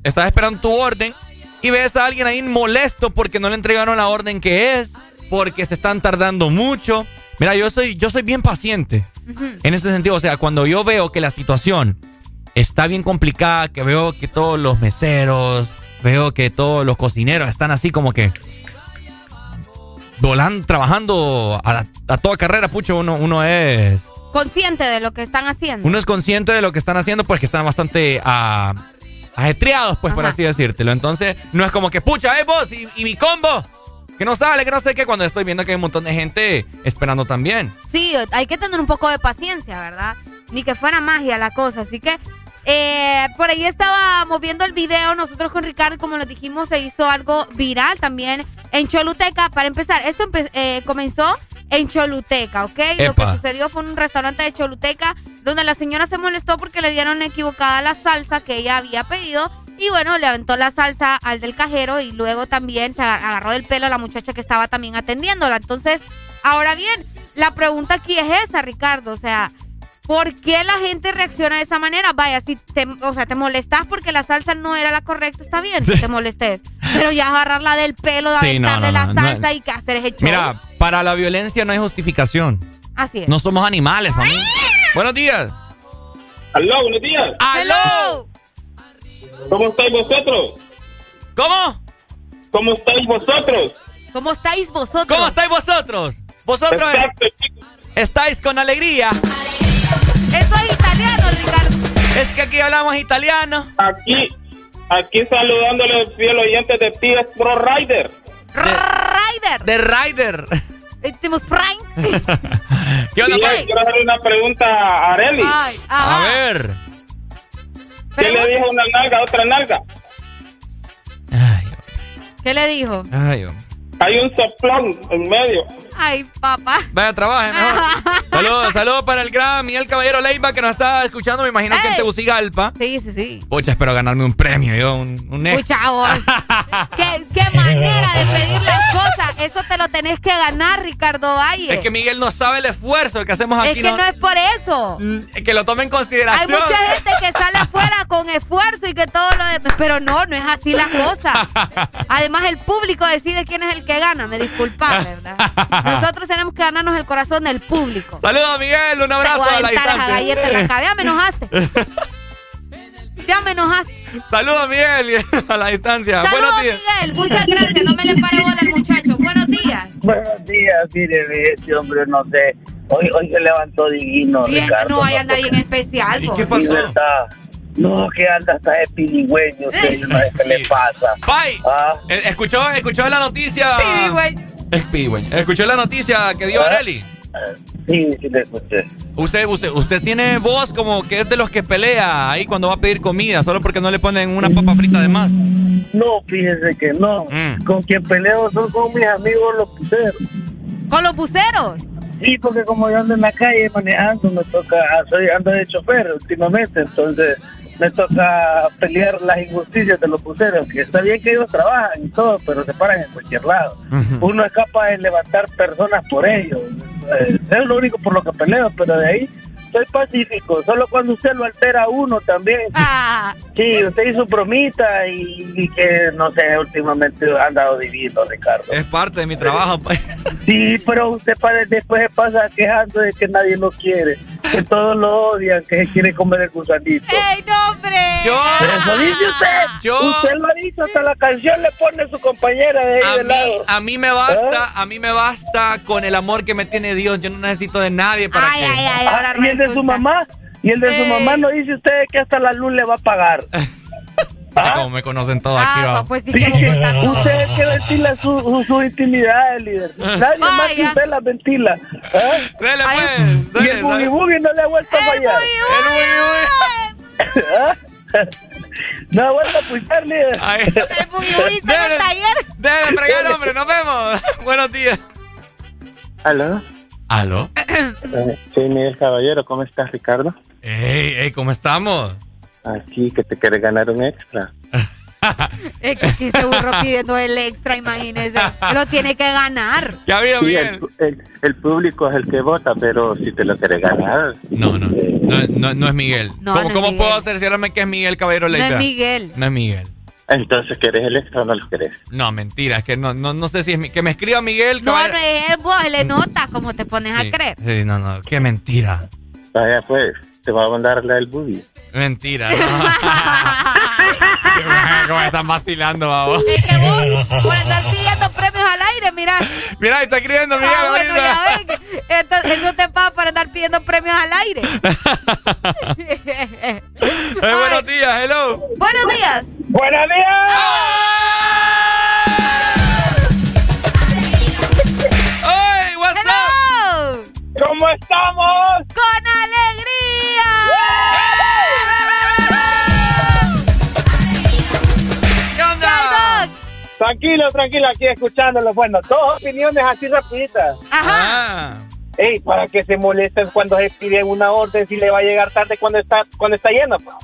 estás esperando tu orden y ves a alguien ahí molesto porque no le entregaron la orden que es, porque se están tardando mucho. Mira, yo soy, yo soy bien paciente. En este sentido, o sea, cuando yo veo que la situación está bien complicada, que veo que todos los meseros, veo que todos los cocineros están así como que volando, trabajando a, la- a toda carrera, pucho, uno, uno es Consciente de lo que están haciendo. uno es consciente de lo que están haciendo, pues que están bastante ah, ajetreados, pues por así decírtelo. Entonces, no es como que, pucha, eh, vos, y, y mi combo, que no sale, que no sé qué, cuando estoy viendo que hay un montón de gente esperando también. Sí, hay que tener un poco de paciencia, ¿verdad? Ni que fuera magia la cosa. Así que eh, por ahí estábamos viendo el video. Nosotros con Ricardo, como nos dijimos, se hizo algo viral también en Choluteca. Para empezar, esto empe- eh, comenzó en Choluteca, ¿ok? Lo que sucedió fue en un restaurante de Choluteca donde la señora se molestó porque le dieron equivocada la salsa que ella había pedido. Y bueno, le aventó la salsa al del cajero y luego también se aga- agarró del pelo a la muchacha que estaba también atendiéndola. Entonces, ahora bien, la pregunta aquí es esa, Ricardo. O sea, ¿por qué la gente reacciona de esa manera? Vaya, si te, o sea, te molestas porque la salsa no era la correcta, está bien, si te molestes. Pero ya agarrarla del pelo, de Sí, aventarle no, la no, no. salsa y que hacer ese show. Mira, para la violencia no hay justificación. Así es. No somos animales, familia. Buenos días. Aló, buenos días. ¡Aló! ¿Cómo estáis vosotros? ¿Cómo? ¿Cómo estáis vosotros? ¿Cómo estáis vosotros? ¿Cómo estáis vosotros? Vosotros estáis con alegría. Eso es italiano, Ricardo. Es que aquí hablamos italiano. Aquí, aquí saludándole fiel oyentes de TS Pro Rider. Rider. De Rider. Tenemos Prime. ¿Qué onda, Sí? Quiero hacerle una pregunta a Areli. A ver. ¿Qué le dijo una nalga a otra nalga? ¿Qué le dijo? Ay, hombre. Hay un soplón en medio. Ay, papá. Vaya, trabaje mejor. Saludos, saludos para el gran Miguel Caballero Leiva que nos está escuchando, me imagino que en Ey. Tegucigalpa. Sí, sí, sí. Pucha, espero ganarme un premio, yo, un, un chavos. ¿Qué, qué manera de pedir las cosas. Eso te lo tenés que ganar, Ricardo Valle. Es que Miguel no sabe el esfuerzo que hacemos Es aquí. que no es por eso. Que lo tome en Hay consideración. mucha gente que sale afuera con esfuerzo y que todo lo de... Pero no, no es así la cosa. Además, el público decide quién es el que que gana, me disculpas, ¿verdad? Nosotros tenemos que ganarnos el corazón del público. Saludos, Miguel. Un abrazo voy a la distancia. galleta en la cabeza. Ya me enojaste. Ya me enojaste. Saludos, Miguel. A la distancia. Saludos, Buenos días. Miguel. Muchas gracias. No me le pare bola al muchacho. Buenos días. Buenos días, mire, este hombre, no sé. Hoy, hoy se levantó divino, Bien, Ricardo. no, hay anda bien especial. po. Libertad. No, que anda hasta de usted, no sé qué le pasa. Bye. Ah, Eh, ¿Escuchó, escuchó la noticia? Es Pidigüey. ¿Escuchó la noticia que dio Areli? Sí, sí le escuché. Usted, usted, usted tiene voz como que es de los que pelea ahí cuando va a pedir comida, solo porque no le ponen una papa frita de más. No, fíjese que no. Mm. Con quien peleo son con mis amigos los puseros. ¿Con los buceros? Sí, porque como yo ando en la calle manejando, me toca, ah, soy ando de chofer últimamente, entonces me toca pelear las injusticias de los puseros, que está bien que ellos trabajan y todo, pero se paran en cualquier lado. Uno es capaz de levantar personas por ellos. Eh, es lo único por lo que peleo, pero de ahí soy pacífico. Solo cuando usted lo altera a uno también. Ah. Sí, usted hizo bromita y, y que, no sé, últimamente ha andado divino, Ricardo. Es parte de mi trabajo. pues. Sí, pero usted para- después se pasa quejando de que nadie lo quiere, que todos lo odian, que se quiere comer el gusanito. ¡Ey, no, hombre! Yo. Eso dice usted. Usted lo ha dicho, hasta la canción le pone su compañera de ahí A de mí, lado. a mí me basta, a mí me basta con el amor que me tiene Dios. Yo no necesito de nadie para que. Ah, y el de su mamá, y el de su Eh. mamá no dice usted que hasta la luz le va a pagar. Pucha, como me conocen todos aquí, va. pues sí Sí, usted es que ventila su, su, su intimidad, líder. Nadie más que Vaya. usted la ventila. ¿ah? Dele, Y pues. el boogie boogie no le ha vuelto a fallar. ¿Ah? No ha vuelto a puchar, líder. Dele, dele, fregar, hombre. Nos vemos. Buenos días. ¿Aló? ¿Aló? Soy Miguel Caballero, ¿cómo estás, Ricardo? Ey, ey, ¿cómo estamos? Aquí, que te quieres ganar un extra. Es que aquí este burro pidiendo el extra, imagínese. Lo tiene que ganar. ¿Qué ha habido, Sí, Miguel? el, el- el público es el que vota, pero si te lo quieres ganar. No, no. No, no, no es Miguel. No, ¿Cómo, no es cómo Miguel. puedo cerciorarme que es Miguel Caballero No Leiva? es Miguel. No es Miguel. Entonces, ¿quieres el extra o no lo querés? No, mentira. Es que no, no, no sé si es mi- Que me escriba Miguel No, no es él, vos le nota como te pones Sí, a creer. Sí, no, no. Qué mentira. Vaya, pues, te va a mandar la del boogie. Mentira. No. ¿Cómo están vacilando, babo? Es que vos, por estar pidiendo premios al aire, mira. Mira, está escribiendo Miguel. Ah, bueno, ya ven. Esto, eso te pasa por andar pidiendo premios al aire. Eh, buenos días, hello. Buenos días. ¡Buenos días! ¡Ay, what's Hello. ¿Cómo estamos? Tranquilo, tranquilo, aquí escuchándolo. Bueno, dos opiniones así rapiditas. Ah. Ey, para que se molesten cuando se pide una orden si le va a llegar tarde cuando está cuando está lleno. Pues,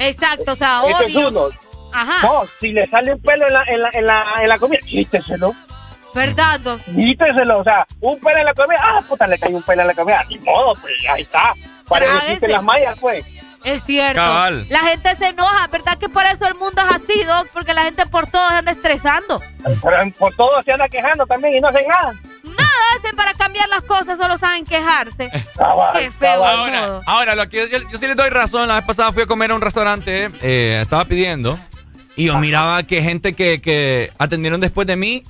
Exacto, o sea, Ese es obvio. uno. Ajá. No, si le sale un pelo en la, en la, en la, en la comida, quíteselo. ¿Verdad? Quíteselo, o sea, un pelo en la comida, ah, puta, le cayó un pelo en la comida. Ni modo, pues, ahí está. Para Tráguese. decirte las mallas, pues. Es cierto. Cabal. La gente se enoja, ¿verdad? Que por eso el mundo es así, Doc, porque la gente por todo anda estresando. Pero por todo se anda quejando también y no hacen nada. Nada hacen para cambiar las cosas, solo saben quejarse. Qué feo Ahora, ahora, lo que yo, yo- yo sí les doy razón. La vez pasada fui a comer a un restaurante, eh, estaba pidiendo, y yo miraba que gente que, que atendieron después de mí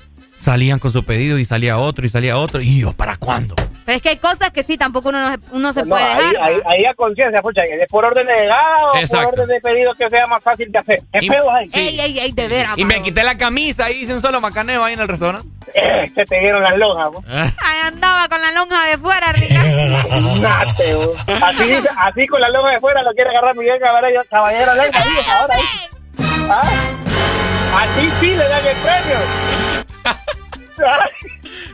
salían con su pedido y salía otro y salía otro. Y yo, ¿para cuándo? Pero es que hay cosas que sí, tampoco uno, no se- uno se No, puede ahí, dejar. ahí, ahí a conciencia, pucha, es por orden de llegada o Exacto. por orden de pedido que sea más fácil de hacer. ¿Qué Y- pedos hay? Ey, ey, ey, de veras. Y me quité la camisa y hice un solo macaneo ahí en el restaurante. Eh, se te dieron las lonjas, vos. Ay, andaba con la lonja de fuera, Rica. Nate, vos. Así, así con la lonja de fuera lo quiere agarrar Miguel Caballero, caballero dice, ahora ahí. ¿Ah? Así sí le dan el premio.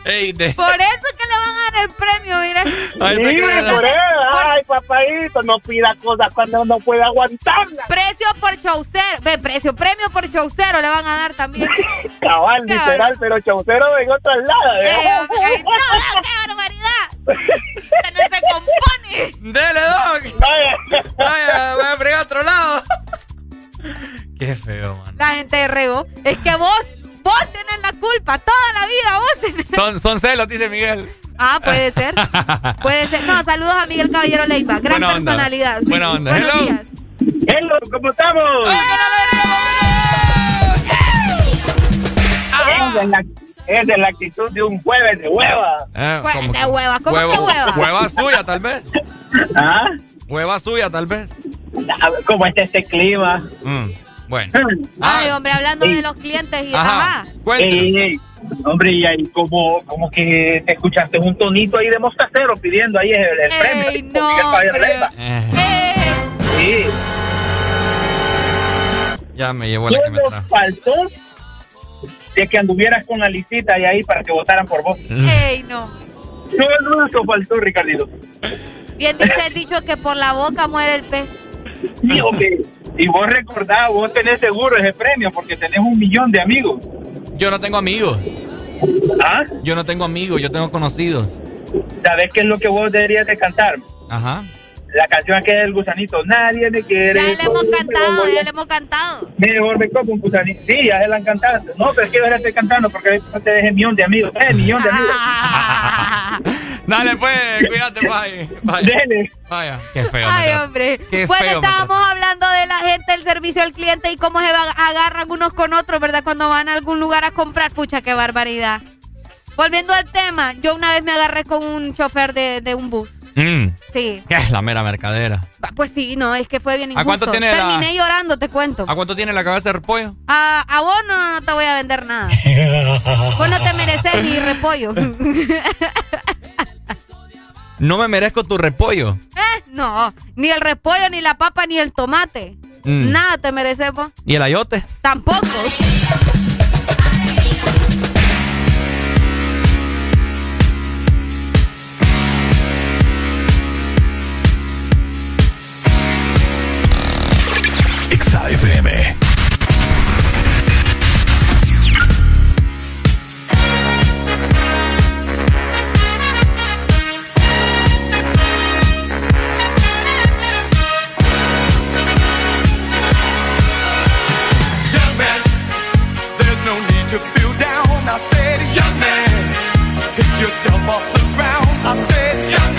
Ey, de- Por eso que le van a dar el premio, mira. Ay, Sí, por eso. Ay, papadito, no pida cosas cuando no puede aguantarlas. Precio por chaucero. Ve, precio, premio por chaucero le van a dar también. Cabal, Qué literal, pero chaucero en otros lados. Eh, ¿eh? no, no, qué barbaridad. Que no se compone. Dele, Doc. Vaya. Vaya, voy a fregar a otro lado. Qué feo, man. La gente de rego. Es que vos, Vos tenés la culpa, toda la vida vos tenés. Son, son celos, dice Miguel. Ah, puede ser. Puede ser. No, saludos a Miguel Caballero Leiva. Gran Buena onda. personalidad. Buena onda. Buenos Hello. días. Hello, ¿cómo estamos? Es de, la, es de la actitud de un jueves de hueva. Eh, como de hueva. ¿Cómo huevo- que hueva? Hueva suya, tal vez. ¿Ah? Hueva suya, tal vez. ¿Cómo está este clima? Mm, bueno. Ay, hombre, hablando de los clientes y Ajá. ey, hombre, y ahí como, como que te escuchaste un tonito ahí de mostacero pidiendo ahí el, el premio. Ey, con no. Eh, Sí. ya me llevó la que me trajo. faltó de que anduvieras con la licita y ahí para que votaran por vos. Ey, no. Solo eso faltó, Ricardito. Bien dice el dicho que por la boca muere el pez. Y vos recordás, vos tenés seguro ese premio porque tenés un millón de amigos. Yo no tengo amigos. ¿Ah? Yo no tengo amigos, yo tengo conocidos. ¿Sabés qué es lo que vos deberías de cantar? Ajá. La canción que es el gusanito. Nadie me quiere. Ya le hemos cantado, ya le hemos cantado. Mejor me como un gusanito. Sí, ya se la han cantado. No, pero es que yo la estoy cantando porque te dejé millón de amigos. Eh, millón de amigos. Dale, pues, cuídate, bye. Vaya. Dele. Vaya. Qué feo. Ay, me hombre. Qué bueno, feo estábamos hablando de la gente, el servicio al cliente y cómo se agarran unos con otros, ¿verdad? Cuando van a algún lugar a comprar. Pucha, qué barbaridad. Volviendo al tema, yo una vez me agarré con un chofer de, de un bus. Mm, Sí. ¿Qué es la mera mercadera? Pues sí, no, es que fue bien ¿A injusto. cuánto tiene la- Terminé llorando, te cuento. ¿A cuánto tiene la cabeza de repollo? A, a vos no, no te voy a vender nada. vos no te mereces mi repollo. No me merezco tu repollo. Eh, No, ni el repollo, ni la papa, ni el tomate. Mm. Nada te mereces vos. ¿Y el ayote? Tampoco. Pick yourself off the ground. I said,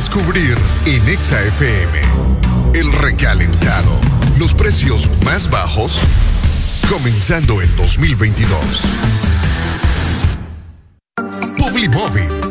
descubrir en ExaFM El recalentado. Los precios más bajos. Comenzando en 2022. Publimóvil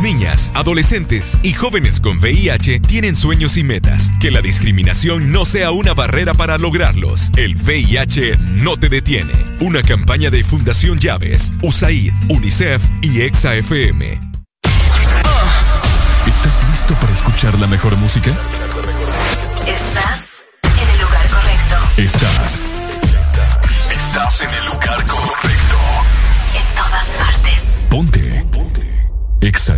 Niñas, adolescentes y jóvenes con VIH tienen sueños y metas. Que la discriminación no sea una barrera para lograrlos. El VIH no te detiene. Una campaña de Fundación Llaves, USAID, UNICEF y EXAFM. ¿Estás listo para escuchar la mejor música? Estás en el lugar correcto. Estás. Estás en el lugar correcto. Exa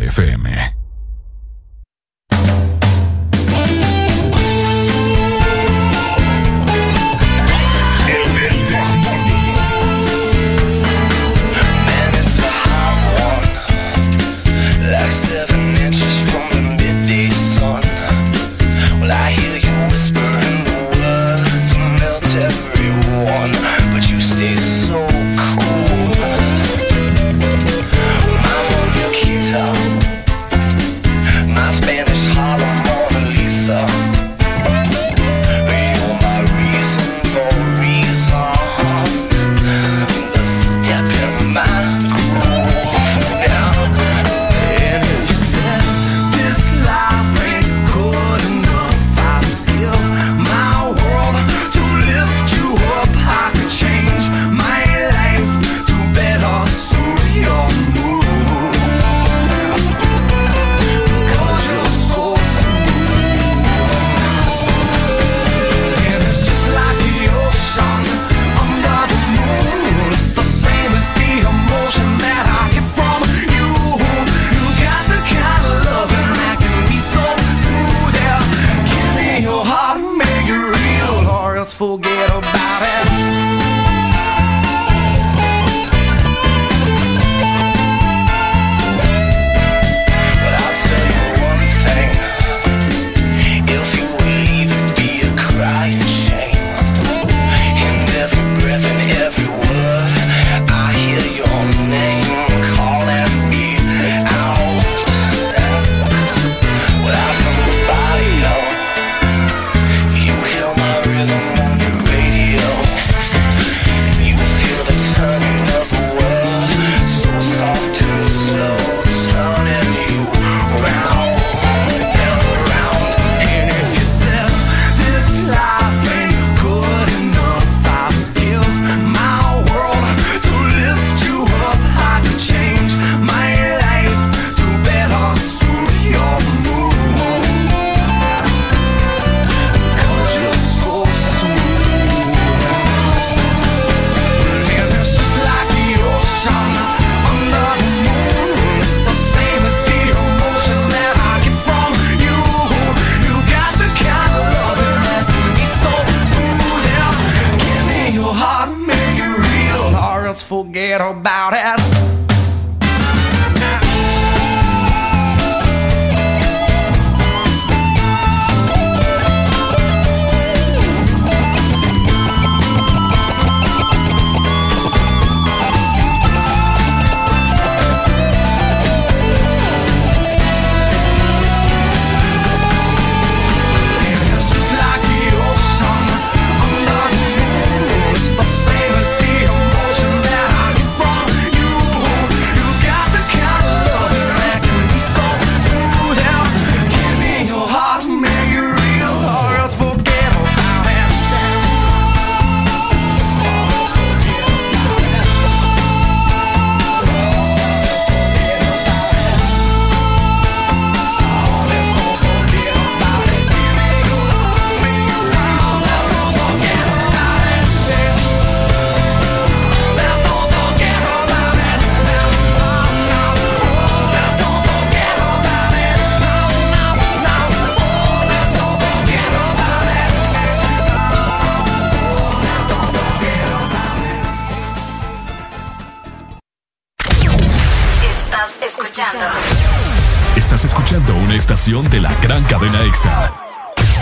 estación de la gran cadena EXA.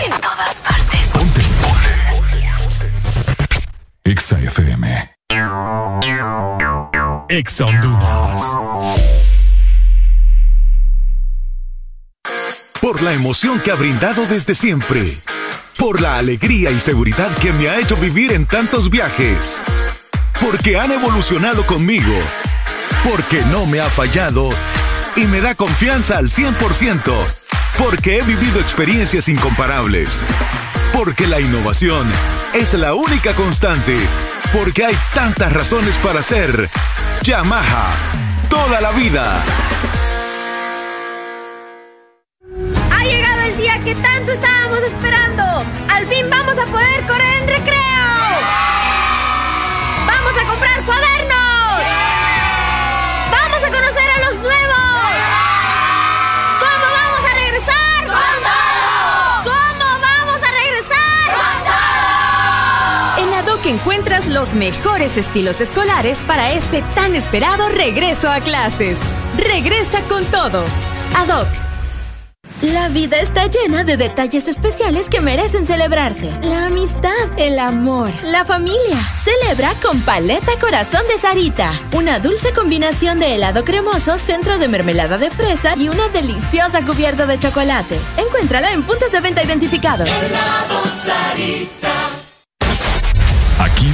En todas partes. Ponte. EXA FM. EXA Honduras. Por la emoción que ha brindado desde siempre. Por la alegría y seguridad que me ha hecho vivir en tantos viajes. Porque han evolucionado conmigo. Porque no me ha fallado y me da confianza al 100%. Porque he vivido experiencias incomparables. Porque la innovación es la única constante. Porque hay tantas razones para ser Yamaha. Toda la vida. Ha llegado el día que tanto estábamos esperando. Al fin vamos a poder correr en recreo. Encuentras los mejores estilos escolares para este tan esperado regreso a clases. Regresa con todo. ADOC. La vida está llena de detalles especiales que merecen celebrarse. La amistad, el amor, la familia. Celebra con Paleta Corazón de Sarita. Una dulce combinación de helado cremoso, centro de mermelada de fresa y una deliciosa cubierta de chocolate. Encuéntrala en puntos de venta identificados. Aquí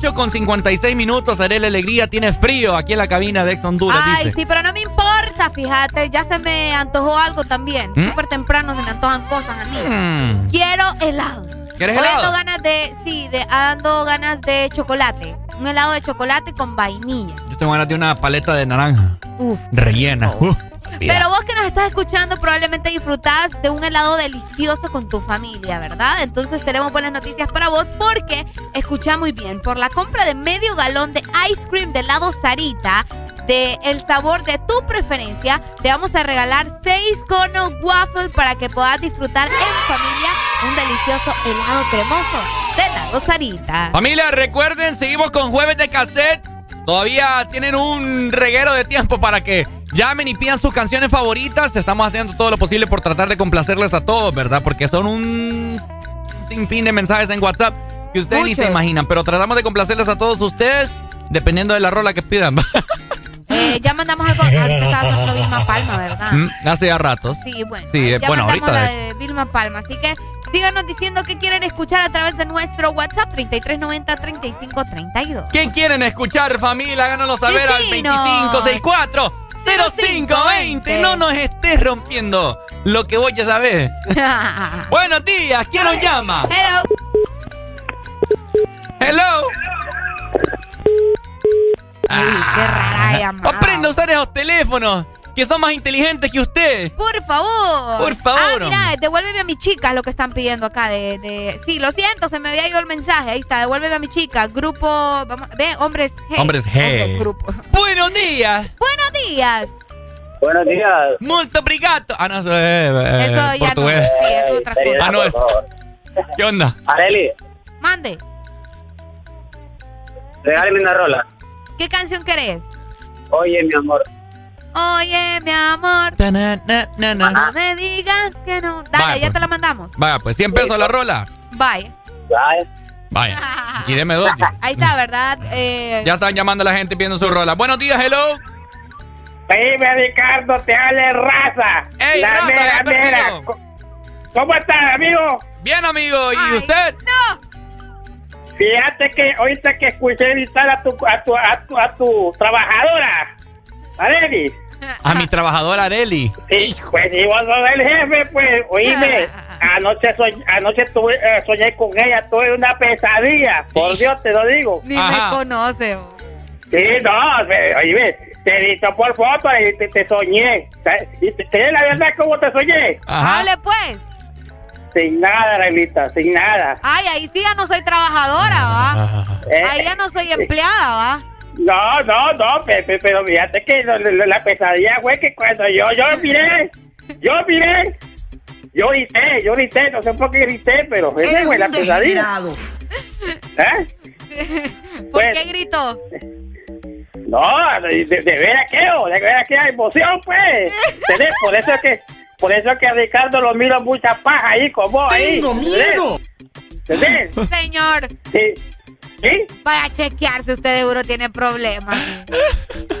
8 con 56 minutos. Arely Alegría tiene frío aquí en la cabina de Ex Honduras. Ay, dice. sí, pero no me importa, fíjate. Ya se me antojó algo también. ¿Mm? Súper temprano se me antojan cosas a mí. Mm. Quiero helado. ¿Quieres Hoy helado? ando ganas de, sí, de, ando ganas de chocolate. Un helado de chocolate con vainilla. Yo tengo ganas de una paleta de naranja. Uf. Rellena. Mira. Estás escuchando probablemente disfrutás de un helado delicioso con tu familia, ¿verdad? Entonces tenemos buenas noticias para vos porque, escucha muy bien, por la compra de medio galón de ice cream de helado Sarita, de el sabor de tu preferencia, te vamos a regalar seis conos waffle para que puedas disfrutar en familia un delicioso helado cremoso de helado Sarita. Familia, recuerden, seguimos con jueves de cassette. Todavía tienen un reguero de tiempo para que llamen y pidan sus canciones favoritas. Estamos haciendo todo lo posible por tratar de complacerles a todos, ¿verdad? Porque son un sinfín de mensajes en WhatsApp que ustedes ni se Muchos. imaginan. Pero tratamos de complacerles a todos ustedes, dependiendo de la rola que pidan. Eh, ya mandamos algo, ahorita estaba sonando Vilma Palma, ¿verdad? Mm, Hace ya ratos. Sí, bueno. Sí, eh, ya bueno, mandamos ahorita. la de- Vilma Palma. Así que síganos diciendo qué quieren escuchar a través de nuestro WhatsApp 3390-3532. ¿Qué quieren escuchar, familia? Háganoslo saber al Vecinos. 2564 0520. No nos estés rompiendo lo que voy a saber. Buenos días, ¿quién nos llama? Hello. Hello. qué rara llamada. Aprenda a usar esos teléfonos que son más inteligentes que usted. Por favor. Por favor, Ah, mira, devuélveme a mi chica, es lo que están pidiendo acá. De, de... Sí, lo siento, se me había ido el mensaje. Ahí está, devuélveme a mi chica. Grupo. Vamos, ve, hombres G. Hombres G. grupo. Buenos días. Buenos días. Buenos días. Molto obrigado. Ah, no, eso es eh, Eso ya no. portugués. Sí, eso es otra cosa. Ah, no, es. ¿Qué onda? Areli, Mande. regálame una rola. ¿Qué canción querés? Oye, mi amor. Oye, mi amor. Na, na, na, na. No me digas que no. Dale, Vaya, ya pues. te la mandamos. Vaya, pues 100 pesos la rola. Bye. Vaya. Y deme dos. tío. Ahí está, ¿verdad? Eh, Ya están llamando a la gente pidiendo su rola. Buenos días, hello. Dime, Ricardo, te hable raza. ¡Ey, La raza, mera, mera. ¿Cómo estás, amigo? Bien, amigo. ¿Y usted? ¡No! Fíjate que ahorita que escuché visitar a tu, a tu, a tu, a tu trabajadora, Areli. A mi trabajadora Areli. Sí, pues si vos sos el jefe, pues, oíme, anoche, soñ- anoche tuve, eh, soñé con ella, tuve una pesadilla, por Dios te lo digo. Ni me conoce. bo. Sí, no, me- oíme, te he visto por foto y te, te soñé. ¿Y te, te- la verdad cómo te soñé? Hable pues. Sin nada, Arelita, sin nada. Ay, ahí sí ya no soy trabajadora, ¿va? Eh, Ahí ya no soy empleada, ¿va? No, no, no, Pepe, pero fíjate que lo- lo- la pesadilla fue que cuando yo, yo miré, yo miré, yo grité, yo grité, no sé por qué grité, pero esa fue la pesadilla. ¿Eh? ¿Por Pues- qué gritó? No, de, de, de veras que, oh, de veras que hay emoción, pues. ¿Entendés? Por eso es que, por eso es que a Ricardo lo miro mucha paja ahí, como ahí. ¡Tengo miedo! ¿Entendés? Señor. Sí. ¿Sí? Vaya a chequearse, usted seguro tiene problemas.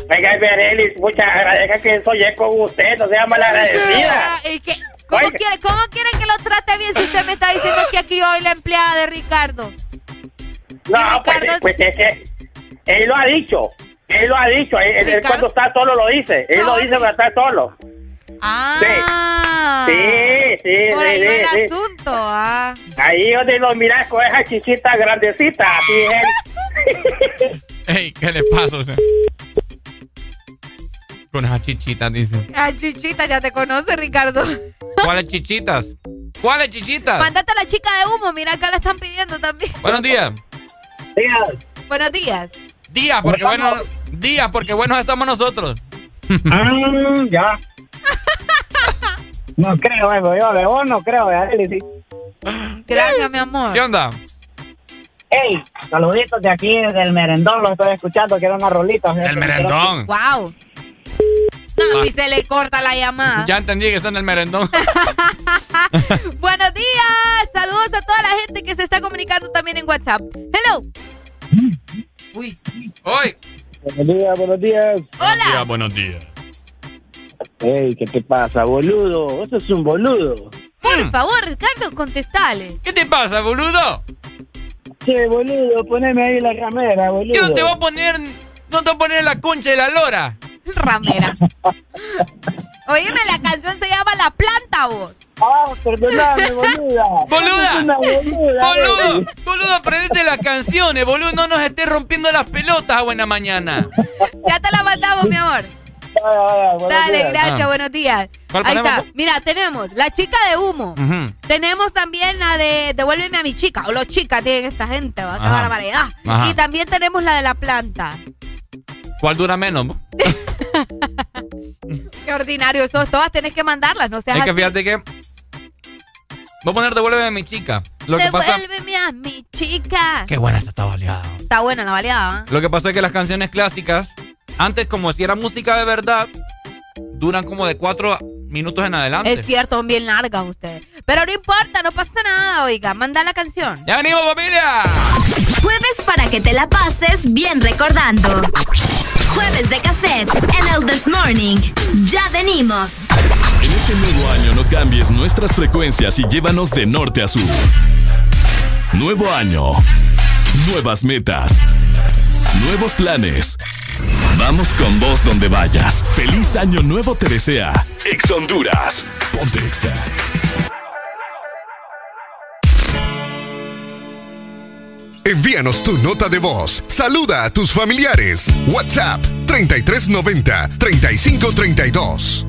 Venga, Berelis, muchas agradezca que soñé con usted, no sea malagradecida. Ah, ¿y qué? ¿Cómo, Oiga. quiere, ¿Cómo quiere que lo trate bien si usted me está diciendo que aquí hoy la empleada de Ricardo? No, pues, pues es que él lo ha dicho. Él lo ha dicho. Él, él Ricardo. cuando está solo lo dice. Él lo dice cuando está solo. Ah. Sí, sí, Por ahí sí, va el sí, sí. asunto, ah. Ahí donde lo miras con esa chichita grandecita. Así. Ey, ¿qué le pasa? o sea? Con esas chichitas, dice. Ah, chichita, ya te conoce, Ricardo. ¿Cuáles chichitas? ¿Cuáles chichitas? Mándate a la chica de humo, mira acá la están pidiendo también. Buenos días. Buenos días. Días, porque bueno, días, porque buenos estamos nosotros. Ah, ya. No creo eso, yo de vos no creo, de Arely sí. Gracias, mi amor. ¿Qué onda? Ey, saluditos de aquí, del merendón, lo estoy escuchando, quiero una rolita. El merendón. Wow. No, y se le corta la llamada. Ya entendí que está en el merendón. Buenos días. Saludos a toda la gente que se está comunicando también en WhatsApp. Hello. Uy. Hoy. Buenos días, buenos días. Hola. Ya, buenos días. Ey, ¿qué te pasa, boludo? Vos sos un boludo. Por favor, Ricardo, contestale. ¿Qué te pasa, boludo? Che, boludo, poneme ahí la ramera, boludo. Yo no te voy a poner. No te voy a poner la concha de la lora. Ramera. Oíme, la canción se llama La Planta, vos. Ah, perdóname, boluda. Boluda. Una boluda, Boludo, boludo, aprendete las canciones, boludo. No nos estés rompiendo las pelotas a buena mañana. Ya te la mandamos, mi amor. Dale, gracias, Ah. buenos días. ¿Cuál Ahí ponemos? está. Mira, tenemos La Chica de Humo. Tenemos también la de Devuélveme a mi chica. O los chicas tienen esta gente, ¿va? Qué barbaridad. Ajá. Y también tenemos la de La Planta. ¿Cuál dura menos? Qué ordinario eso. Todas tenés que mandarlas, no seas Es que así. fíjate que. Voy a poner devuélveme a mi chica. Lo que pasa. Devuélveme a mi chica. Qué buena esta está baleada. Está buena la baleada. Lo que pasa es que las canciones clásicas, antes como si era música de verdad, duran como de cuatro minutos en adelante. Es cierto, son bien largas ustedes. Pero no importa, no pasa nada, oiga. Manda la canción. ¡Ya venimos, familia! Jueves para que te la pases bien recordando. Jueves de cassette en el This Morning. Ya venimos. En este nuevo año no cambies nuestras frecuencias y llévanos de norte a sur. Nuevo año. Nuevas metas. Nuevos planes. Vamos con vos donde vayas. Feliz año nuevo te desea. Ex Honduras. Ponte Exa. Envíanos tu nota de voz. Saluda a tus familiares. WhatsApp 3390 3532.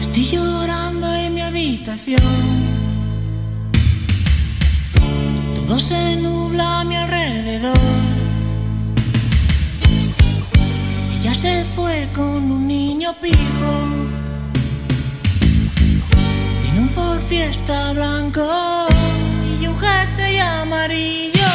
Estoy llorando en mi habitación. Todo se nubla a mi alrededor. Se fue con un niño pijo. Tiene un Ford Fiesta blanco y un jersey amarillo.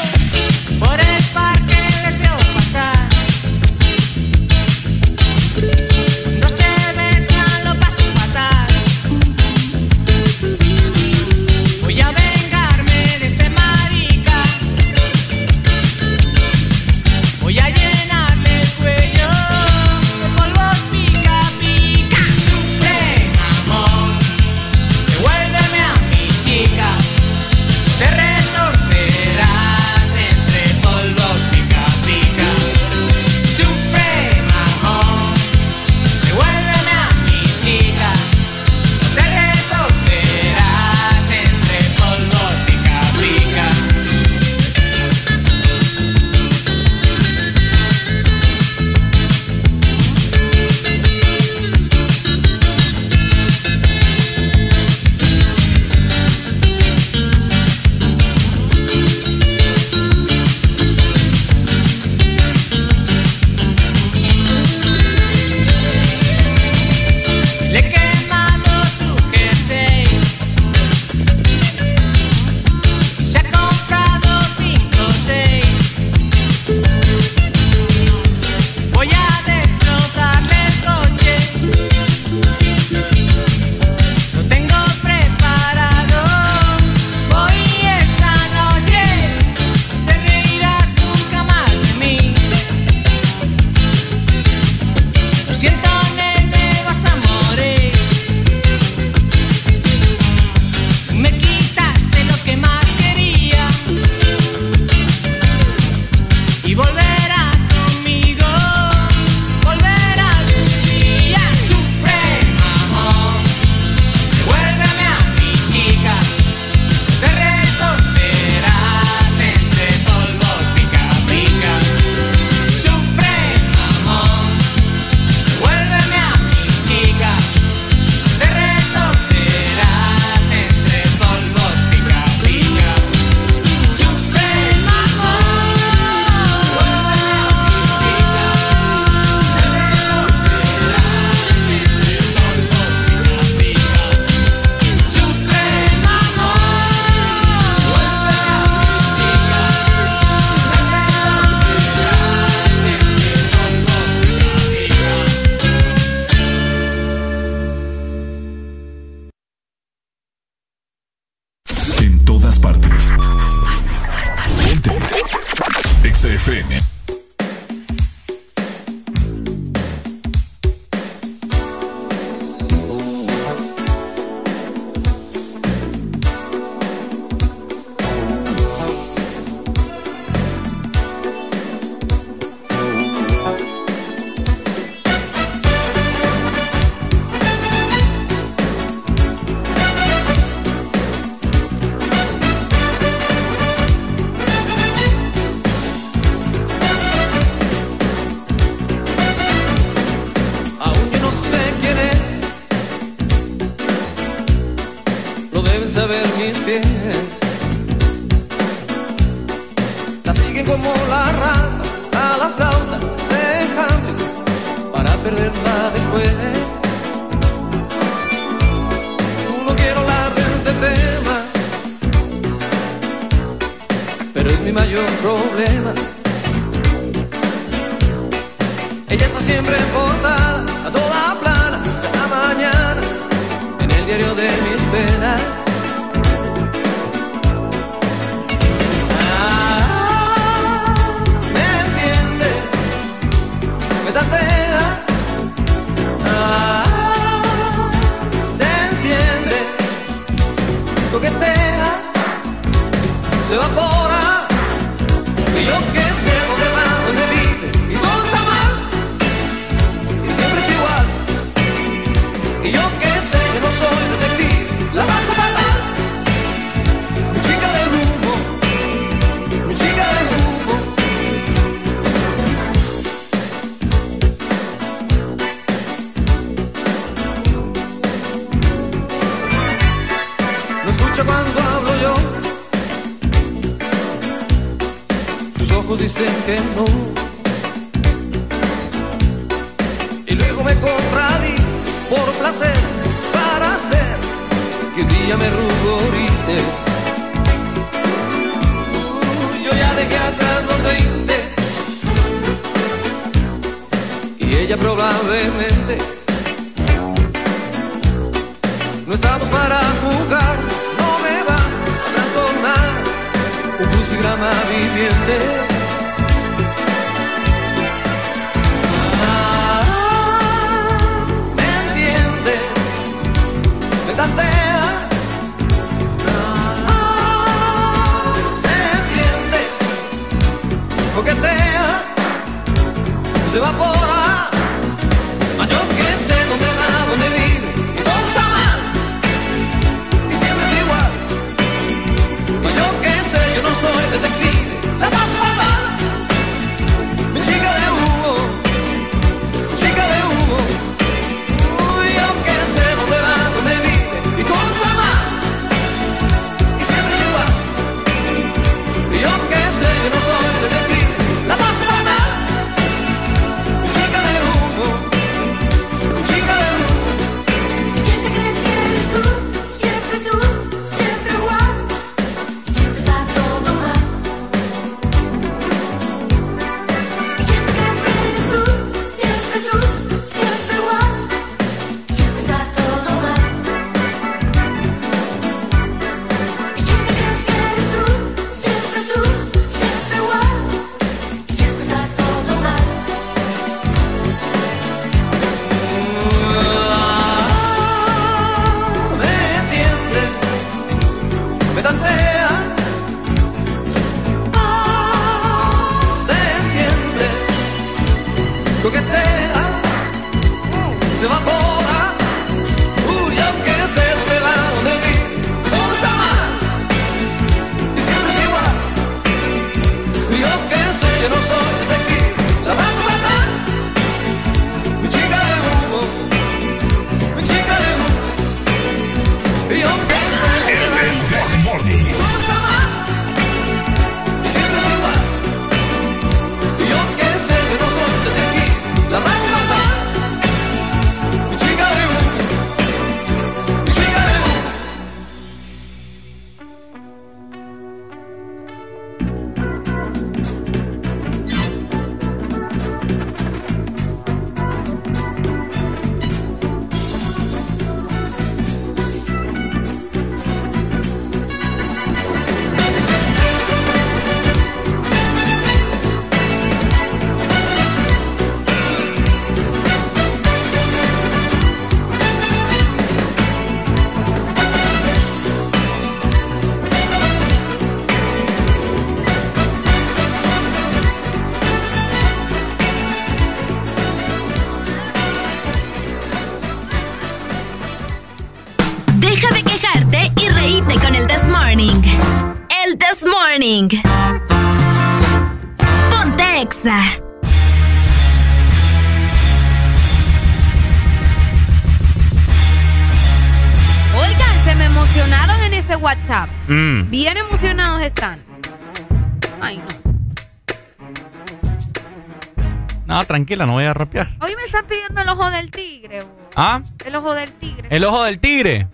Tranquila, no voy a rapear. Hoy me están pidiendo el ojo del tigre. bo. ¿Ah? El ojo del tigre. El ojo del tigre.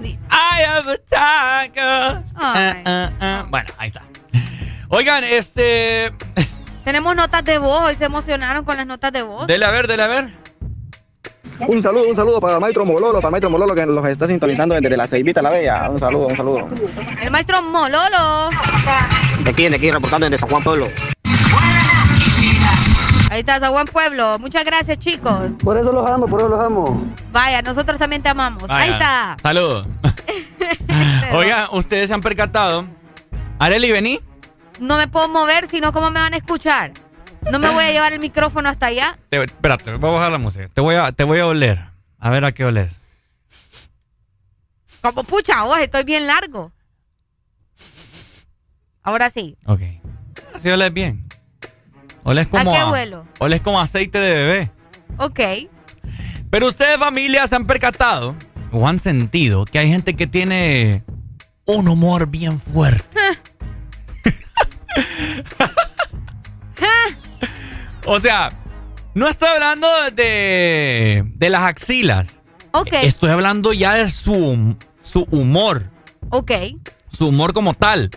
The eye of the tiger. Ah, ah, ah. Bueno, ahí está. Oigan, este. Tenemos notas de voz. Hoy se emocionaron con las notas de voz. Dele a ver, dele a ver. Un saludo, un saludo para el maestro Mololo, para el maestro Mololo que los está sintonizando desde la Ceibita La Bella. Un saludo, un saludo. El maestro Mololo. De aquí, de aquí, reportando desde San Juan Pueblo. Ahí está, San Juan Pueblo. Muchas gracias, chicos. Por eso los amo, por eso los amo. Vaya, nosotros también te amamos. Ahí está. Saludos. Oigan, ustedes se han percatado. Areli, vení. No me puedo mover, sino cómo me van a escuchar. No me voy a llevar el micrófono hasta allá. Te- espérate, voy a bajar la música. Te voy a, te voy a oler. A ver a qué oles. Como pucha, vos, estoy bien largo. Ahora sí. Ok. Así oles bien. Oles como. qué huelo? Oles como aceite de bebé. Ok. Pero ustedes, familia, se han percatado o han sentido que hay gente que tiene un humor bien fuerte. O sea, no estoy hablando de, de las axilas. Ok. Estoy hablando ya de su, su humor. Ok. Su humor como tal.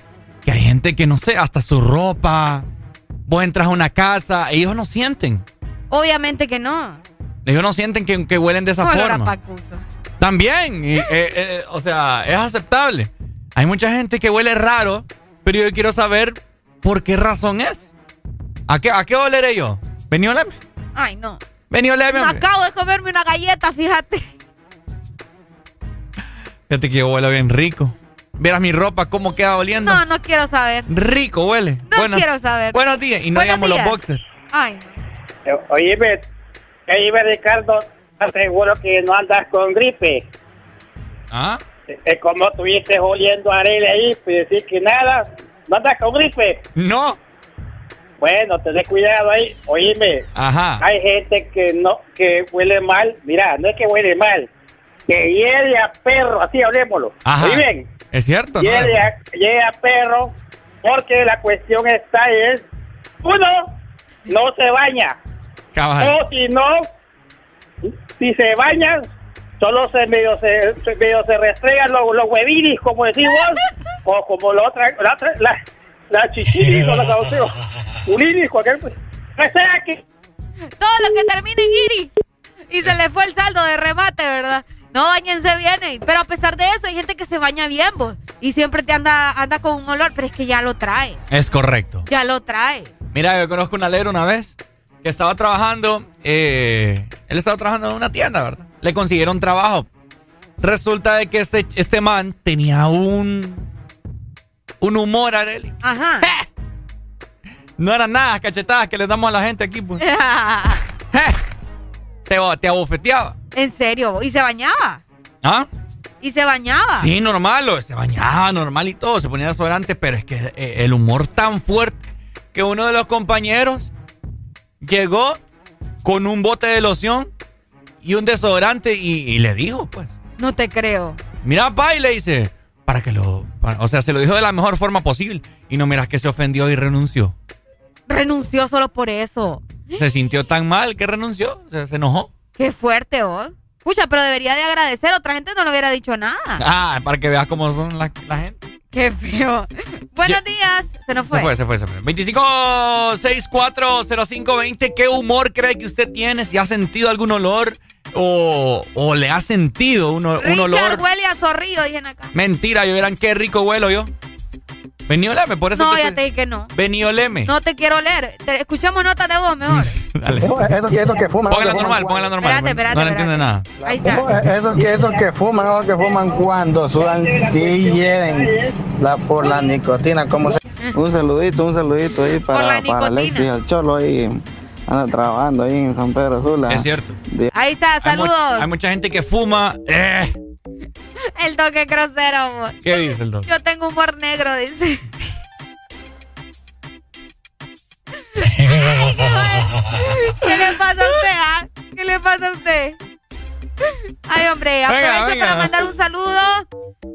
Que hay gente que, no sé, hasta su ropa. Vos entras a una casa, ellos no sienten. Obviamente que no. Ellos no sienten que, que huelen de esa a forma. También, y, eh, eh, o sea, es aceptable. Hay mucha gente que huele raro, pero yo quiero saber por qué razón es. ¿A qué, a qué oleré yo? Vení, oleme. Ay, no. Vení, oleme. Me hombre. acabo de comerme una galleta, fíjate. Fíjate que yo huele bien rico. Vieras mi ropa, cómo queda oliendo. No, no quiero saber. Rico huele. No quiero saber. Buenos días. Y no digamos los boxers. Ay, Oíme, oíme Ricardo, aseguro que no andas con gripe. ¿Ah? Es como estuviste oliendo a Arely ahí, pues decir que nada, no andas con gripe. No. Bueno, tenés cuidado ahí, oíme. Ajá. Hay gente que no, que huele mal, mira, no es que huele mal, que hiede a perro, así hablemoslo. Ajá. Oí bien, Es cierto, ¿no? hiede a, hiede a perro, porque la cuestión está es, uno, no se baña. Cabal. O si no, si se bañan, solo se medio se, se medio se restregan los, los huevinis, como decís vos, o como la otra, la otra, la, la chichiris o la cauceo. Un iris, cualquier cosa. O sea que todo lo que termine en iri. Y se le fue el saldo de remate, ¿verdad? No, bañense bien. Pero a pesar de eso, hay gente que se baña bien, vos. Y siempre te anda, anda con un olor, pero es que ya lo trae. Es correcto. Ya lo trae. Mira, yo conozco un alero una vez que estaba trabajando, eh, él estaba trabajando en una tienda, ¿verdad? Le consiguieron trabajo. Resulta de que este, este man tenía un, un humor, Areli. Ajá. No eran nada cachetadas que le damos a la gente aquí, pues. Te, te abofeteaba. En serio. Y se bañaba. ¿Ah? Y se bañaba. Sí, normal, se bañaba normal y todo, se ponía desodorante, pero es que eh, el humor tan fuerte que uno de los compañeros llegó con un bote de loción y un desodorante y, y le dijo, pues, No te creo. mira, pa, y le dice, para que lo, para- o sea, se lo dijo de la mejor forma posible y no miras que se ofendió y renunció. Renunció solo por eso. Se sintió tan mal que renunció, se, se enojó. Qué fuerte, vos. Pucha, pero debería de agradecer. Otra gente no le hubiera dicho nada. Ah, para que veas cómo son la, la gente. Qué feo. Buenos días. Se nos fue. Se fue, se fue, se fue. 25640520. ¿Qué humor cree que usted tiene? Si ha sentido algún olor o, o le ha sentido un, o- un Richard olor. huele a zorrillo, dicen acá. Mentira, yo verán qué rico huelo yo. Vení, oleme, por eso No, te ya te dije que no. Vení, oleme. No te quiero leer. Te- escuchamos notas de voz mejor. Dale. Eso que, eso que fuman. Póngala normal, póngala normal. Espérate, espérate, no le entiende nada. Ahí está. Esos que, esos que fuman, esos que fuman cuando sudan, sí hieren la, por la nicotina. Como se- Un saludito, un saludito ahí Por la para, para. Alexis, el cholo ahí. Anda trabajando ahí en San Pedro Sula. Es cierto. Ahí está, Hay, mu- saludos. hay mucha gente que fuma. Eh, El toque grosero, amor. ¿Qué dice el doctor? Yo tengo humor negro, dice. ¿Qué le pasa a usted, ah? ¿Qué le pasa a usted? Ay, hombre, aprovecho venga. para mandar un saludo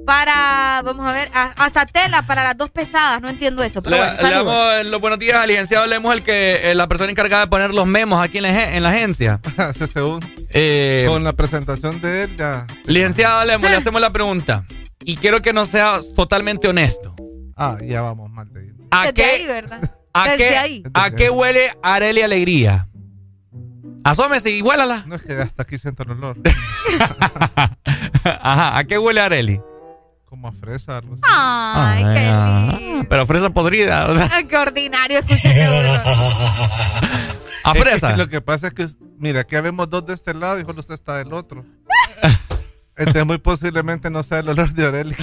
para, vamos a ver, hasta tela para las dos pesadas. No entiendo eso, pero Le, bueno, le saludos. damos los buenos días al licenciado Lemos, el que eh, la persona encargada de poner los memos aquí en la, en la agencia. Sí, según. Eh, Con la presentación de él ya. licenciado Lemos, le hacemos la pregunta. Y quiero que nos sea totalmente honesto. Ah, ya vamos mal. ¿A Desde qué, ahí, ¿verdad? a Desde qué, ahí. a qué huele Areli Alegría? Asómese y huélala. No es que hasta aquí siento el olor. Ajá, ¿a qué huele Areli? Como a fresa, algo así. Ay, qué Ah, lindo. Pero fresa podrida, ¿verdad? Ay, qué ordinario, escúchate. A Es que fresa. lo que pasa es que, mira, aquí vemos dos de este lado y solo usted está del otro. Entonces, muy posiblemente no sea el olor de Aureli.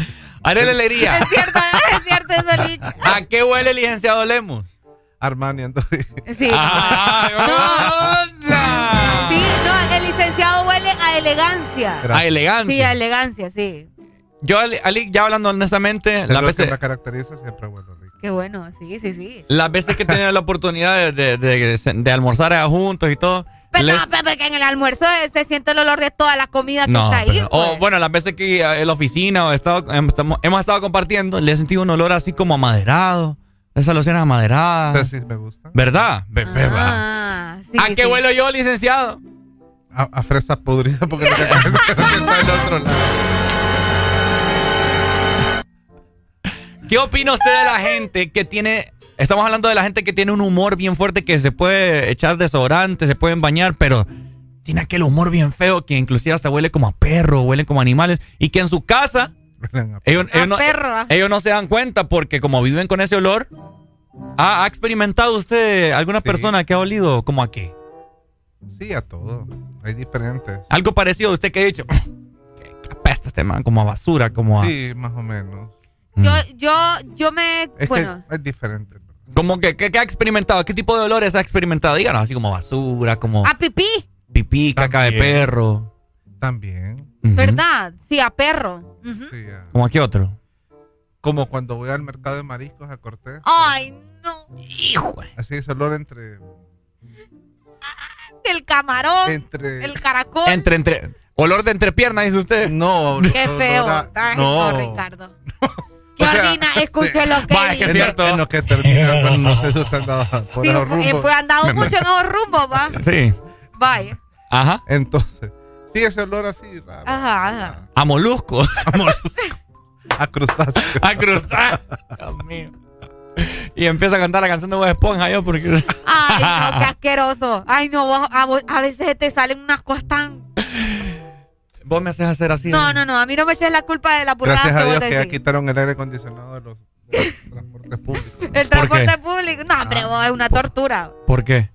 Areli Alegría. Es cierto, es cierto Lich. ¿A qué huele el licenciado Lemos? Armani, ando Sí. Ay, Sí, elegancia. A elegancia. Sí, a elegancia, sí. Yo, Ali, Ali, ya hablando honestamente, lo veces, que me caracteriza siempre rico. Qué bueno, sí, sí, sí. las veces que he tenido la oportunidad de, de, de- de almorzar allá juntos y todo. Pero les- no, pero porque en el almuerzo se siente el olor de toda la comida que No, está ahí. pero- pues. o bueno, las veces que en la oficina o he estado, em, estamos- hemos estado compartiendo, le he sentido un olor así como amaderado. Esas lociones amaderadas. Sí, sí, me gusta. ¿Verdad? Ah, sí, ¿A sí, qué sí. huelo yo, licenciado? A, a fresa podrida porque es que está del otro lado. ¿Qué opina usted de la gente que tiene... Estamos hablando de la gente que tiene un humor bien fuerte, que se puede echar desodorante, se pueden bañar, pero tiene aquel humor bien feo que inclusive hasta huele como a perro, huele como a animales, y que en su casa ellos, ellos no, perro, ah. ellos no se dan cuenta porque como viven con ese olor, ¿ha, ha experimentado usted alguna persona que ha olido como a qué? Sí, a todo. Hay diferentes. Algo parecido a usted que ha dicho, que apesta este man, como a basura, como a... Sí, más o menos. Yo, yo, yo me. Es bueno, que es diferente. Como que, que- que ha experimentado, ¿qué tipo de olores ha experimentado? Díganos, así como basura, como a pipí, pipí, caca de perro. También. ¿verdad? Sí, a perro. Sí, a- ¿Como a qué otro? Como cuando voy al mercado de mariscos a Cortés. Ay, no. Así ese olor entre. El camarón, Entre. el caracol. Entre, entre, olor de entrepierna, dice usted. No, Qué feo. a- no, no. Ricardo. Qué ordina, escuche lo que Va, es que es dice. cierto. En lo que termina, bueno, no sé si usted andaba por Sí, esos eh, rumbos. pues han dado mucho en esos rumbos, va. Sí. Vaya. Ajá. Entonces, sí, ese olor así raro. Ajá, ajá. A molusco. A crustáceo. a crustáceo. Dios mío. Y empieza a cantar la canción de Bob Esponja yo porque... Ay, no, qué asqueroso. Ay, no, vos- a, vos- a veces te salen unas cosas tan. Vos me haces hacer así. No, no, no, a mí no me eches la culpa de la burrada Gracias a que Dios vos que ya quitaron el aire acondicionado de los, de los transportes públicos. El transporte público. No, hombre, vos, es una tortura. ¿Por qué?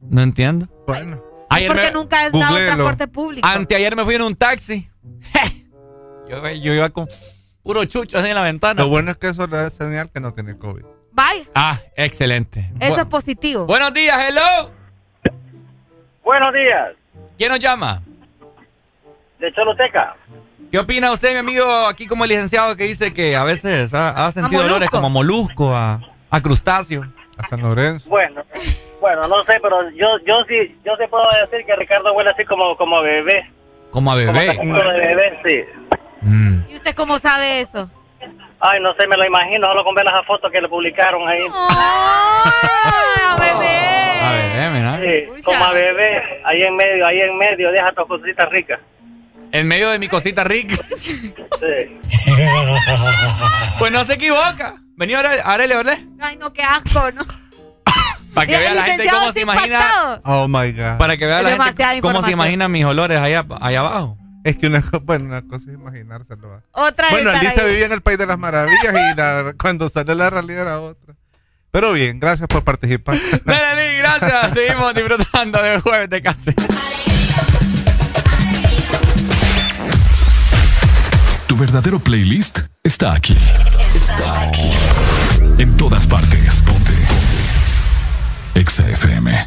No entiendo. Bueno. Ayer Porque me- nunca has dado transporte público. Anteayer me fui en un taxi. yo, yo iba con puro chucho así en la ventana. Lo bueno es que eso le da señal que no tiene COVID. Vaya, Ah, excelente. eso Bu- es positivo. Buenos días, hello. Buenos días, ¿Quién nos llama? de Choloteca. ¿Qué opina usted, mi amigo, aquí como el licenciado que dice que a veces ha, ha sentido molusco. olores como a molusco, a, a crustáceo? A San Lorenzo. Bueno, bueno, no sé, pero yo, yo sí, yo te puedo decir que Ricardo huele así como, como a bebé. Como a Como bebé. tacito de bebé, sí. ¿Y usted cómo sabe eso? Ay, no sé, me lo imagino, solo con ver las fotos que le publicaron ahí. ¡Ay, a bebé! A bebé, mira. Sí, como a bebé, ahí en medio, ahí en medio, deja tus cositas ricas. En medio de mi cosita rica. Sí. Pues no se equivoca. Venía Arele, ¿verdad? Ay, no, qué asco, ¿no? Para que vea la gente cómo se imagina. Oh my God. Para que vea la gente Demasiada cómo se imaginan mis olores allá, allá abajo. Es que una, bueno, una cosa es imaginárselo. ¿va? Otra Bueno, Alicia ahí. vivía en el País de las Maravillas y la- cuando salió la realidad era otra. Pero bien, gracias por participar. Dale, Lee, gracias. Seguimos disfrutando de jueves de casa. Tu verdadero playlist está aquí. Está aquí. En todas partes. Ponte. Ponte. Exa FM.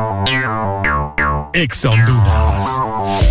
Ex Honduras.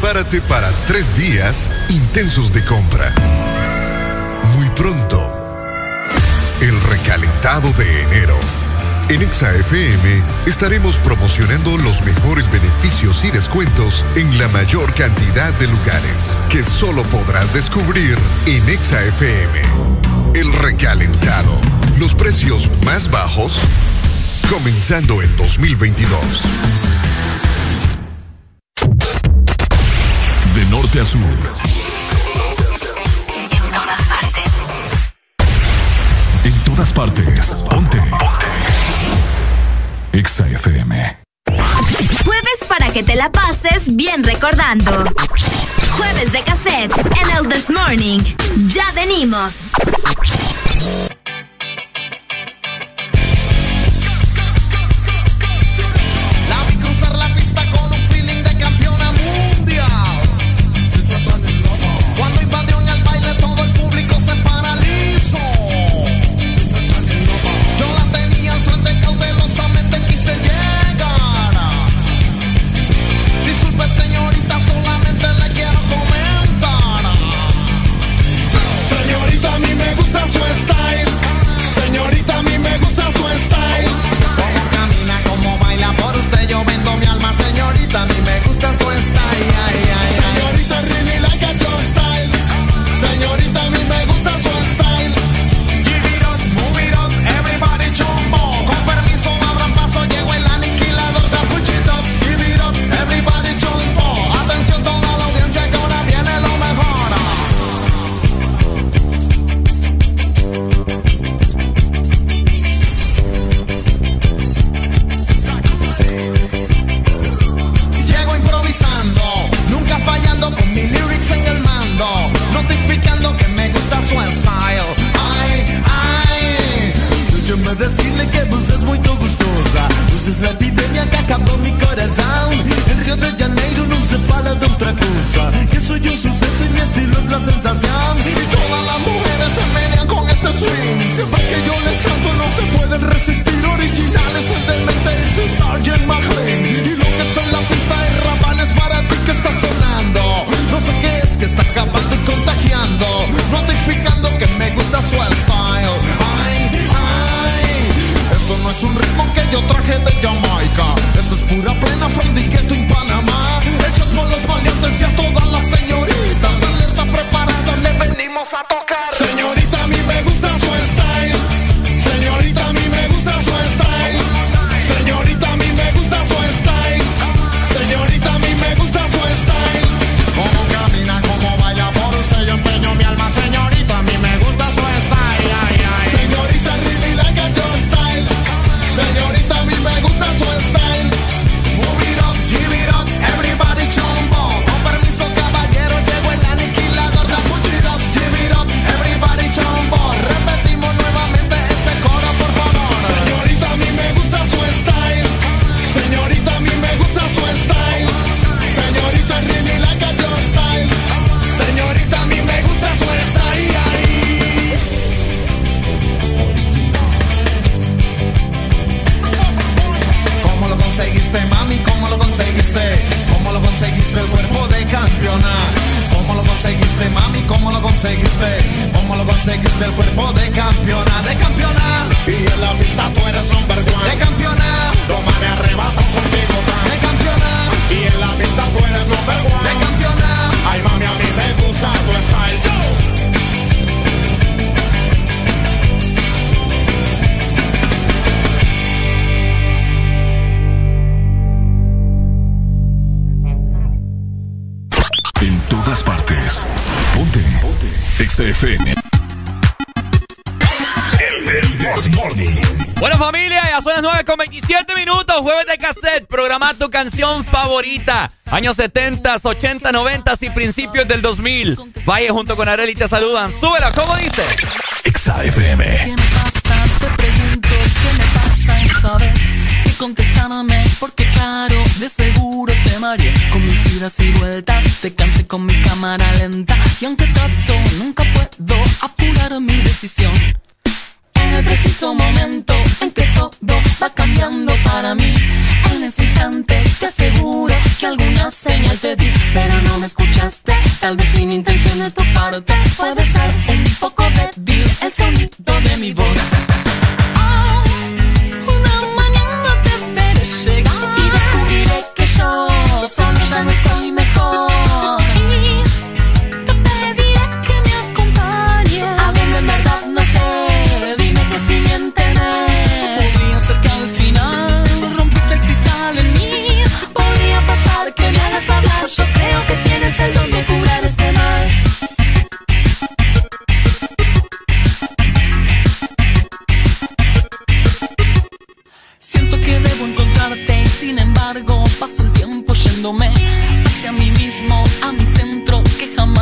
Prepárate para tres días intensos de compra. Muy pronto, el recalentado de enero. En ExaFM estaremos promocionando los mejores beneficios y descuentos en la mayor cantidad de lugares que solo podrás descubrir en ExaFM. El recalentado. Los precios más bajos comenzando en 2022. Norte a sur. En todas partes. Ponte. Exa FM. Jueves para que te la pases bien recordando. Jueves de cassette en el This Morning. Ya venimos. Conseguiste? ¿Cómo lo conseguiste? Del cuerpo de campeona, de campeona. Y en la pista tú eres number one, de campeona. Toma me arrebato contigo, de campeona. Y en la pista tú eres number one, de campeona. Ay mami, a mí me gusta tu style, yo. Ponte. Exa FM. El This Morning. Bueno familia, ya son las 9 con 27 minutos, jueves de cassette, programa tu canción favorita, años 70, 80, 90 y principios del 2000. Vaya junto con Areli te saludan, súbela, ¿cómo dice? Exa FM. ¿Qué me pasa? Te pregunto, ¿qué me pasa? Y sabes que contestarme, porque claro, de seguro te mareé con mis idas y vueltas. Te cansé con mi cámara lenta. Y aunque trato, nunca puedo apurar mi decisión. En el preciso momento en que todo va cambiando para mí. En ese instante te aseguro que alguna señal te di, pero no me escuchaste. Tal vez sin intención de tu parte, puede ser un poco débil el sonido de mi voz.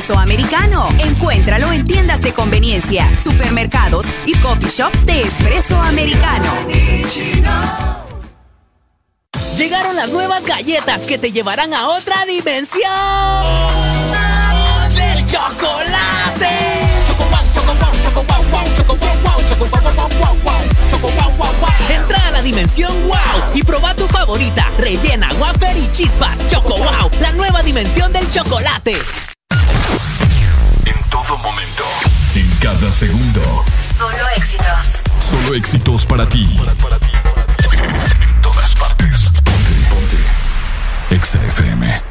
Espresso Americano. Encuéntralo en tiendas de conveniencia, supermercados y coffee shops de Espresso Americano. Llegaron las nuevas galletas que te llevarán a otra dimensión del chocolate. Entra a la dimensión wow y proba tu favorita, rellena, wafer y chispas. Choco wow, la nueva dimensión del chocolate. En todo momento. En cada segundo. Solo éxitos. Solo éxitos para ti. En todas partes. Ponte, ponte. Exa FM.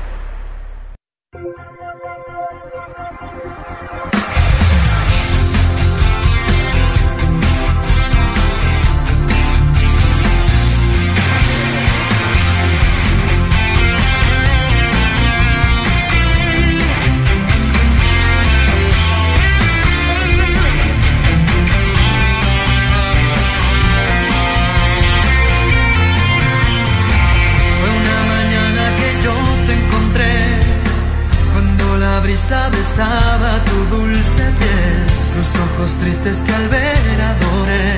Ojos tristes que al ver adoré,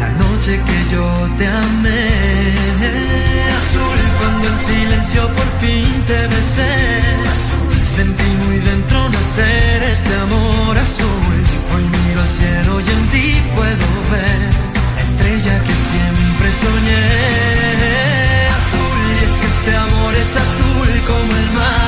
la noche que yo te amé. Azul cuando en silencio por fin te besé, sentí muy dentro nacer este amor azul. Hoy miro al cielo y en ti puedo ver la estrella que siempre soñé azul y es que este amor es azul como el mar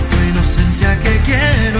es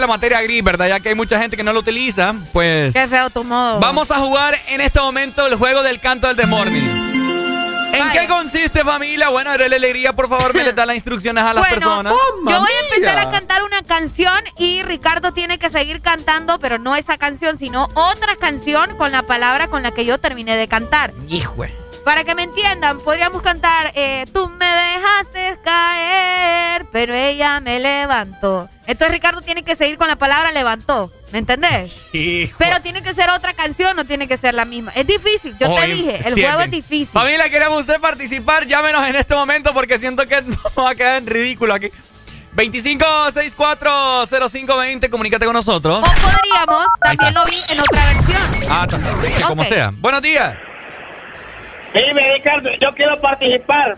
la materia gris, ¿verdad? Ya que hay mucha gente que no lo utiliza, pues... Qué feo tu modo. Vamos a jugar en este momento el juego del canto del desmorning. ¿En qué consiste, familia? Bueno, la alegría, por favor, me le da las instrucciones a las Bueno, personas. Yo voy a empezar a cantar una canción y Ricardo tiene que seguir cantando, pero no esa canción, sino otra canción con la palabra con la que yo terminé de cantar. Hijo. Para que me entiendan, podríamos cantar eh, Tú me dejaste caer, pero ella me levantó. Entonces Ricardo tiene que seguir con la palabra levantó. ¿Me entendés? Hijo. Pero tiene que ser otra canción, no tiene que ser la misma. Es difícil, yo te dije, el siempre. juego es difícil. Familia, queremos usted participar, llámenos en este momento porque siento que no va a quedar en ridículo aquí. 25640520, comunícate con nosotros. O podríamos, también lo vi en otra versión. Ah, también, como sea. Buenos días. Dime, Ricardo, yo quiero participar.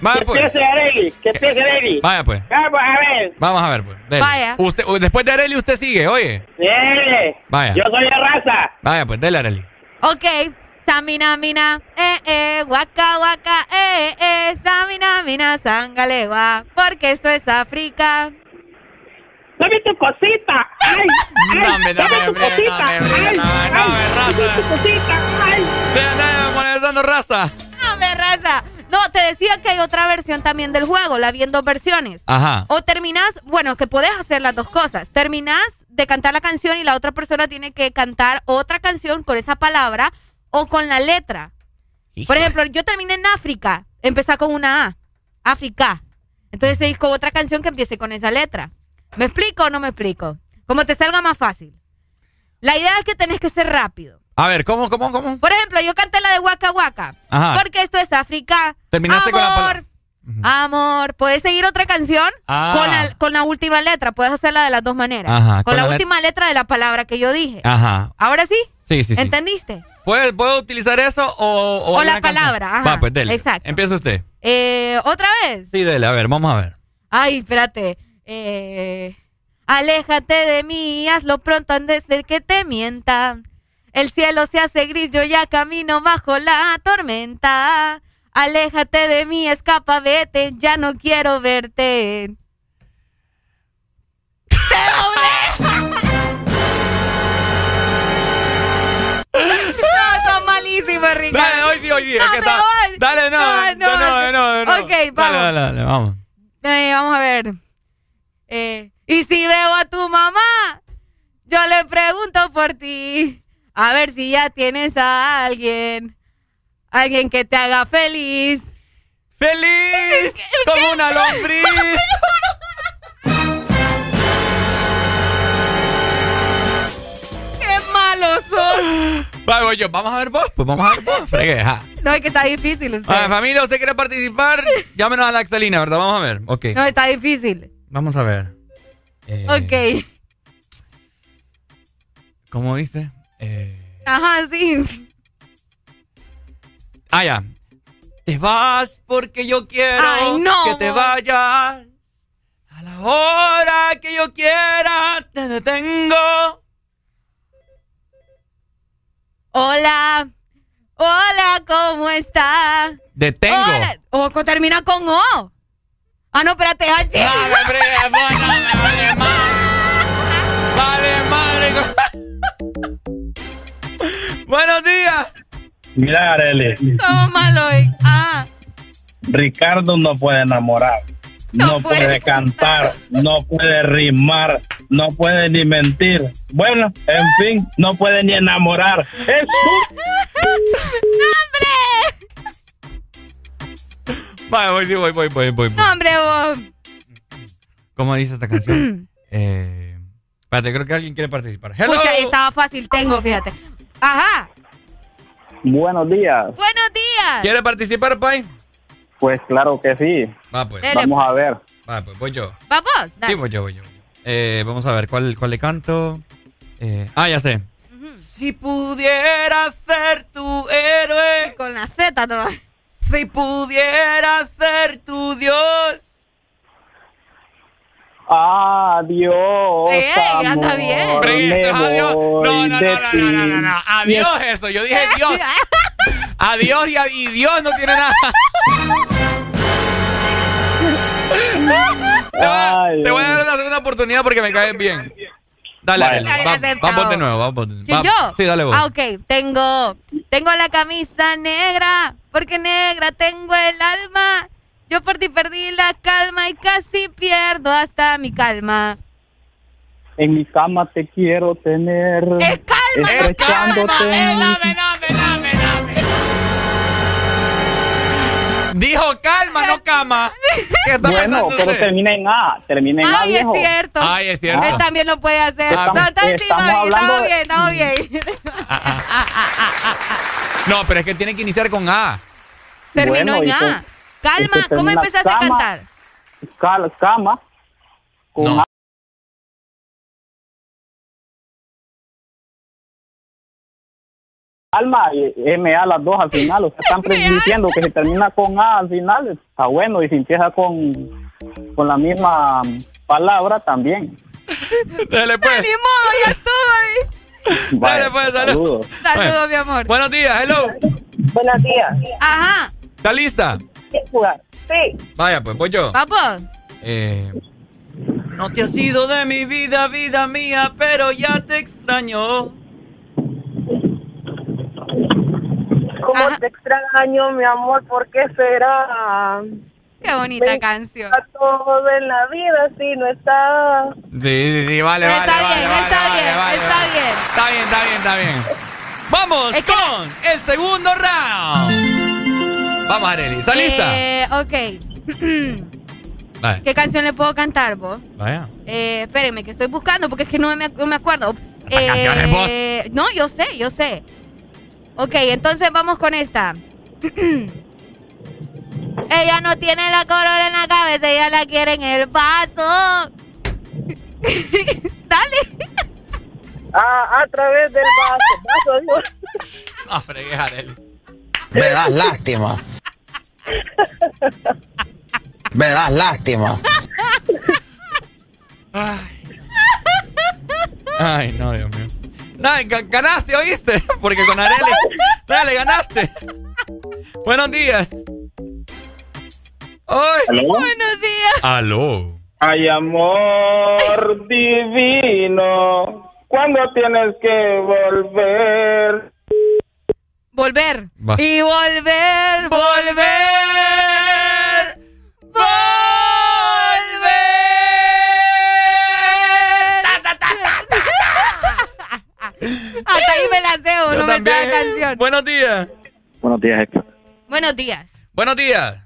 Vaya, que pues. empiece Areli, que empiece Areli. Vaya, pues. Vamos a ver. Vamos a ver, pues. Dele. Vaya. Usted, después de Areli, usted sigue, oye. Dele. Vaya. Yo soy de raza. Vaya, pues, dele, Areli. Ok, Samina mina, eh eh, waka waka, eh eh, Samina mina, sangalegua, porque esto es África. Dame tu cosita. Ay, ay, Dame, dame, dame tu cosita. dame, Ay, dame, ay, dame, dame raza. tu cosita. Ay. Vean, vean, monetizando raza. No me raza. No, te decía que hay otra versión también del juego, la vi en dos versiones. Ajá. O terminas, bueno, que puedes hacer las dos cosas. Terminas de cantar la canción y la otra persona tiene que cantar otra canción con esa palabra o con la letra. Por ejemplo, yo terminé en África, empezá con una A, África. Entonces seguís con otra canción que empiece con esa letra. ¿Me explico o no me explico? Como te salga más fácil. La idea es que tenés que ser rápido. A ver, ¿cómo, cómo, cómo? Por ejemplo, yo canté la de Waka Waka. Ajá. Porque esto es África. Terminaste con la Amor. Amor. ¿Puedes seguir otra canción? Ah. Con, la, con la última letra. Puedes hacerla de las dos maneras. Ajá, Con, con la, la let- última letra de la palabra que yo dije. Ajá. ¿Ahora sí? Sí, sí, sí. ¿Entendiste? ¿Puedo, ¿Puedo utilizar eso o, o, O la canción? palabra, ajá. Va, pues dele. Exacto. Empieza usted. Eh, ¿Otra vez? Sí, dele. A ver, vamos a ver. Ay, espérate. Eh, aléjate de mí, hazlo pronto antes de que te mienta. El cielo se hace gris, yo ya camino bajo la tormenta. Aléjate de mí, escapa, vete, ya no quiero verte. No, son malísimos, Ricardo. Dale, hoy sí, hoy sí. es No, que me está-. Dale, no, No, no, no, no, no, no. Ok, Dale, vamos. Dale, dale, vamos. Eh, vamos a ver. Eh, y si veo a tu mamá, yo le pregunto por ti. A ver si ya tienes a alguien. Alguien que te haga feliz. ¡Feliz! Como una lombriz. ¡Qué malos son! Va, voy yo. Vamos a ver vos. Pues vamos a ver vos. No, es que está difícil usted. A ver, familia, ¿usted quiere participar? Llámenos a la Axelina, ¿verdad? Vamos a ver. Ok. No, está difícil. Vamos a ver. Eh, Ok. ¿Cómo dice? Eh, Ajá, sí. ah, ya. Te vas porque yo quiero Ay, no, que te vayas. A la hora que yo quiera te detengo. Hola. Hola, ¿cómo está? Detengo. Hola. O co- termina con O. Ah, no, espérate, H. No, hombre, vos no me vale más. Vale madre. Buenos días. Mira, Arely, Todo malo hoy. Ah, Ricardo no puede enamorar, no, puede, puede cantar, no puede rimar, no puede ni mentir. Bueno, en fin, no puede ni enamorar. Es Vale, voy, sí, voy, voy, voy, voy. no, hombre, vos. ¿Cómo dice esta canción? eh, espérate, creo que alguien quiere participar. Hello. Ahí estaba fácil, tengo, fíjate. Ajá. Buenos días. Buenos días. ¿Quiere participar, Pai? Pues claro que sí. Va, pues. Dele, Vamos a ver. Va, pues voy yo. Vamos, Sí, dale. voy yo, voy yo. Eh, vamos a ver, ¿cuál, cuál le canto? Eh, ah, ya sé. Si pudiera ser tu héroe. Con la Z todo. Si pudiera ser tu Dios. Adiós. Ey, amor, bien. Pero ¿y esto es me adiós? No, no, no, no, no, no, no, no. Adiós eso. Yo dije Dios. Adiós y, y Dios no tiene nada. te, voy a, te voy a dar una segunda oportunidad porque me caes bien. Dale, Vale. Va- aceptado. Vamos de nuevo, vamos. de- ¿Quién va- yo? Sí, dale vos. Ah, ok. Tengo, tengo la camisa negra, porque negra tengo el alma. Yo por ti perdí la calma y casi pierdo hasta mi calma. En mi cama te quiero tener. ¡Es calma! Estrechándote en Dijo calma, no cama. ¿Qué está Bueno, pero termina en A. Termina en A, Ay, es viejo. cierto. Ay, es cierto. Él también lo puede hacer. Estamos- no, está encima, estamos hablando de- bien, estamos bien. No, pero es que tiene que iniciar con A. Terminó Bueno, ya. con- Calma, ¿cómo empezaste a cantar? Cal- cama. Con A. Alma y MA las dos al final. O sea, están diciendo que si termina con A al final está bueno y si empieza con, con la misma palabra también. Dale pues. Ni modo, ya estuvo Vaya, Dale pues, saludos. saludos. mi amor. Buenos días, hello. Buenos días. Ajá. ¿Está lista? ¿Quieres jugar? Sí. Vaya, pues voy yo. Vamos. Eh, no te has ido de mi vida, vida mía, pero ya te extraño. ¿Cómo te extraño, mi amor? ¿Por qué será? Qué bonita Me canción. A todo en la vida si no está. Sí, sí, sí, vale, vale, está vale, bien, vale, está vale, bien, está bien. Está bien, está bien, está bien. Vamos Es que- con el segundo round. Vamos, Arely, ¿está lista? Eh, ok. Vaya, ¿Qué canción le puedo cantar, vos? vaya. Eh, espérenme, que estoy buscando porque es que no me, no me acuerdo. Estas canciones, vos. No, yo sé, yo sé. Ok, entonces vamos con esta. ella no tiene la corona en la cabeza, ella la quiere en el vaso. Dale. A, a través del vaso. vaso. No, fregues, Arely. Me das lástima. Me das lástima. Ay, no, Dios mío. Ga- ganaste, ¿oíste? Porque con Arely. Dale, ganaste. Buenos días. Ay. Buenos días. Aló. Ay, amor divino, ¿cuándo tienes que volver? Volver. Va. Y volver, volver. Hasta ahí me la Yo no me trae canción. Buenos días. Buenos días, Héctor. Buenos días. Buenos días.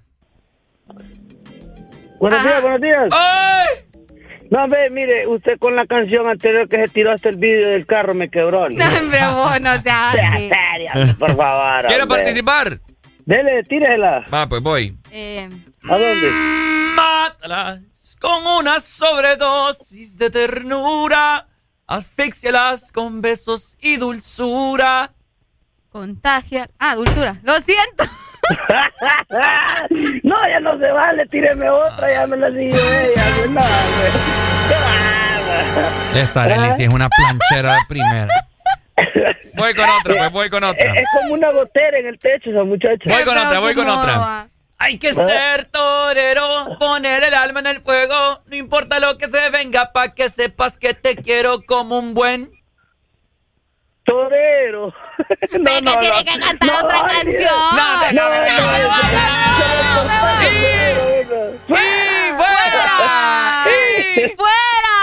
Buenos Ajá. días, buenos días. ¡Ay! No, ve, mire, usted con la canción anterior que se tiró hasta el vídeo del carro me quebró. No, hombre, vos no seas Sea así. seria, por favor. ¿Quiere hombre. participar? Dele, tírela. Va, pues voy. Eh, ¿A dónde? Mátalas con una sobredosis de ternura. Asfixialas con besos y dulzura. contagia. Ah, dulzura. Lo siento. no, ya no se vale, tíreme otra, ya me la siguió ella. pues, No, bárbaro. Esta Arely sí es una planchera de primera. Voy con otra, pues voy con Es, otra. es como una gotera en el techo esa muchacha. Voy con otra, voy con ¿Cómo otra. Hay que ser torero, poner el alma en el fuego. No importa lo que se venga, pa' que sepas que te quiero como un buen. Torero. Ve que tiene que cantar otra canción. No, no, no, ¡Y fuera! ¡Y ¡Fuera!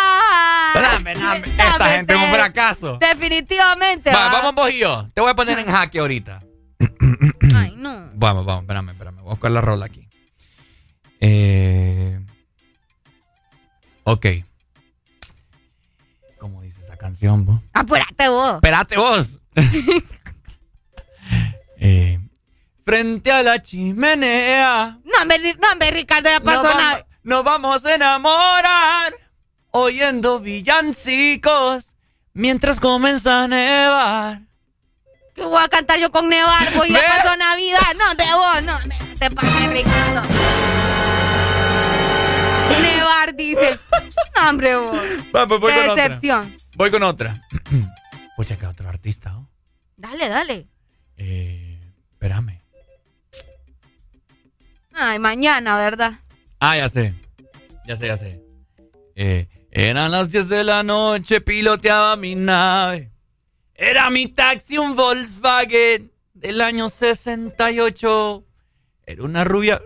Dame, dame. Esta gente es un fracaso. Definitivamente. Va, va. vamos vos y yo. Te voy a poner en jaque ahorita. Ay, no. Vamos, vamos, espérame, espérame. Voy a buscar la rola aquí. Eh... Ok. ¿Cómo dice esa canción, vos? Apúrate vos. Espérate vos. Eh, frente a la chimenea. No, Ri- no, hombre, Ricardo, ya pasó nada. vamos, nos vamos a enamorar. oyendo villancicos mientras comienza a nevar. ¿Qué voy a cantar yo con nevar? Pues ya Ve. pasó Navidad. No, te vos, no, te pases, Ricardo. Nevar, dice. No, hombre, vos. Va, pues voy Qué con otra. decepción. Voy con otra. Pucha, que otro artista, ¿oh? Dale, dale. Espérame. Ay, mañana, ¿verdad? Ah, ya sé. Ya sé, ya sé. Eh, eran las 10 de la noche, piloteaba mi nave. Era mi taxi, un Volkswagen del año 68. Era una rubia.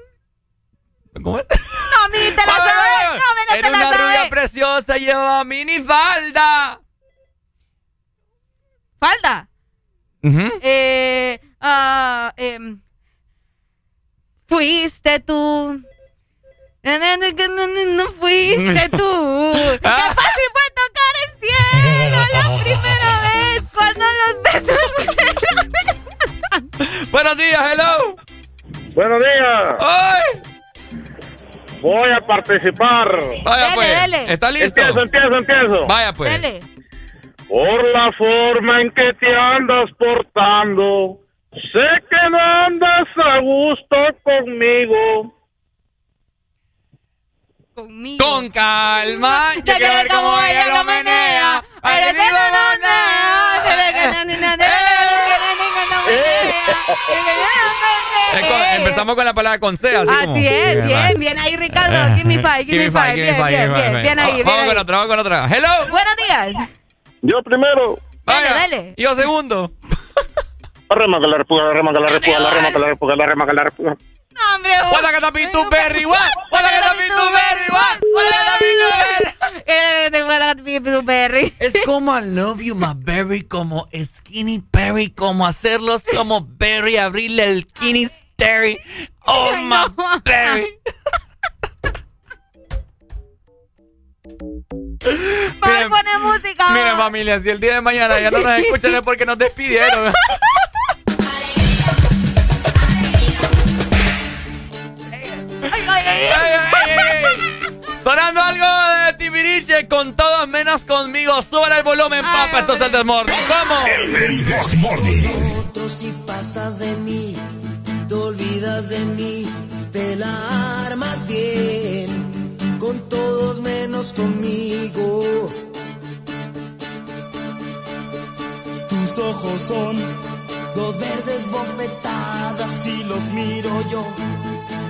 ¿Cómo es? No, mi, te la sabes. No, Era una rubia preciosa, llevaba minifalda. Falda. Ujú. Eh, ah, em, fuiste tú. No, no, no, no, no, no fuiste tú. Qué fácil fue cielo la primera vez cuando los besos. Buenos días, hello. Buenos días. ¡Ay! Voy a participar. Vaya Dele, pues. dele. ¿Está listo? Empiezo, empiezo, empiezo. Vaya pues. Dele. Por la forma en que te andas portando, sé que no andas a gusto conmigo. Conmigo. Con calma. Te quiero ver como ella lo menea. Ve que Eh, con- empezamos con la palabra con C, así como. Así es, bien, bien ahí, Ricardo. Give me five, give me five. Bien, bien, bien, bien ahí, bien Vamos con otra, vamos con otra. Hello. Buenos días. Yo primero. Vaya. dale. Yo segundo. La rema que la repuga, la rema que la repuga, la rema que la repuga, la rema que la repuga. Hombre. I gotta be to berry, what? I gotta be to berry, what? What I gotta be to berry. Eh, te voy a dar mi- tu berry. Es como I love you, my berry, como skinny berry, como hacerlos como berry, abrirle el skinny sterry. Oh, my berry. Para poner música. Miren, familia, si el día de mañana ya no nos escuchan es porque nos despidieron. Con todos menos conmigo. Súbale el volumen, papá. Esto es el desmorning. ¡Vamos! Otro si pasas de mí, te olvidas de mí, te la armas bien, con todos menos conmigo. Tus ojos son dos verdes bofetadas y los miro yo.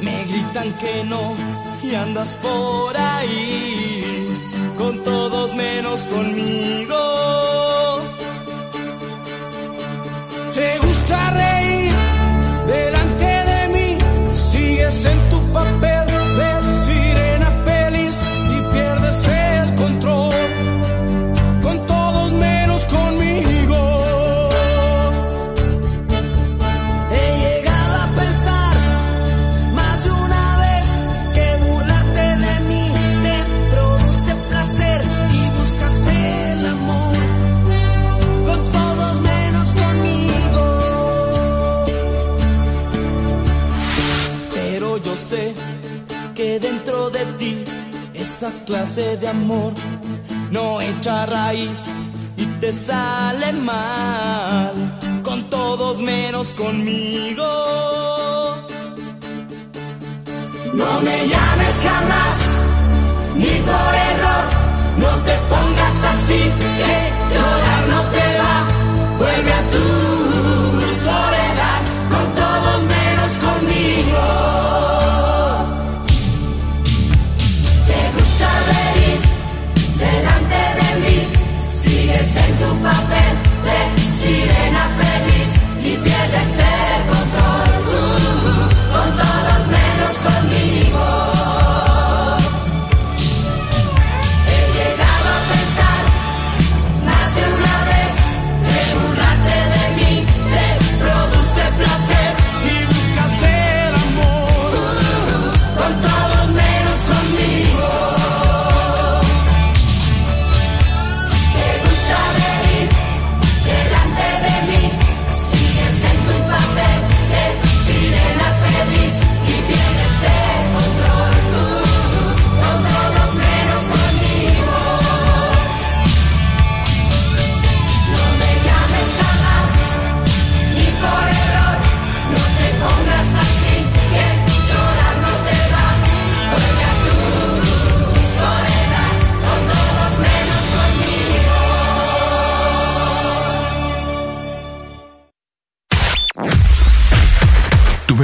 Me gritan que no y andas por ahí con todos menos conmigo. Te gusta reír de clase de amor no echa raíz y te sale mal. Con todos menos conmigo. No me llames jamás, ni por error, no te pongas así, que llorar no te va, vuelve a tu delante de mí, sigues en tu papel de sirena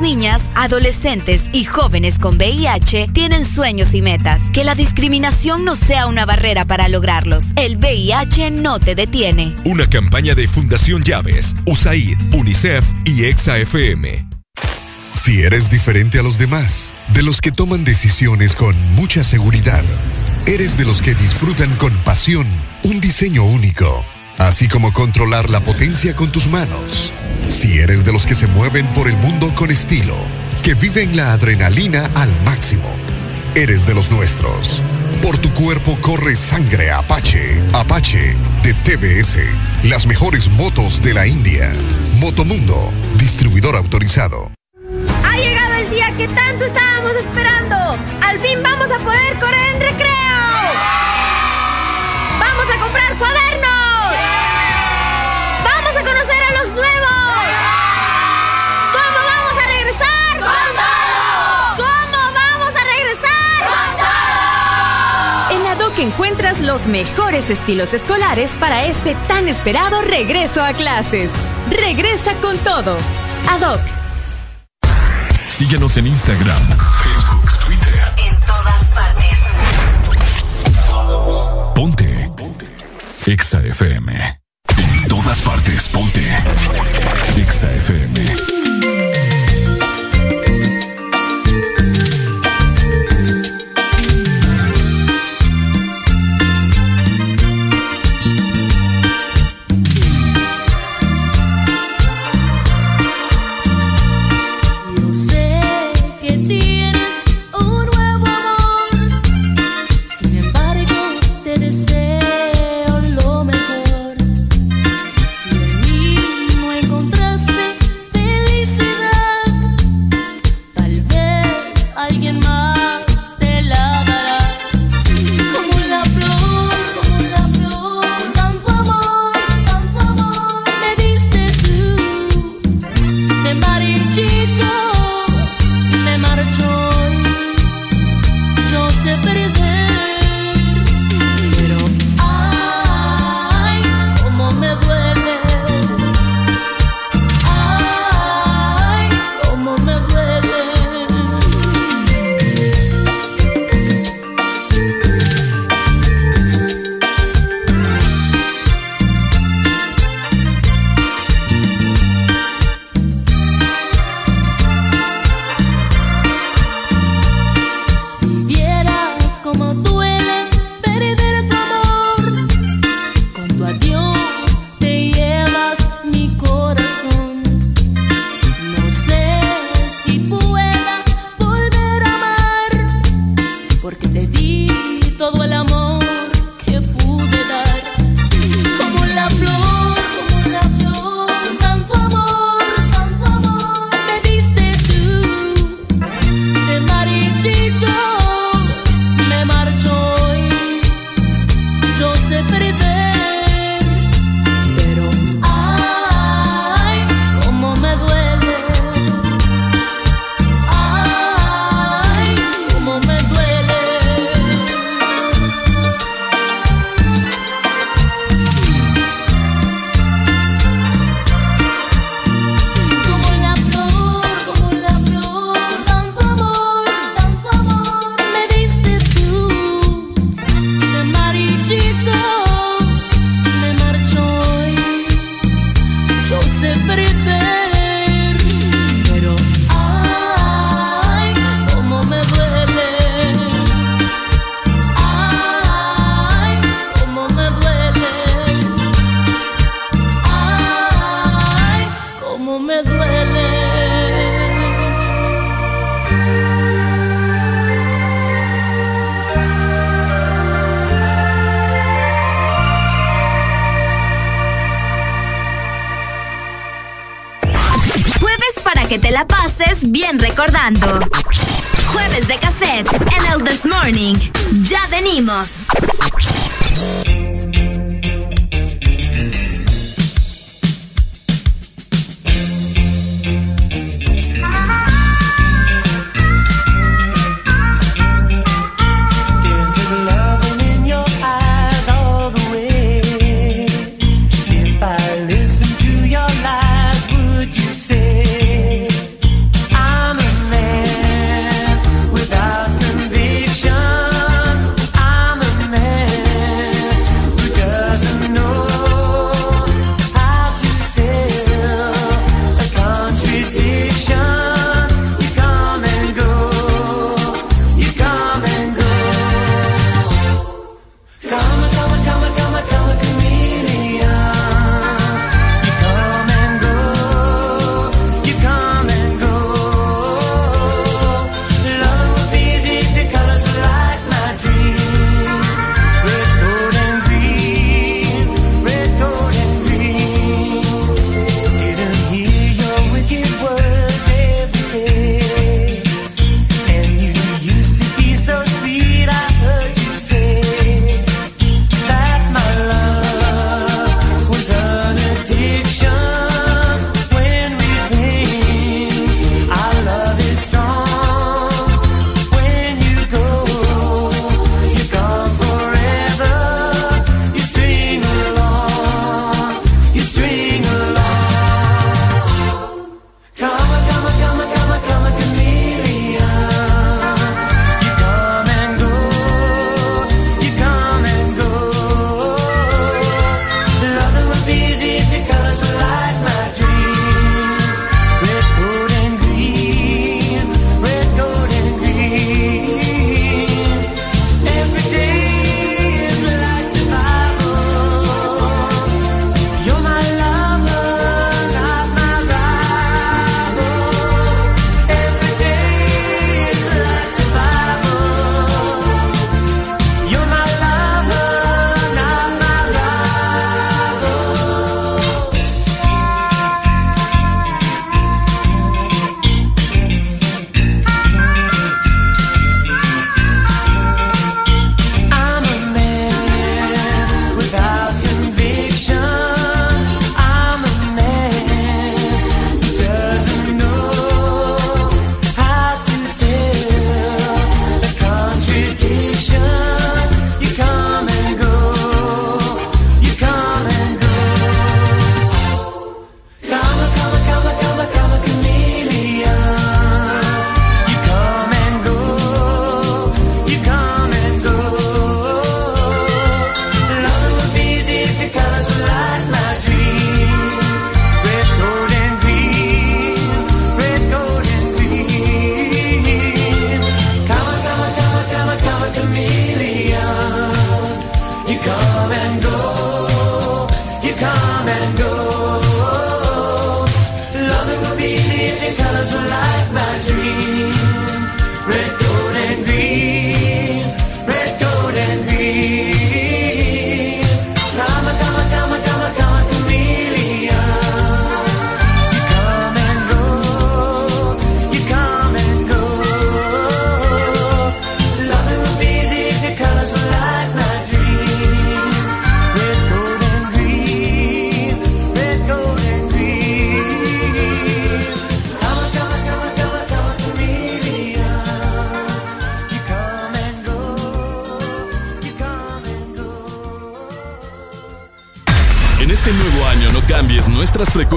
Niñas, adolescentes y jóvenes con VIH tienen sueños y metas. Que la discriminación no sea una barrera para lograrlos. El VIH no te detiene. Una campaña de Fundación Llaves, USAID, UNICEF y Exa FM. Si eres diferente a los demás, de los que toman decisiones con mucha seguridad, eres de los que disfrutan con pasión un diseño único, así como controlar la potencia con tus manos. Si eres de los que se mueven por el mundo con estilo, que viven la adrenalina al máximo, eres de los nuestros. Por tu cuerpo corre sangre Apache. Apache de TBS. Las mejores motos de la India. Motomundo, distribuidor autorizado. Ha llegado el día que tanto estábamos esperando. Al fin vamos a poder encuentras los mejores estilos escolares para este tan esperado regreso a clases. Regresa con todo. ADOC. Síguenos en Instagram, Facebook, Twitter. En todas partes. Ponte. Ponte. Exa FM. En todas partes. Ponte. Exa FM.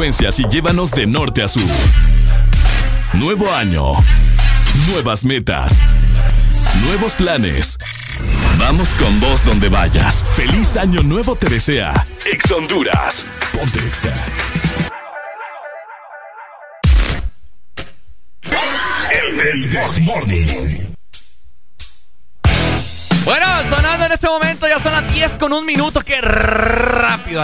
Y llévanos de norte a sur. Nuevo año. Nuevas metas. Nuevos planes. Vamos con vos donde vayas. Feliz año nuevo te desea. Ex Honduras. Ponte Exa. El Morning. Bueno, sonando en este momento ya son las 10 con un minuto. Qué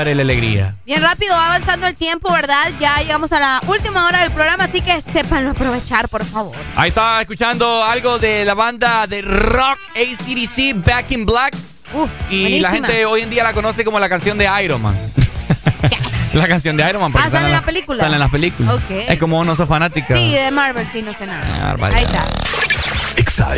la alegría. Bien rápido va avanzando el tiempo, ¿verdad? Ya llegamos a la última hora del programa, así que sépanlo aprovechar, por favor. Ahí estaba escuchando algo de la banda de rock ACDC Back in Black. Uf, y buenísima. la gente hoy en día la conoce como la canción de Iron Man. la canción de Iron Man. Ah, ¿sale en la las- película? Sale en las películas. Ok. Es como no sos fanática. Sí, de Marvel, sí, no sé nada. Ah. Ahí está. Exa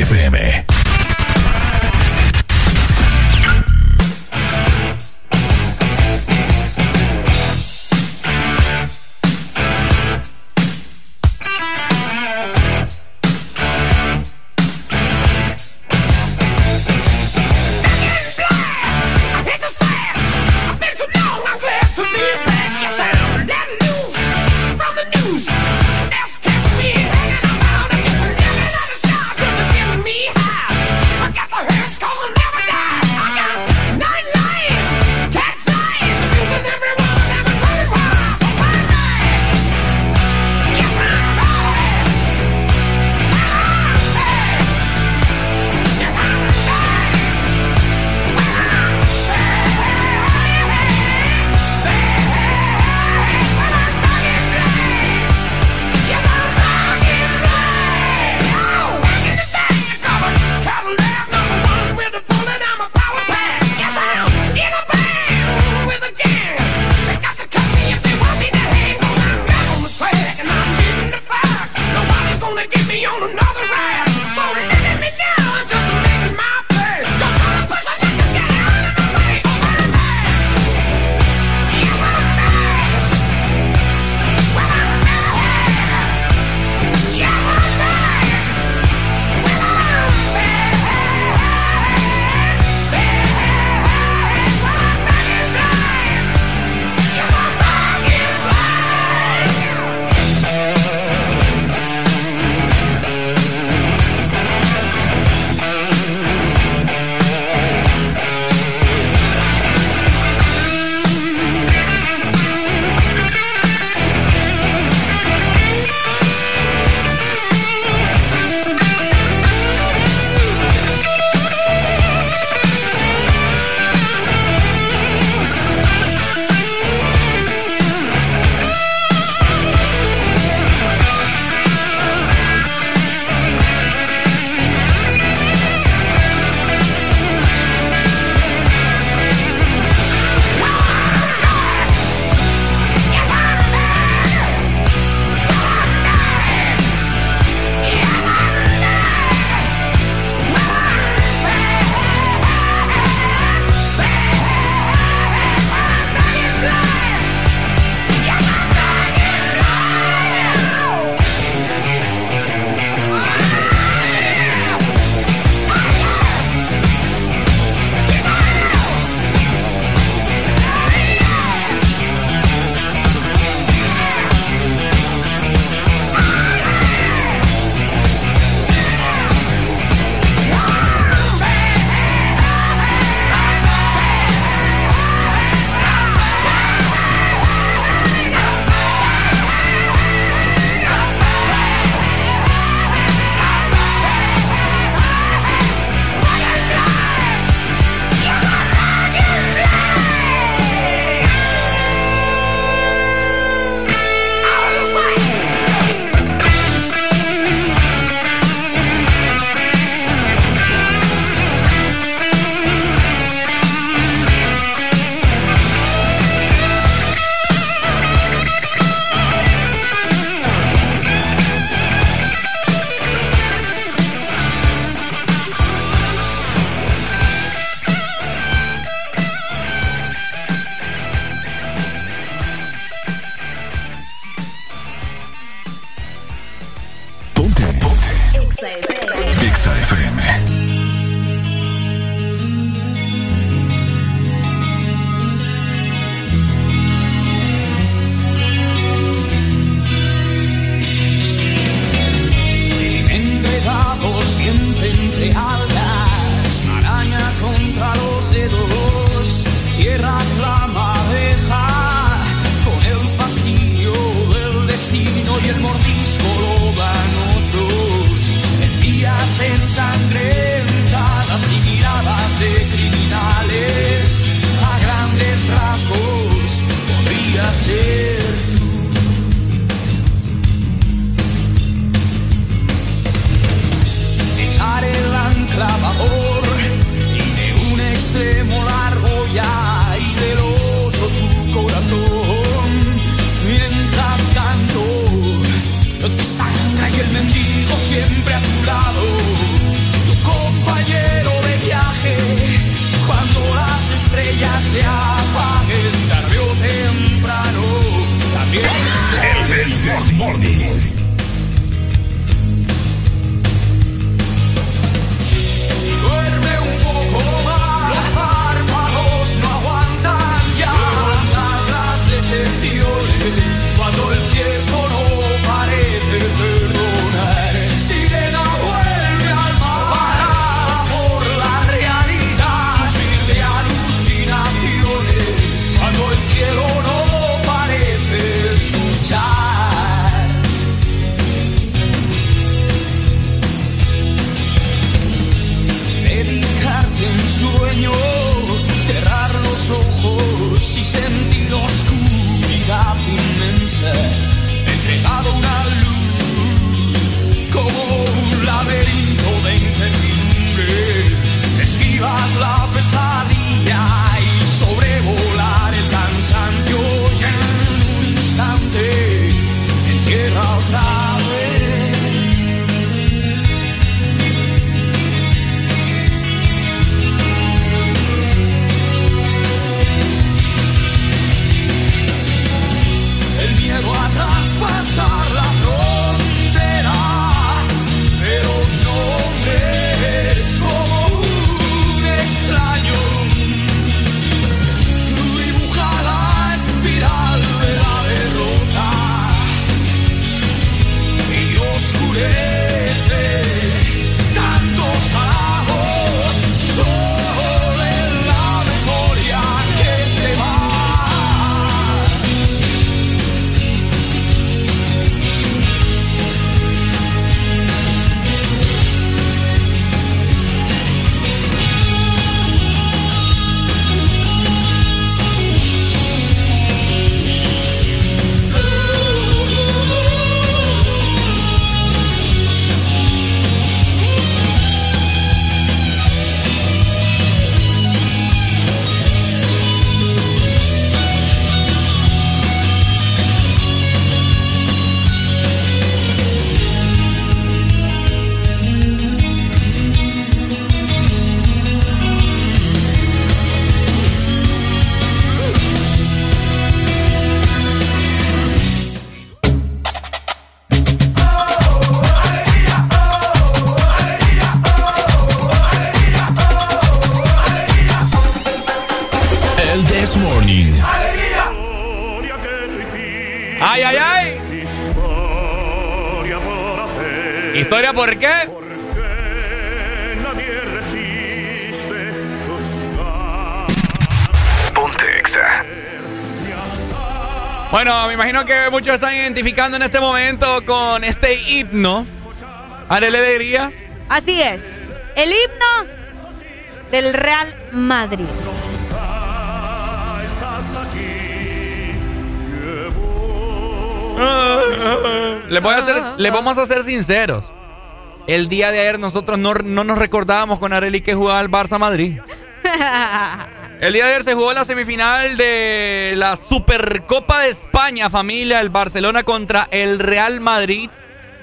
identificando en este momento con este himno. Arele Alegría. Así es. El himno del Real Madrid. Les, voy a hacer, les vamos a ser sinceros. El día de ayer nosotros no, no nos recordábamos con Areli que jugaba el Barça Madrid. El día de ayer se jugó la semifinal de la Supercopa de España, familia, el Barcelona contra el Real Madrid.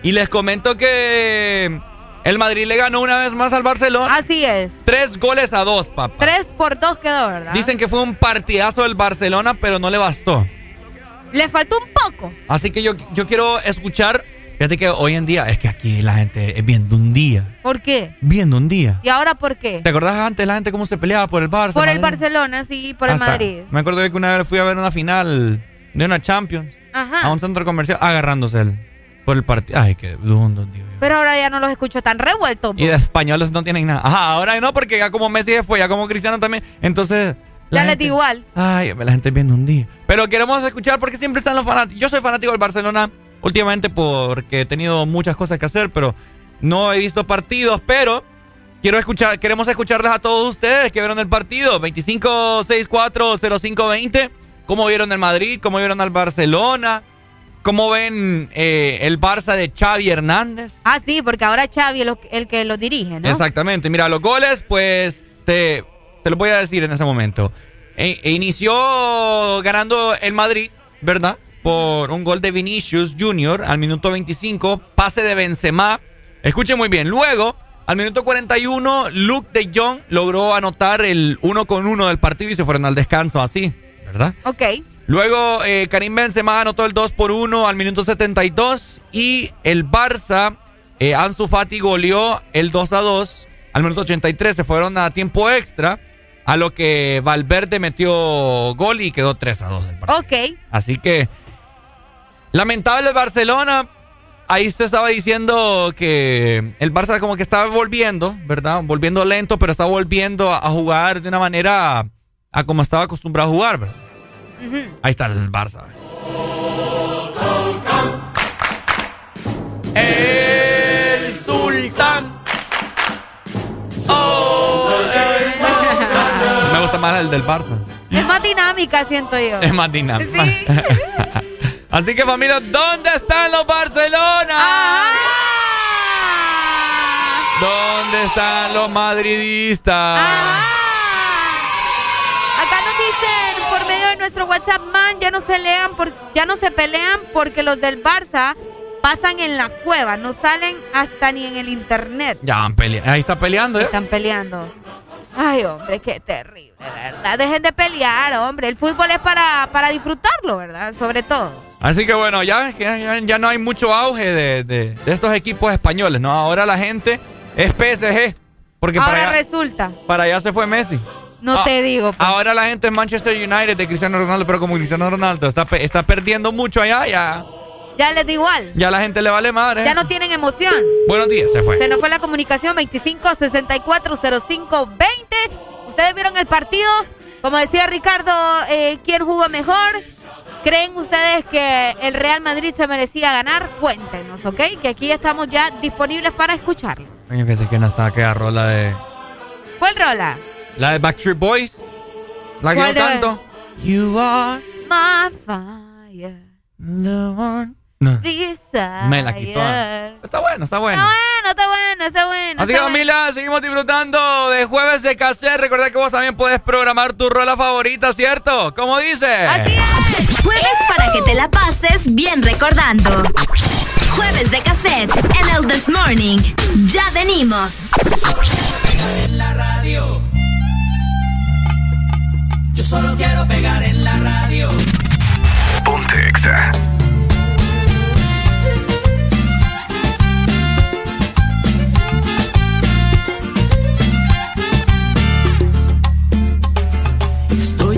Y les comento que el Madrid le ganó una vez más al Barcelona. Así es. Tres goles a dos, papá. Tres por dos quedó, ¿verdad? Dicen que fue un partidazo del Barcelona, pero no le bastó. Le faltó un poco. Así que yo, yo quiero escuchar. Fíjate que hoy en día es que aquí la gente es viendo un día. ¿Por qué? Viendo un día. ¿Y ahora por qué? ¿Te acordás antes la gente cómo se peleaba por el Barça? Por el Madrid? Barcelona, sí, por el Madrid. Me acuerdo que una vez fui a ver una final de una Champions Ajá. a un centro comercial agarrándose el, por el partido. Ay, qué dundo, Dios. Pero ahora ya no los escucho tan revueltos. Y de españoles no tienen nada. Ajá, ahora no, porque ya como Messi se fue, ya como Cristiano también. Entonces. la Ya gente- igual. Ay, la gente viendo un día. Pero queremos escuchar porque siempre están los fanáticos. Yo soy fanático del Barcelona últimamente porque he tenido muchas cosas que hacer, pero no he visto partidos, pero quiero escuchar, queremos escucharles a todos ustedes que vieron el partido. 25640520. ¿Cómo vieron el Madrid? ¿Cómo vieron al Barcelona? ¿Cómo ven eh, el Barça de Xavi Hernández? Ah, sí, porque ahora Xavi es el que lo dirige, ¿no? Exactamente. Mira, los goles, pues te, te los voy a decir en ese momento. E- e inició ganando el Madrid, ¿verdad? Por un gol de Vinicius Jr. al minuto 25, pase de Benzema. Escuchen muy bien. Luego, al minuto 41, Luke de Jong logró anotar el 1 con 1 del partido y se fueron al descanso así, ¿verdad? Ok. Luego eh, Karim Benzema anotó el 2 por 1 al minuto 72 y el Barça, eh, Ansu Fati goleó el 2 a 2 al minuto 83. Se fueron a tiempo extra, a lo que Valverde metió gol y quedó 3 a 2 el partido. Ok. Así que lamentable el Barcelona. Ahí se estaba diciendo que el Barça como que estaba volviendo, ¿verdad? Volviendo lento, pero estaba volviendo a, jugar de una manera a, como estaba acostumbrado a jugar, ¿verdad? Ahí está el Barça. El sultán. Oh, el más el del Barça. Es más dinámica, siento yo. Es más dinámico. Así que familia, ¿dónde están los Barcelona? ¿Dónde están los madridistas? Acá nos dicen por medio de nuestro WhatsApp, man, ya no se lean, por, ya no se pelean porque los del Barça pasan en la cueva, no salen hasta ni en el internet. Ya van peleando. Ahí está peleando, ¿eh? Están peleando. Ay, hombre, qué terrible, ¿verdad? Dejen de pelear, hombre. El fútbol es para, para disfrutarlo, ¿verdad? Sobre todo. Así que bueno, ya ves que ya, ya no hay mucho auge de, de- de estos equipos españoles, ¿no? Ahora la gente es PSG. Porque Ahora para allá, resulta. para allá se fue Messi. No Ah, te digo. pues. Ahora la gente es Manchester United de Cristiano Ronaldo, pero como Cristiano Ronaldo está, está perdiendo mucho allá, ya, Ya les da igual. ya la gente le vale madre. Ya no tienen emoción. Buenos días, se fue. Se nos fue la comunicación 25 64 05 20. Ustedes vieron el partido. Como decía Ricardo, eh, ¿quién jugó mejor? ¿Creen ustedes que el Real Madrid se merecía ganar? Cuéntenos, ¿ok? Que aquí estamos ya disponibles para escucharlos. Oye, fíjate que no estaba aquella rola de. ¿Cuál rola? La de Backstreet Boys. La que ¿Cuál yo canto. You are My fire. the one. No. Desire. Me la quitó. Está bueno, está bueno. Está bueno, está bueno, está bueno. Así que está bueno. familia, seguimos disfrutando de jueves de cassette. Recuerda que vos también puedes programar tu rola favorita, ¿cierto? ¿Cómo dice? Jueves para que te la pases bien recordando. Jueves de cassette en el This Morning. Ya venimos. en la radio. Yo solo quiero pegar en la radio. Ponte Exa.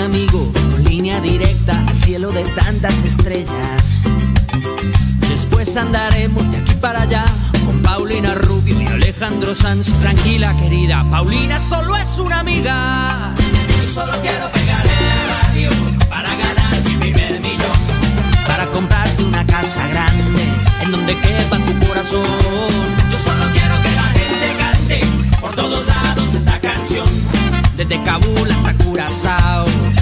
Amigo con línea directa al cielo de tantas estrellas. Después andaremos de aquí para allá con Paulina Rubio y Alejandro Sanz. Tranquila, querida, Paulina solo es una amiga. Yo solo quiero pegar en la radio para ganar mi primer millón. Para comprarte una casa grande en donde quepa tu corazón. Yo solo quiero que la gente cante por todos lados esta canción. Desde Kabul hasta Curazao,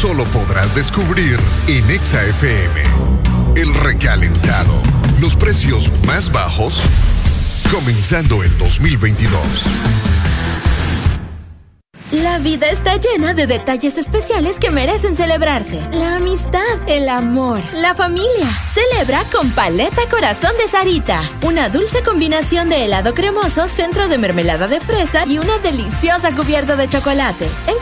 Solo podrás descubrir en Exa FM. El recalentado. Los precios más bajos comenzando el 2022. La vida está llena de detalles especiales que merecen celebrarse. La amistad, el amor, la familia. Celebra con Paleta Corazón de Sarita. Una dulce combinación de helado cremoso, centro de mermelada de fresa y una deliciosa cubierta de chocolate.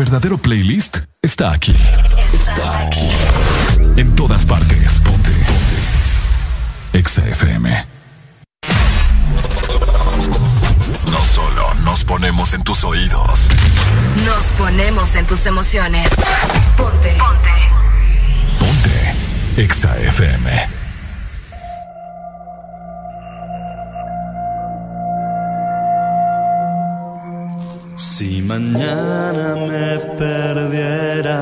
Verdadero playlist está aquí. Está aquí. En todas partes. Ponte. Ponte. Exa FM. No solo nos ponemos en tus oídos. Nos ponemos en tus emociones. Ponte. Ponte. Ponte. Exa FM. Si mañana me perdiera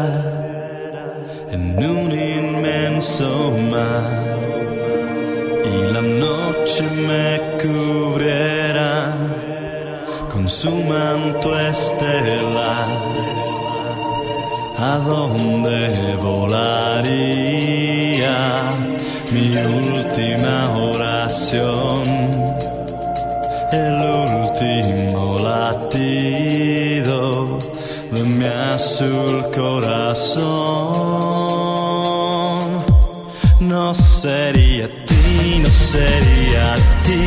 en un inmenso mar y la noche me cubriera con su manto estelar, ¿a dónde volaría mi última oración? El último latido de mi azul corazón. No sería ti, no sería ti.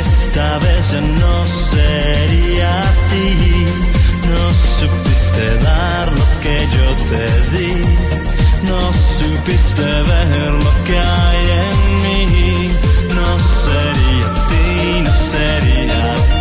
Esta vez ya no sería ti. No supiste dar lo que yo te di. No supiste ver lo que hay en mí. No sería ti, sería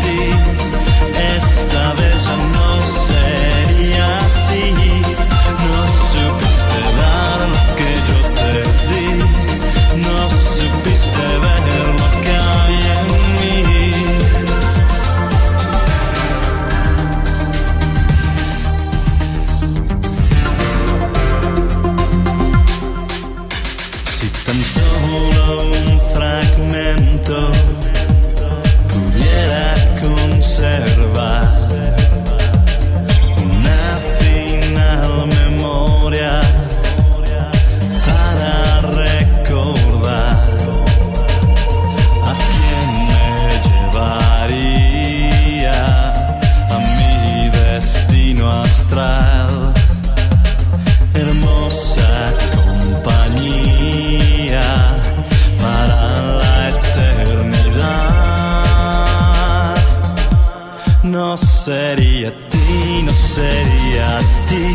sería a ti,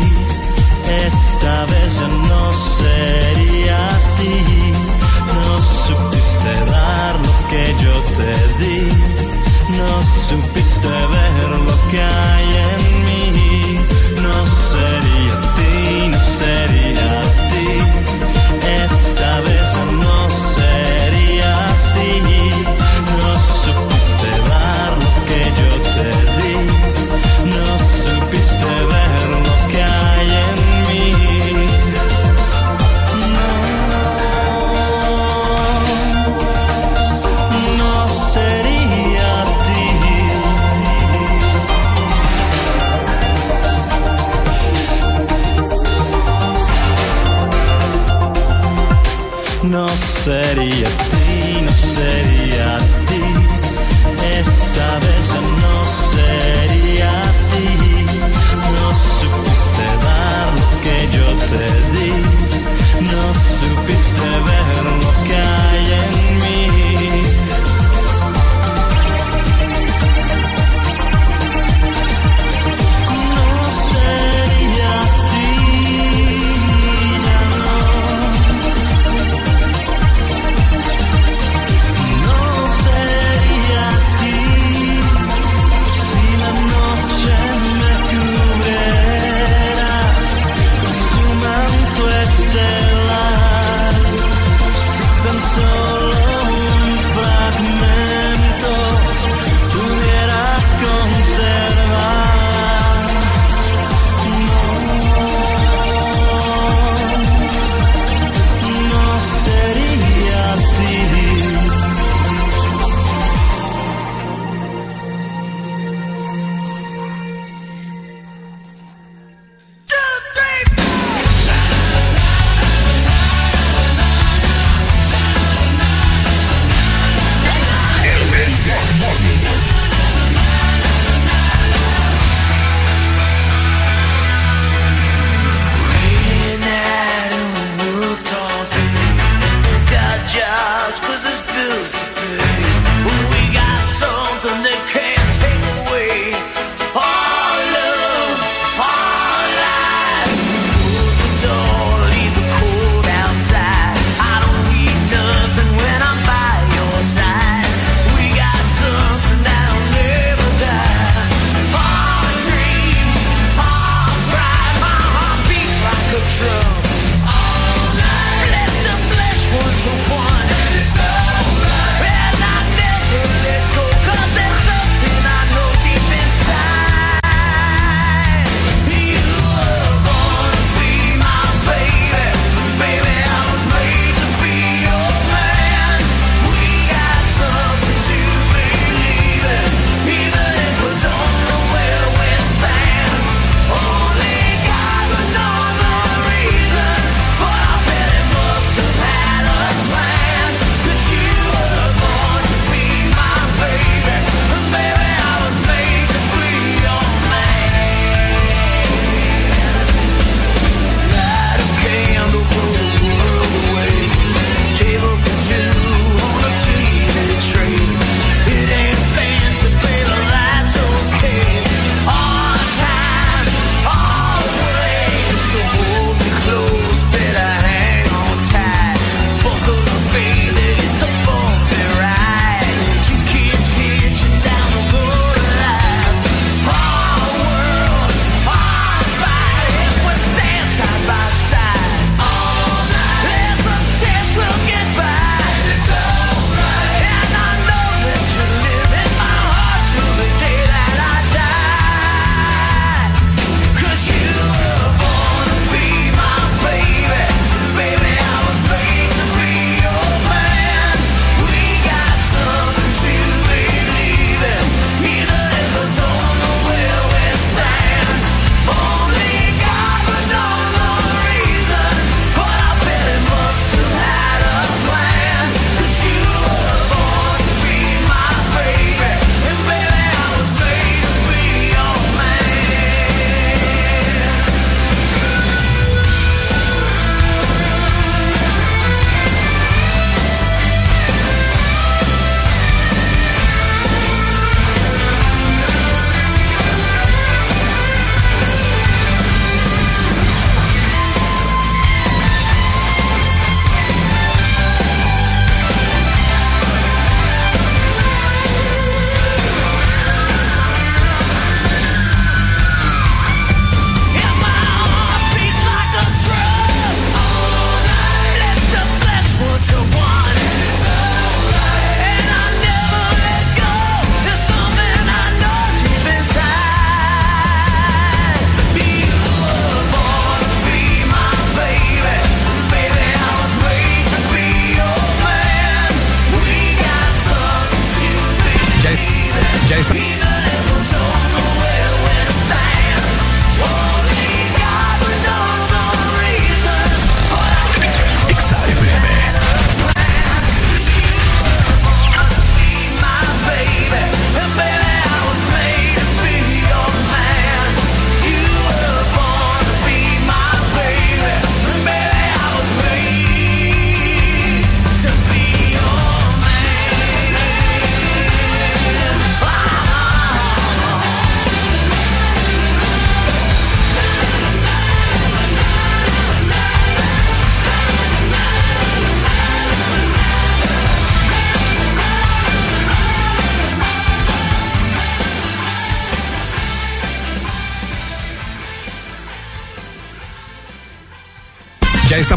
esta vez no sería a ti. No supiste dar lo que yo te di, no supiste ver lo que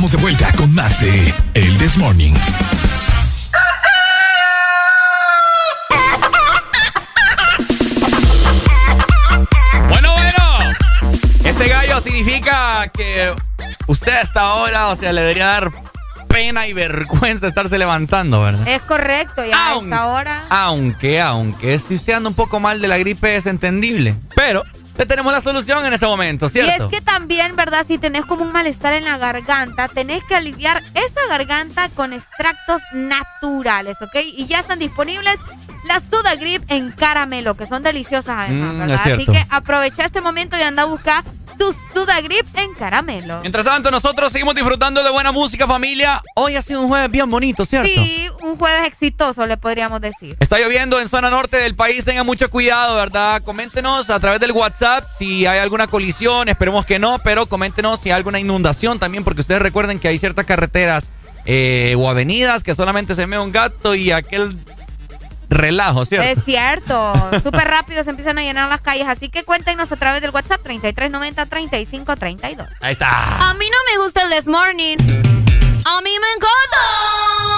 estamos de vuelta con más de El This Morning. Bueno, bueno. Este gallo significa que usted hasta ahora, o sea, le debería dar pena y vergüenza estarse levantando, ¿verdad? Es correcto, ya a esta hora. Aunque, aunque si usted anda un poco mal de la gripe es entendible. Pero le tenemos la solución en este momento, ¿cierto? Y es que también, ¿verdad? Si tenés como un malestar en la garganta, tenés que aliviar esa garganta con extractos naturales, ¿ok? Y ya están disponibles las Sudagrip en caramelo, que son deliciosas además, Mm, ¿verdad? Así que aprovecha este momento y anda a buscar tu Sudagrip en caramelo. Mientras tanto, nosotros seguimos disfrutando de buena música, familia. Hoy ha sido un jueves bien bonito, ¿cierto? Sí, un jueves exitoso, le podríamos decir. Está lloviendo en zona norte del país, tengan mucho cuidado, ¿verdad? Coméntenos a través del WhatsApp si hay alguna colisión, esperemos que no, pero coméntenos si hay alguna inundación también, porque ustedes recuerden que hay ciertas carreteras eh, o avenidas que solamente se mea un gato y aquel relajo, ¿cierto? Es cierto, súper rápido se empiezan a llenar las calles, así que cuéntenos a través del WhatsApp 3390-3532. Ahí está. A mí no me gusta el This Morning. A mí me encanta.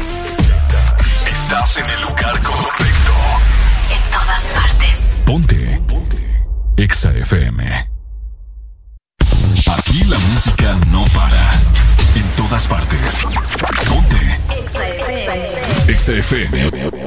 Estás en el lugar correcto. En todas partes. Ponte. Ponte. Exa FM. Aquí la música no para. En todas partes. Ponte. Exa FM. Estoy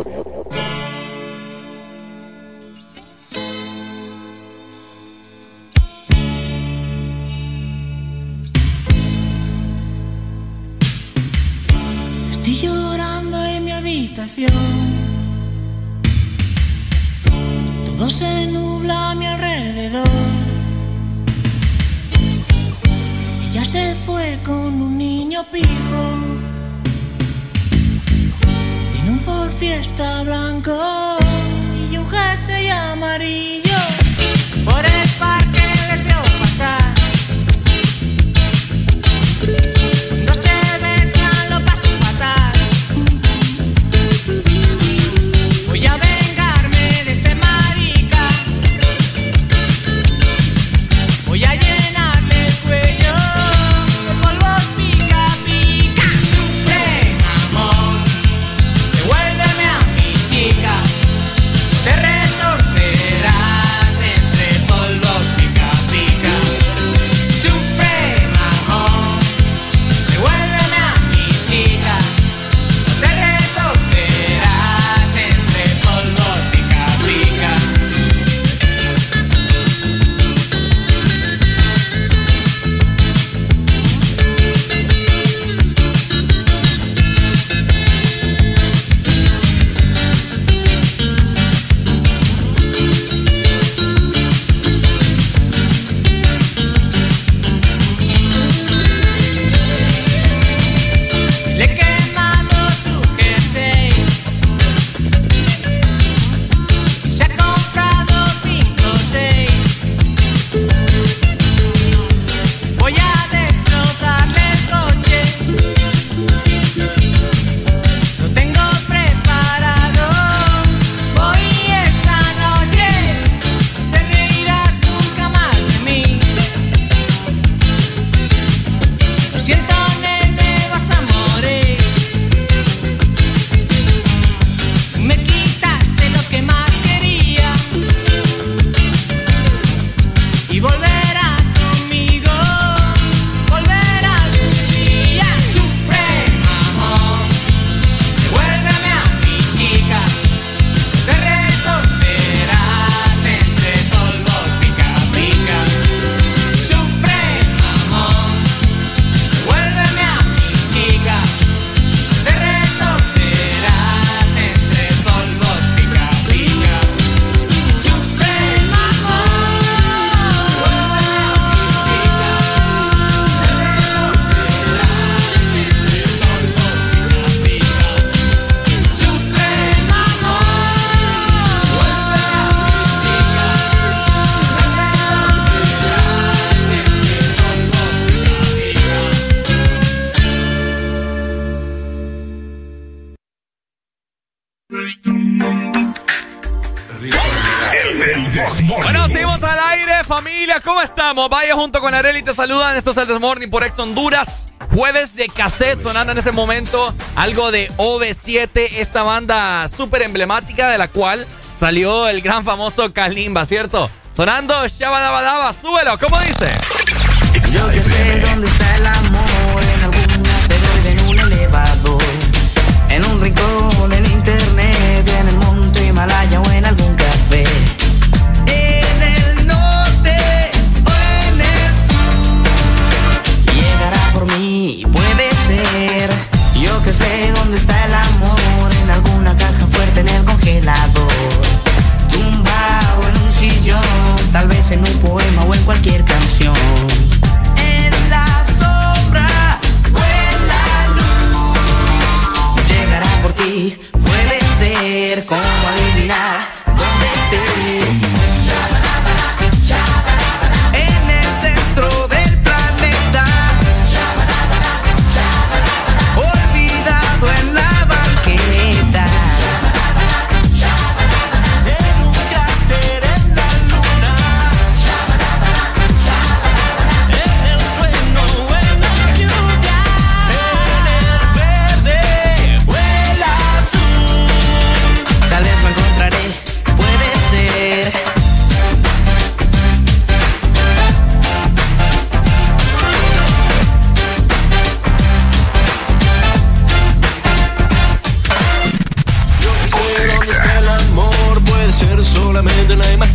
saludan. Esto es el Desmorning por Ex Honduras. Jueves de cassette sonando en este momento. Algo de OV7, esta banda súper emblemática de la cual salió el gran famoso Kalimba, ¿cierto? Sonando Shabadabadaba, súbelo, ¿cómo dice? Yo que sé dónde solamente una imaginación.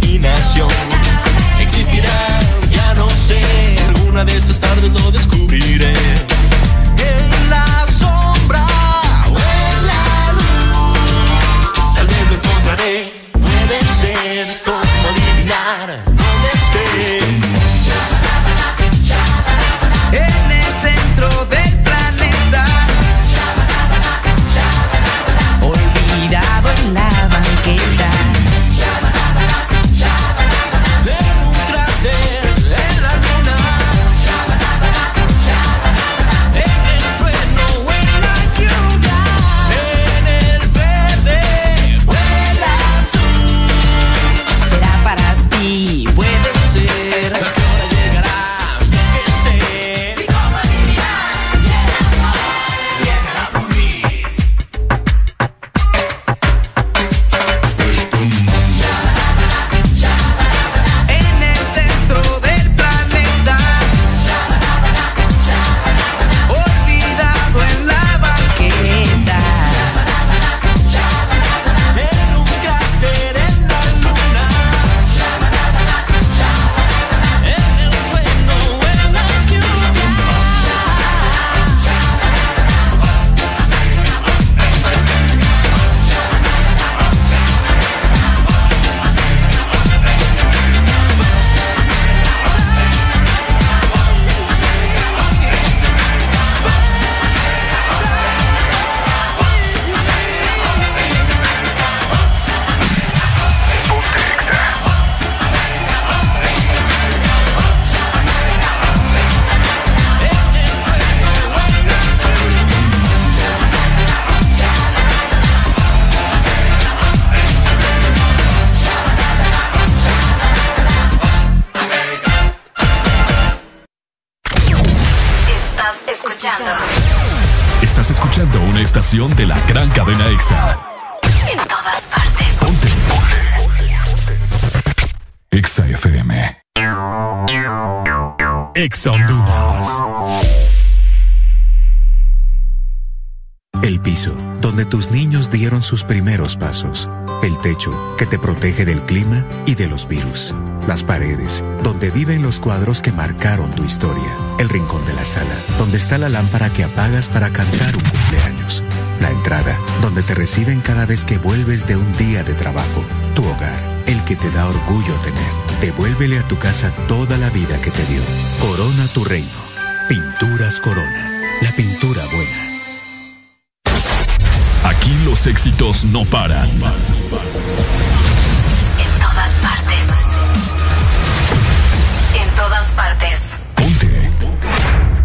Que te protege del clima y de los virus. Las paredes, donde viven los cuadros que marcaron tu historia. El rincón de la sala, donde está la lámpara que apagas para cantar un cumpleaños. La entrada, donde te reciben cada vez que vuelves de un día de trabajo. Tu hogar, el que te da orgullo tener. Devuélvele a tu casa toda la vida que te dio. Corona tu reino. Pinturas Corona. La pintura buena. Aquí los éxitos no paran.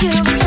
Sigue,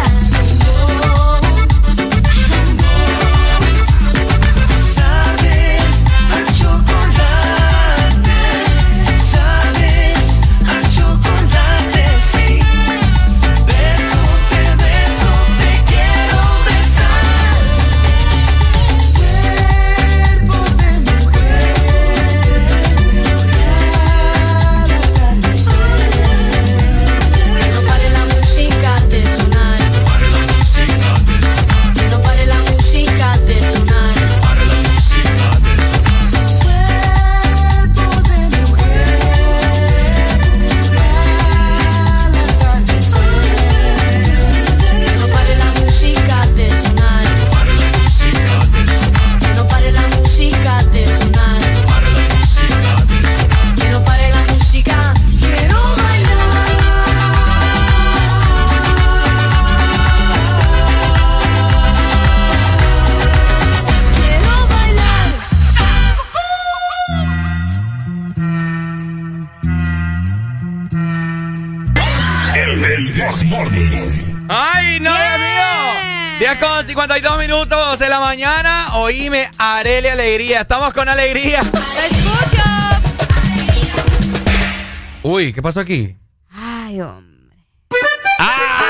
Alegría. Estamos con alegría. Uy, ¿qué pasó aquí? Ay, hombre. ¡Ah!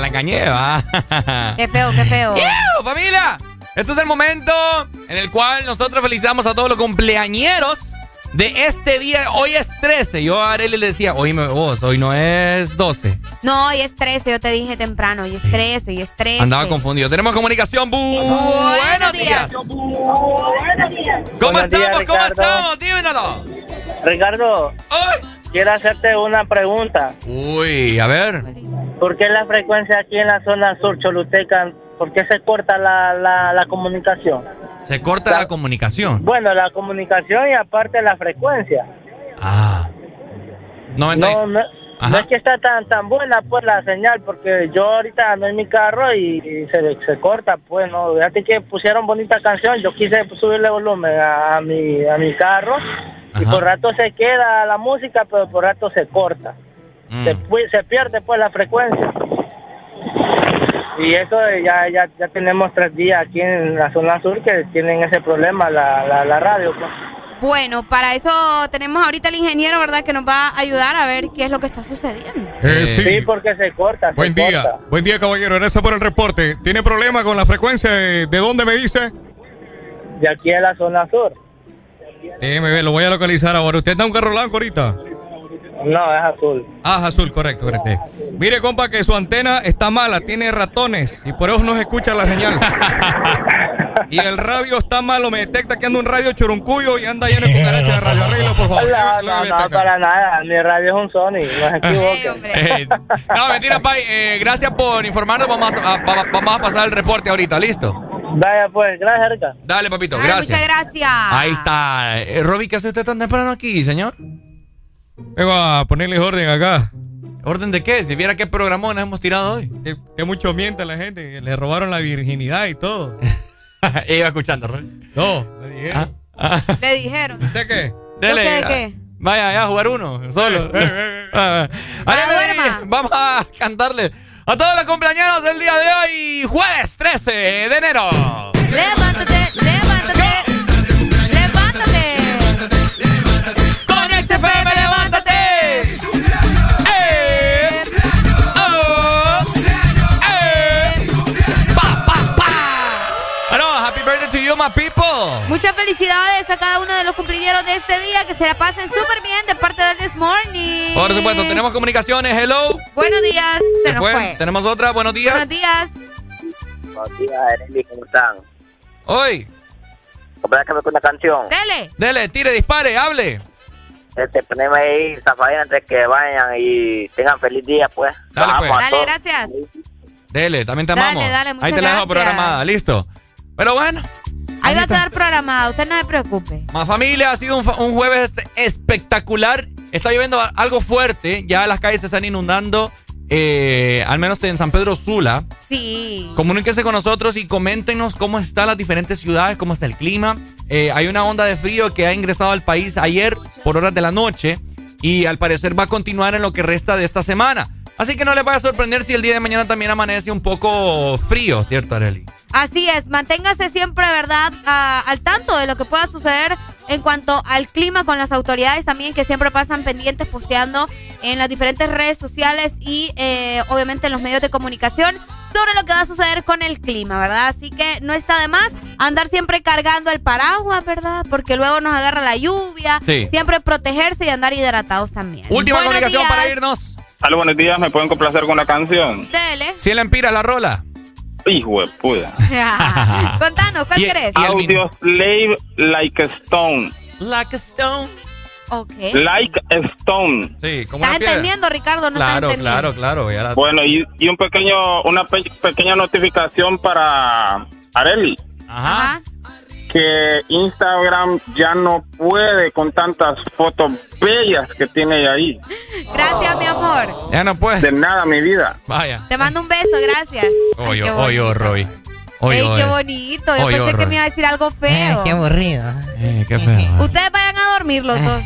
La engañé, ¿va? Qué feo, qué feo. ¡Iu, familia! Este es el momento en el cual nosotros felicitamos a todos los cumpleañeros de este día. Hoy es 13. Yo a Arely le decía, oíme vos, hoy no es 12. No, hoy es 13, yo te dije temprano, hoy es 13, hoy es 13. Andaba confundido. Tenemos comunicación. Bu- buenos días. ¿Cómo Buenos días, estamos? ¿Cómo Ricardo. estamos? Dímelo. Ricardo, quiero hacerte una pregunta. Uy, a ver. ¿Por qué la frecuencia aquí en la zona sur choluteca, por qué se corta la, la, la comunicación? Se corta la comunicación. Bueno, la comunicación y aparte la frecuencia. Ah. 90 y- No, no, no es que está tan tan buena pues la señal, porque yo ahorita ando en mi carro y, y se, se corta, pues, ¿no? Fíjate que pusieron bonita canción, yo quise subirle volumen a, a mi, a mi carro y por rato se queda la música, pero por rato se corta. Mm. Se, se pierde pues la frecuencia. Y eso ya, ya, ya tenemos tres días aquí en la zona sur que tienen ese problema, la, la, la radio. pues. Bueno, para eso tenemos ahorita al ingeniero, ¿verdad? Que nos va a ayudar a ver qué es lo que está sucediendo. Eh, sí. porque se corta. Buen se día, corta. buen día caballero, gracias por el reporte. ¿Tiene problema con la frecuencia? ¿De, de dónde me dice? De aquí a la zona sur. Déjeme ver, lo voy a localizar ahora. ¿Usted está en un carro blanco ahorita? No, es azul. Ah, es azul, correcto, correcto. Mire, compa, que su antena está mala, tiene ratones y por eso no se escucha la señal. y el radio está malo, me detecta que anda un radio churuncuyo y anda lleno de cucarachas de radio. Arreglo, por favor. No, no, no, para nada. Mi radio es un Sony, no se. Eh, no, mentira, Pai. Eh, gracias por informarnos. Vamos a, a- va- vamos a pasar el reporte ahorita. ¿Listo? Vaya, pues, gracias, Erika. Dale, papito, Ay, gracias. Muchas gracias. Ahí está. Eh, Roby, ¿qué hace usted tan temprano aquí, señor? Vengo a ponerles orden acá. ¿Orden de qué? Si viera qué programones hemos tirado hoy. Que, que mucho miente la gente, que le robaron la virginidad y todo. Iba escuchando, Roby. No, le dije. Le dijeron. ¿Usted qué? Dele. ¿Yo qué, qué? Vaya, ya a jugar uno, solo. Ah, ah, Vamos a cantarle a todos los cumpleaños del día de hoy, jueves 13 de enero. Levántate, levántate. Levántate. Con XFM, levántate. Birthday to you, my people. Muchas felicidades a cada uno de los cumpleaños de este día. Que se la pasen súper bien de parte del This Morning. Por supuesto, tenemos comunicaciones. Hello. Buenos días. Se ¿Se nos fue? Tenemos otra. Buenos días. Buenos días. Buenos días, Ereli, ¿cómo están? Hoy. ¿Cómo que me una canción? Dele. Dele, tire, dispare, hable. Este, poneme ahí, Zafaina, antes que vayan y tengan feliz día, pues. Dale, pues. Dale, gracias. Dele, también te Dale, amamos. dale, Ahí te la dejo programada, listo. Pero bueno, Ahí va a quedar programada. Usted no se preocupe. más familia, ha sido un, un jueves espectacular. Está lloviendo algo fuerte, ya las calles se están inundando, eh, al menos en San Pedro Sula. Sí. Comuníquense con nosotros y coméntenos cómo están las diferentes ciudades, cómo está el clima. Eh, hay una onda de frío que ha ingresado al país ayer por horas de la noche. y al parecer va a continuar en lo que resta de esta semana. Así que no les vaya a sorprender si el día de mañana también amanece un poco frío, ¿cierto, Areli? Así es, manténgase siempre, ¿verdad?, a- al tanto de lo que pueda suceder en cuanto al clima con las autoridades también que siempre pasan pendientes posteando en las diferentes redes sociales y eh, obviamente en los medios de comunicación sobre lo que va a suceder con el clima, ¿verdad? Así que no está de más andar siempre cargando el paraguas, ¿verdad? Porque luego nos agarra la lluvia. Sí. Siempre protegerse y andar hidratados también. Última Buenos comunicación días. para irnos. Aló, buenos días, ¿me pueden complacer con una canción? Dele. Si él empira la rola. Hijo de puta. Contanos, ¿cuál querés? Audio Slave Like a Stone. Like a Stone. Ok. Like a Stone. Sí, como ¿Estás entendiendo, Ricardo? No estás Claro, entendiendo. claro, claro. la- Bueno, y, y un pequeño, una pe- pequeña notificación para Areli. Ajá. Que Instagram ya no puede con tantas fotos bellas que tiene ahí. Gracias, mi amor. Ya no puede. De nada, mi vida. Vaya. Te mando un beso, gracias. Oye, qué oye. Roy. Oye, Ey, qué oye. bonito. Yo Oye, pensé que me iba a decir algo feo. aburrido. Eh, qué feo. Ustedes vayan a dormir los dos.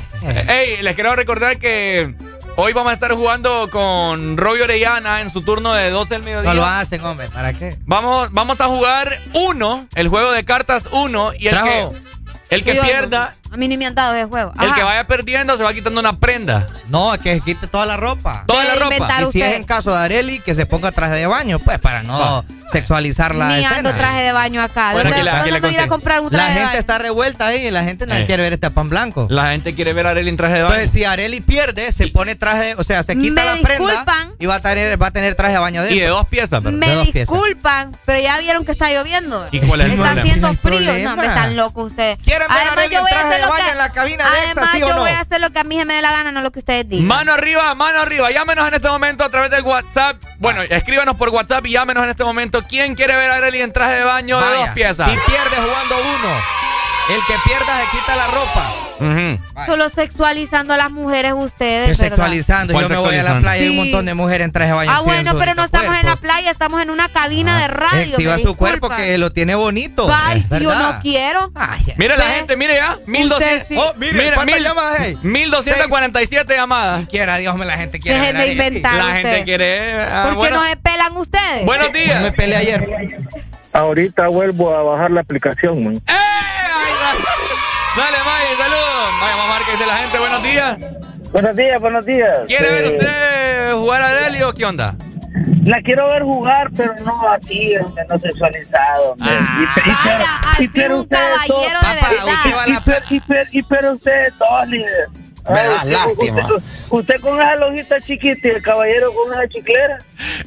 Ey, les quiero recordar que hoy vamos a estar jugando con Roy Orellana en su turno de 12 del mediodía. No lo hacen, hombre. ¿Para qué? Vamos, vamos a jugar uno, el juego de cartas uno, y el Trajo. que, el que Cuidado, pierda, A mí ni me han dado ese juego. el que vaya perdiendo se va quitando una prenda. No, es que se quite toda la ropa. Toda la ropa. Y si usted. es en caso de Areli, que se ponga traje de baño, pues para no sexualizar la Ni escena. ando traje de baño acá. Bueno, ¿Dónde, aquí la- aquí dónde la me voy a ir a comprar un La traje de gente baño? está revuelta ahí y la gente no Eh. quiere ver este pan blanco. La gente quiere ver a Arely en traje de baño. Entonces, si Areli pierde, se pone traje, o sea, se quita Me la prenda y va a tener, va a tener traje de baño y de dentro. dos piezas. Me de dos piezas. disculpan, pero ya vieron que está lloviendo. ¿Y cuál es el Está problema? haciendo No frío. No, me están locos ustedes. ¿Quieren ver a Además, Arely yo en voy a traje hacer de lo baño que... en la cabina de Además, Exa, sí o yo no? voy a hacer lo que a mí se me dé la gana, no lo que ustedes digan. Mano arriba, mano arriba. Llámenos en este momento a través del WhatsApp. Bueno, escríbanos por WhatsApp y llámenos en este momento. ¿Quién quiere ver a Arely en traje de baño de Vaya, dos piezas? Si pierde jugando uno, el que pierda se quita la ropa. Solo sexualizando a las mujeres ustedes, ¿verdad? sexualizando. ¿Cuál Yo me voy a la playa y hay un Sí. montón de mujeres en traje de baño. Ah, bueno, pero no estamos en la cuerpo. playa, estamos en una cabina de radio. Exhiba su cuerpo que lo tiene bonito. Ay, si yo no quiero. Ay. Mira la gente, mire ya. 1200. Usted sí. Oh, mire, ¿cuántas llamadas hay? 1247 llamadas. Quiera Dios, me la gente quiere Dejen de inventar La gente quiere. ah, ¿Por qué bueno. no se pelan ustedes? Buenos No días. me peleé ayer. Ahorita vuelvo a bajar la aplicación, man. ¡Eh! Dale, May, saludos. Vaya, mamá, que dice la gente. Buenos días. Buenos días, buenos días. ¿Quiere ver Eh, usted jugar a Arely o qué onda? La quiero ver jugar, pero no así, hombre, no sexualizado. Ah. Y y al y pero fin un ustedes caballero dos- de Papá, verdad. usted va a y, la per- y per- y pero ustedes dos, líder. Me da usted- lástima. Usted, usted con esa lojita chiquita y el caballero con esa chiclera.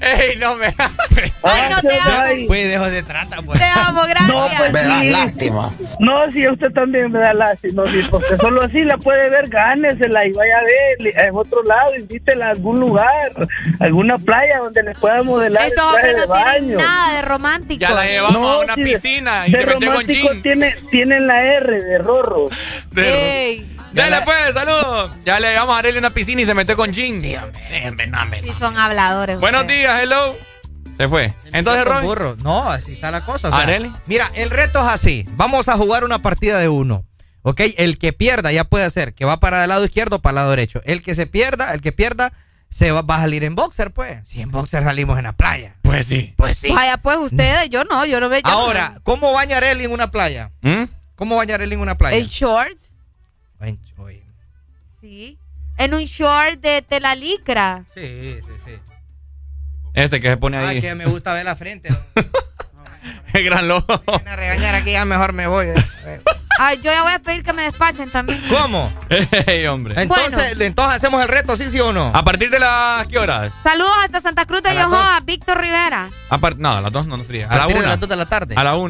¡Ey, no me. Ay, no te amo. Ay. Pues dejo de trata, pues. Te amo, gracias. No, pues Me da sí. lástima. No, si a usted también me da lástima, sí, porque solo así la puede ver, gánesela y vaya a ver en otro lado, invítela a algún lugar, alguna playa donde les pueda modelar Estos hombres no tienen baño. nada de romántico. Ya la llevamos a una sí, piscina y de se metió con tiene, tienen la R de rorro. De- Ey, Dale, pues, saludos. Ya le llevamos a Arely a una piscina y se metió con Jin. Sí, hombre, no, hombre, sí no. son habladores. Buenos ustedes. días, hello. Se fue. Entonces, Roy. burro. No, así está la cosa. o sea, Arely. Mira, el reto es así. Vamos a jugar una partida de uno. ¿Ok? El que pierda ya puede ser que va para el lado izquierdo o para el lado derecho. El que se pierda, el que pierda, se va, va a salir en boxer, pues. Si en boxer salimos en la playa. Pues sí. Pues sí. Vaya, pues ustedes, yo no, yo no veo. Ahora, ¿cómo baña Arely en una playa? ¿Mm? ¿Cómo baña Arely en una no. playa? En short, Ay, sí. En un short de tela licra. Sí, sí, sí. Este que se pone Ay, ahí. que me gusta ver la frente. El gran lobo. A regañar aquí, ya mejor me voy. Ay, yo ya voy a pedir que me despachen también. ¿Cómo? Ey, hombre. Entonces, entonces hacemos el reto, ¿sí, sí o no? ¿A partir de las qué horas? Saludos hasta Santa Cruz de Yohoa, Víctor Rivera. A par- no, a las dos no, no sería. A la partir de una. las dos de la tarde. A la una.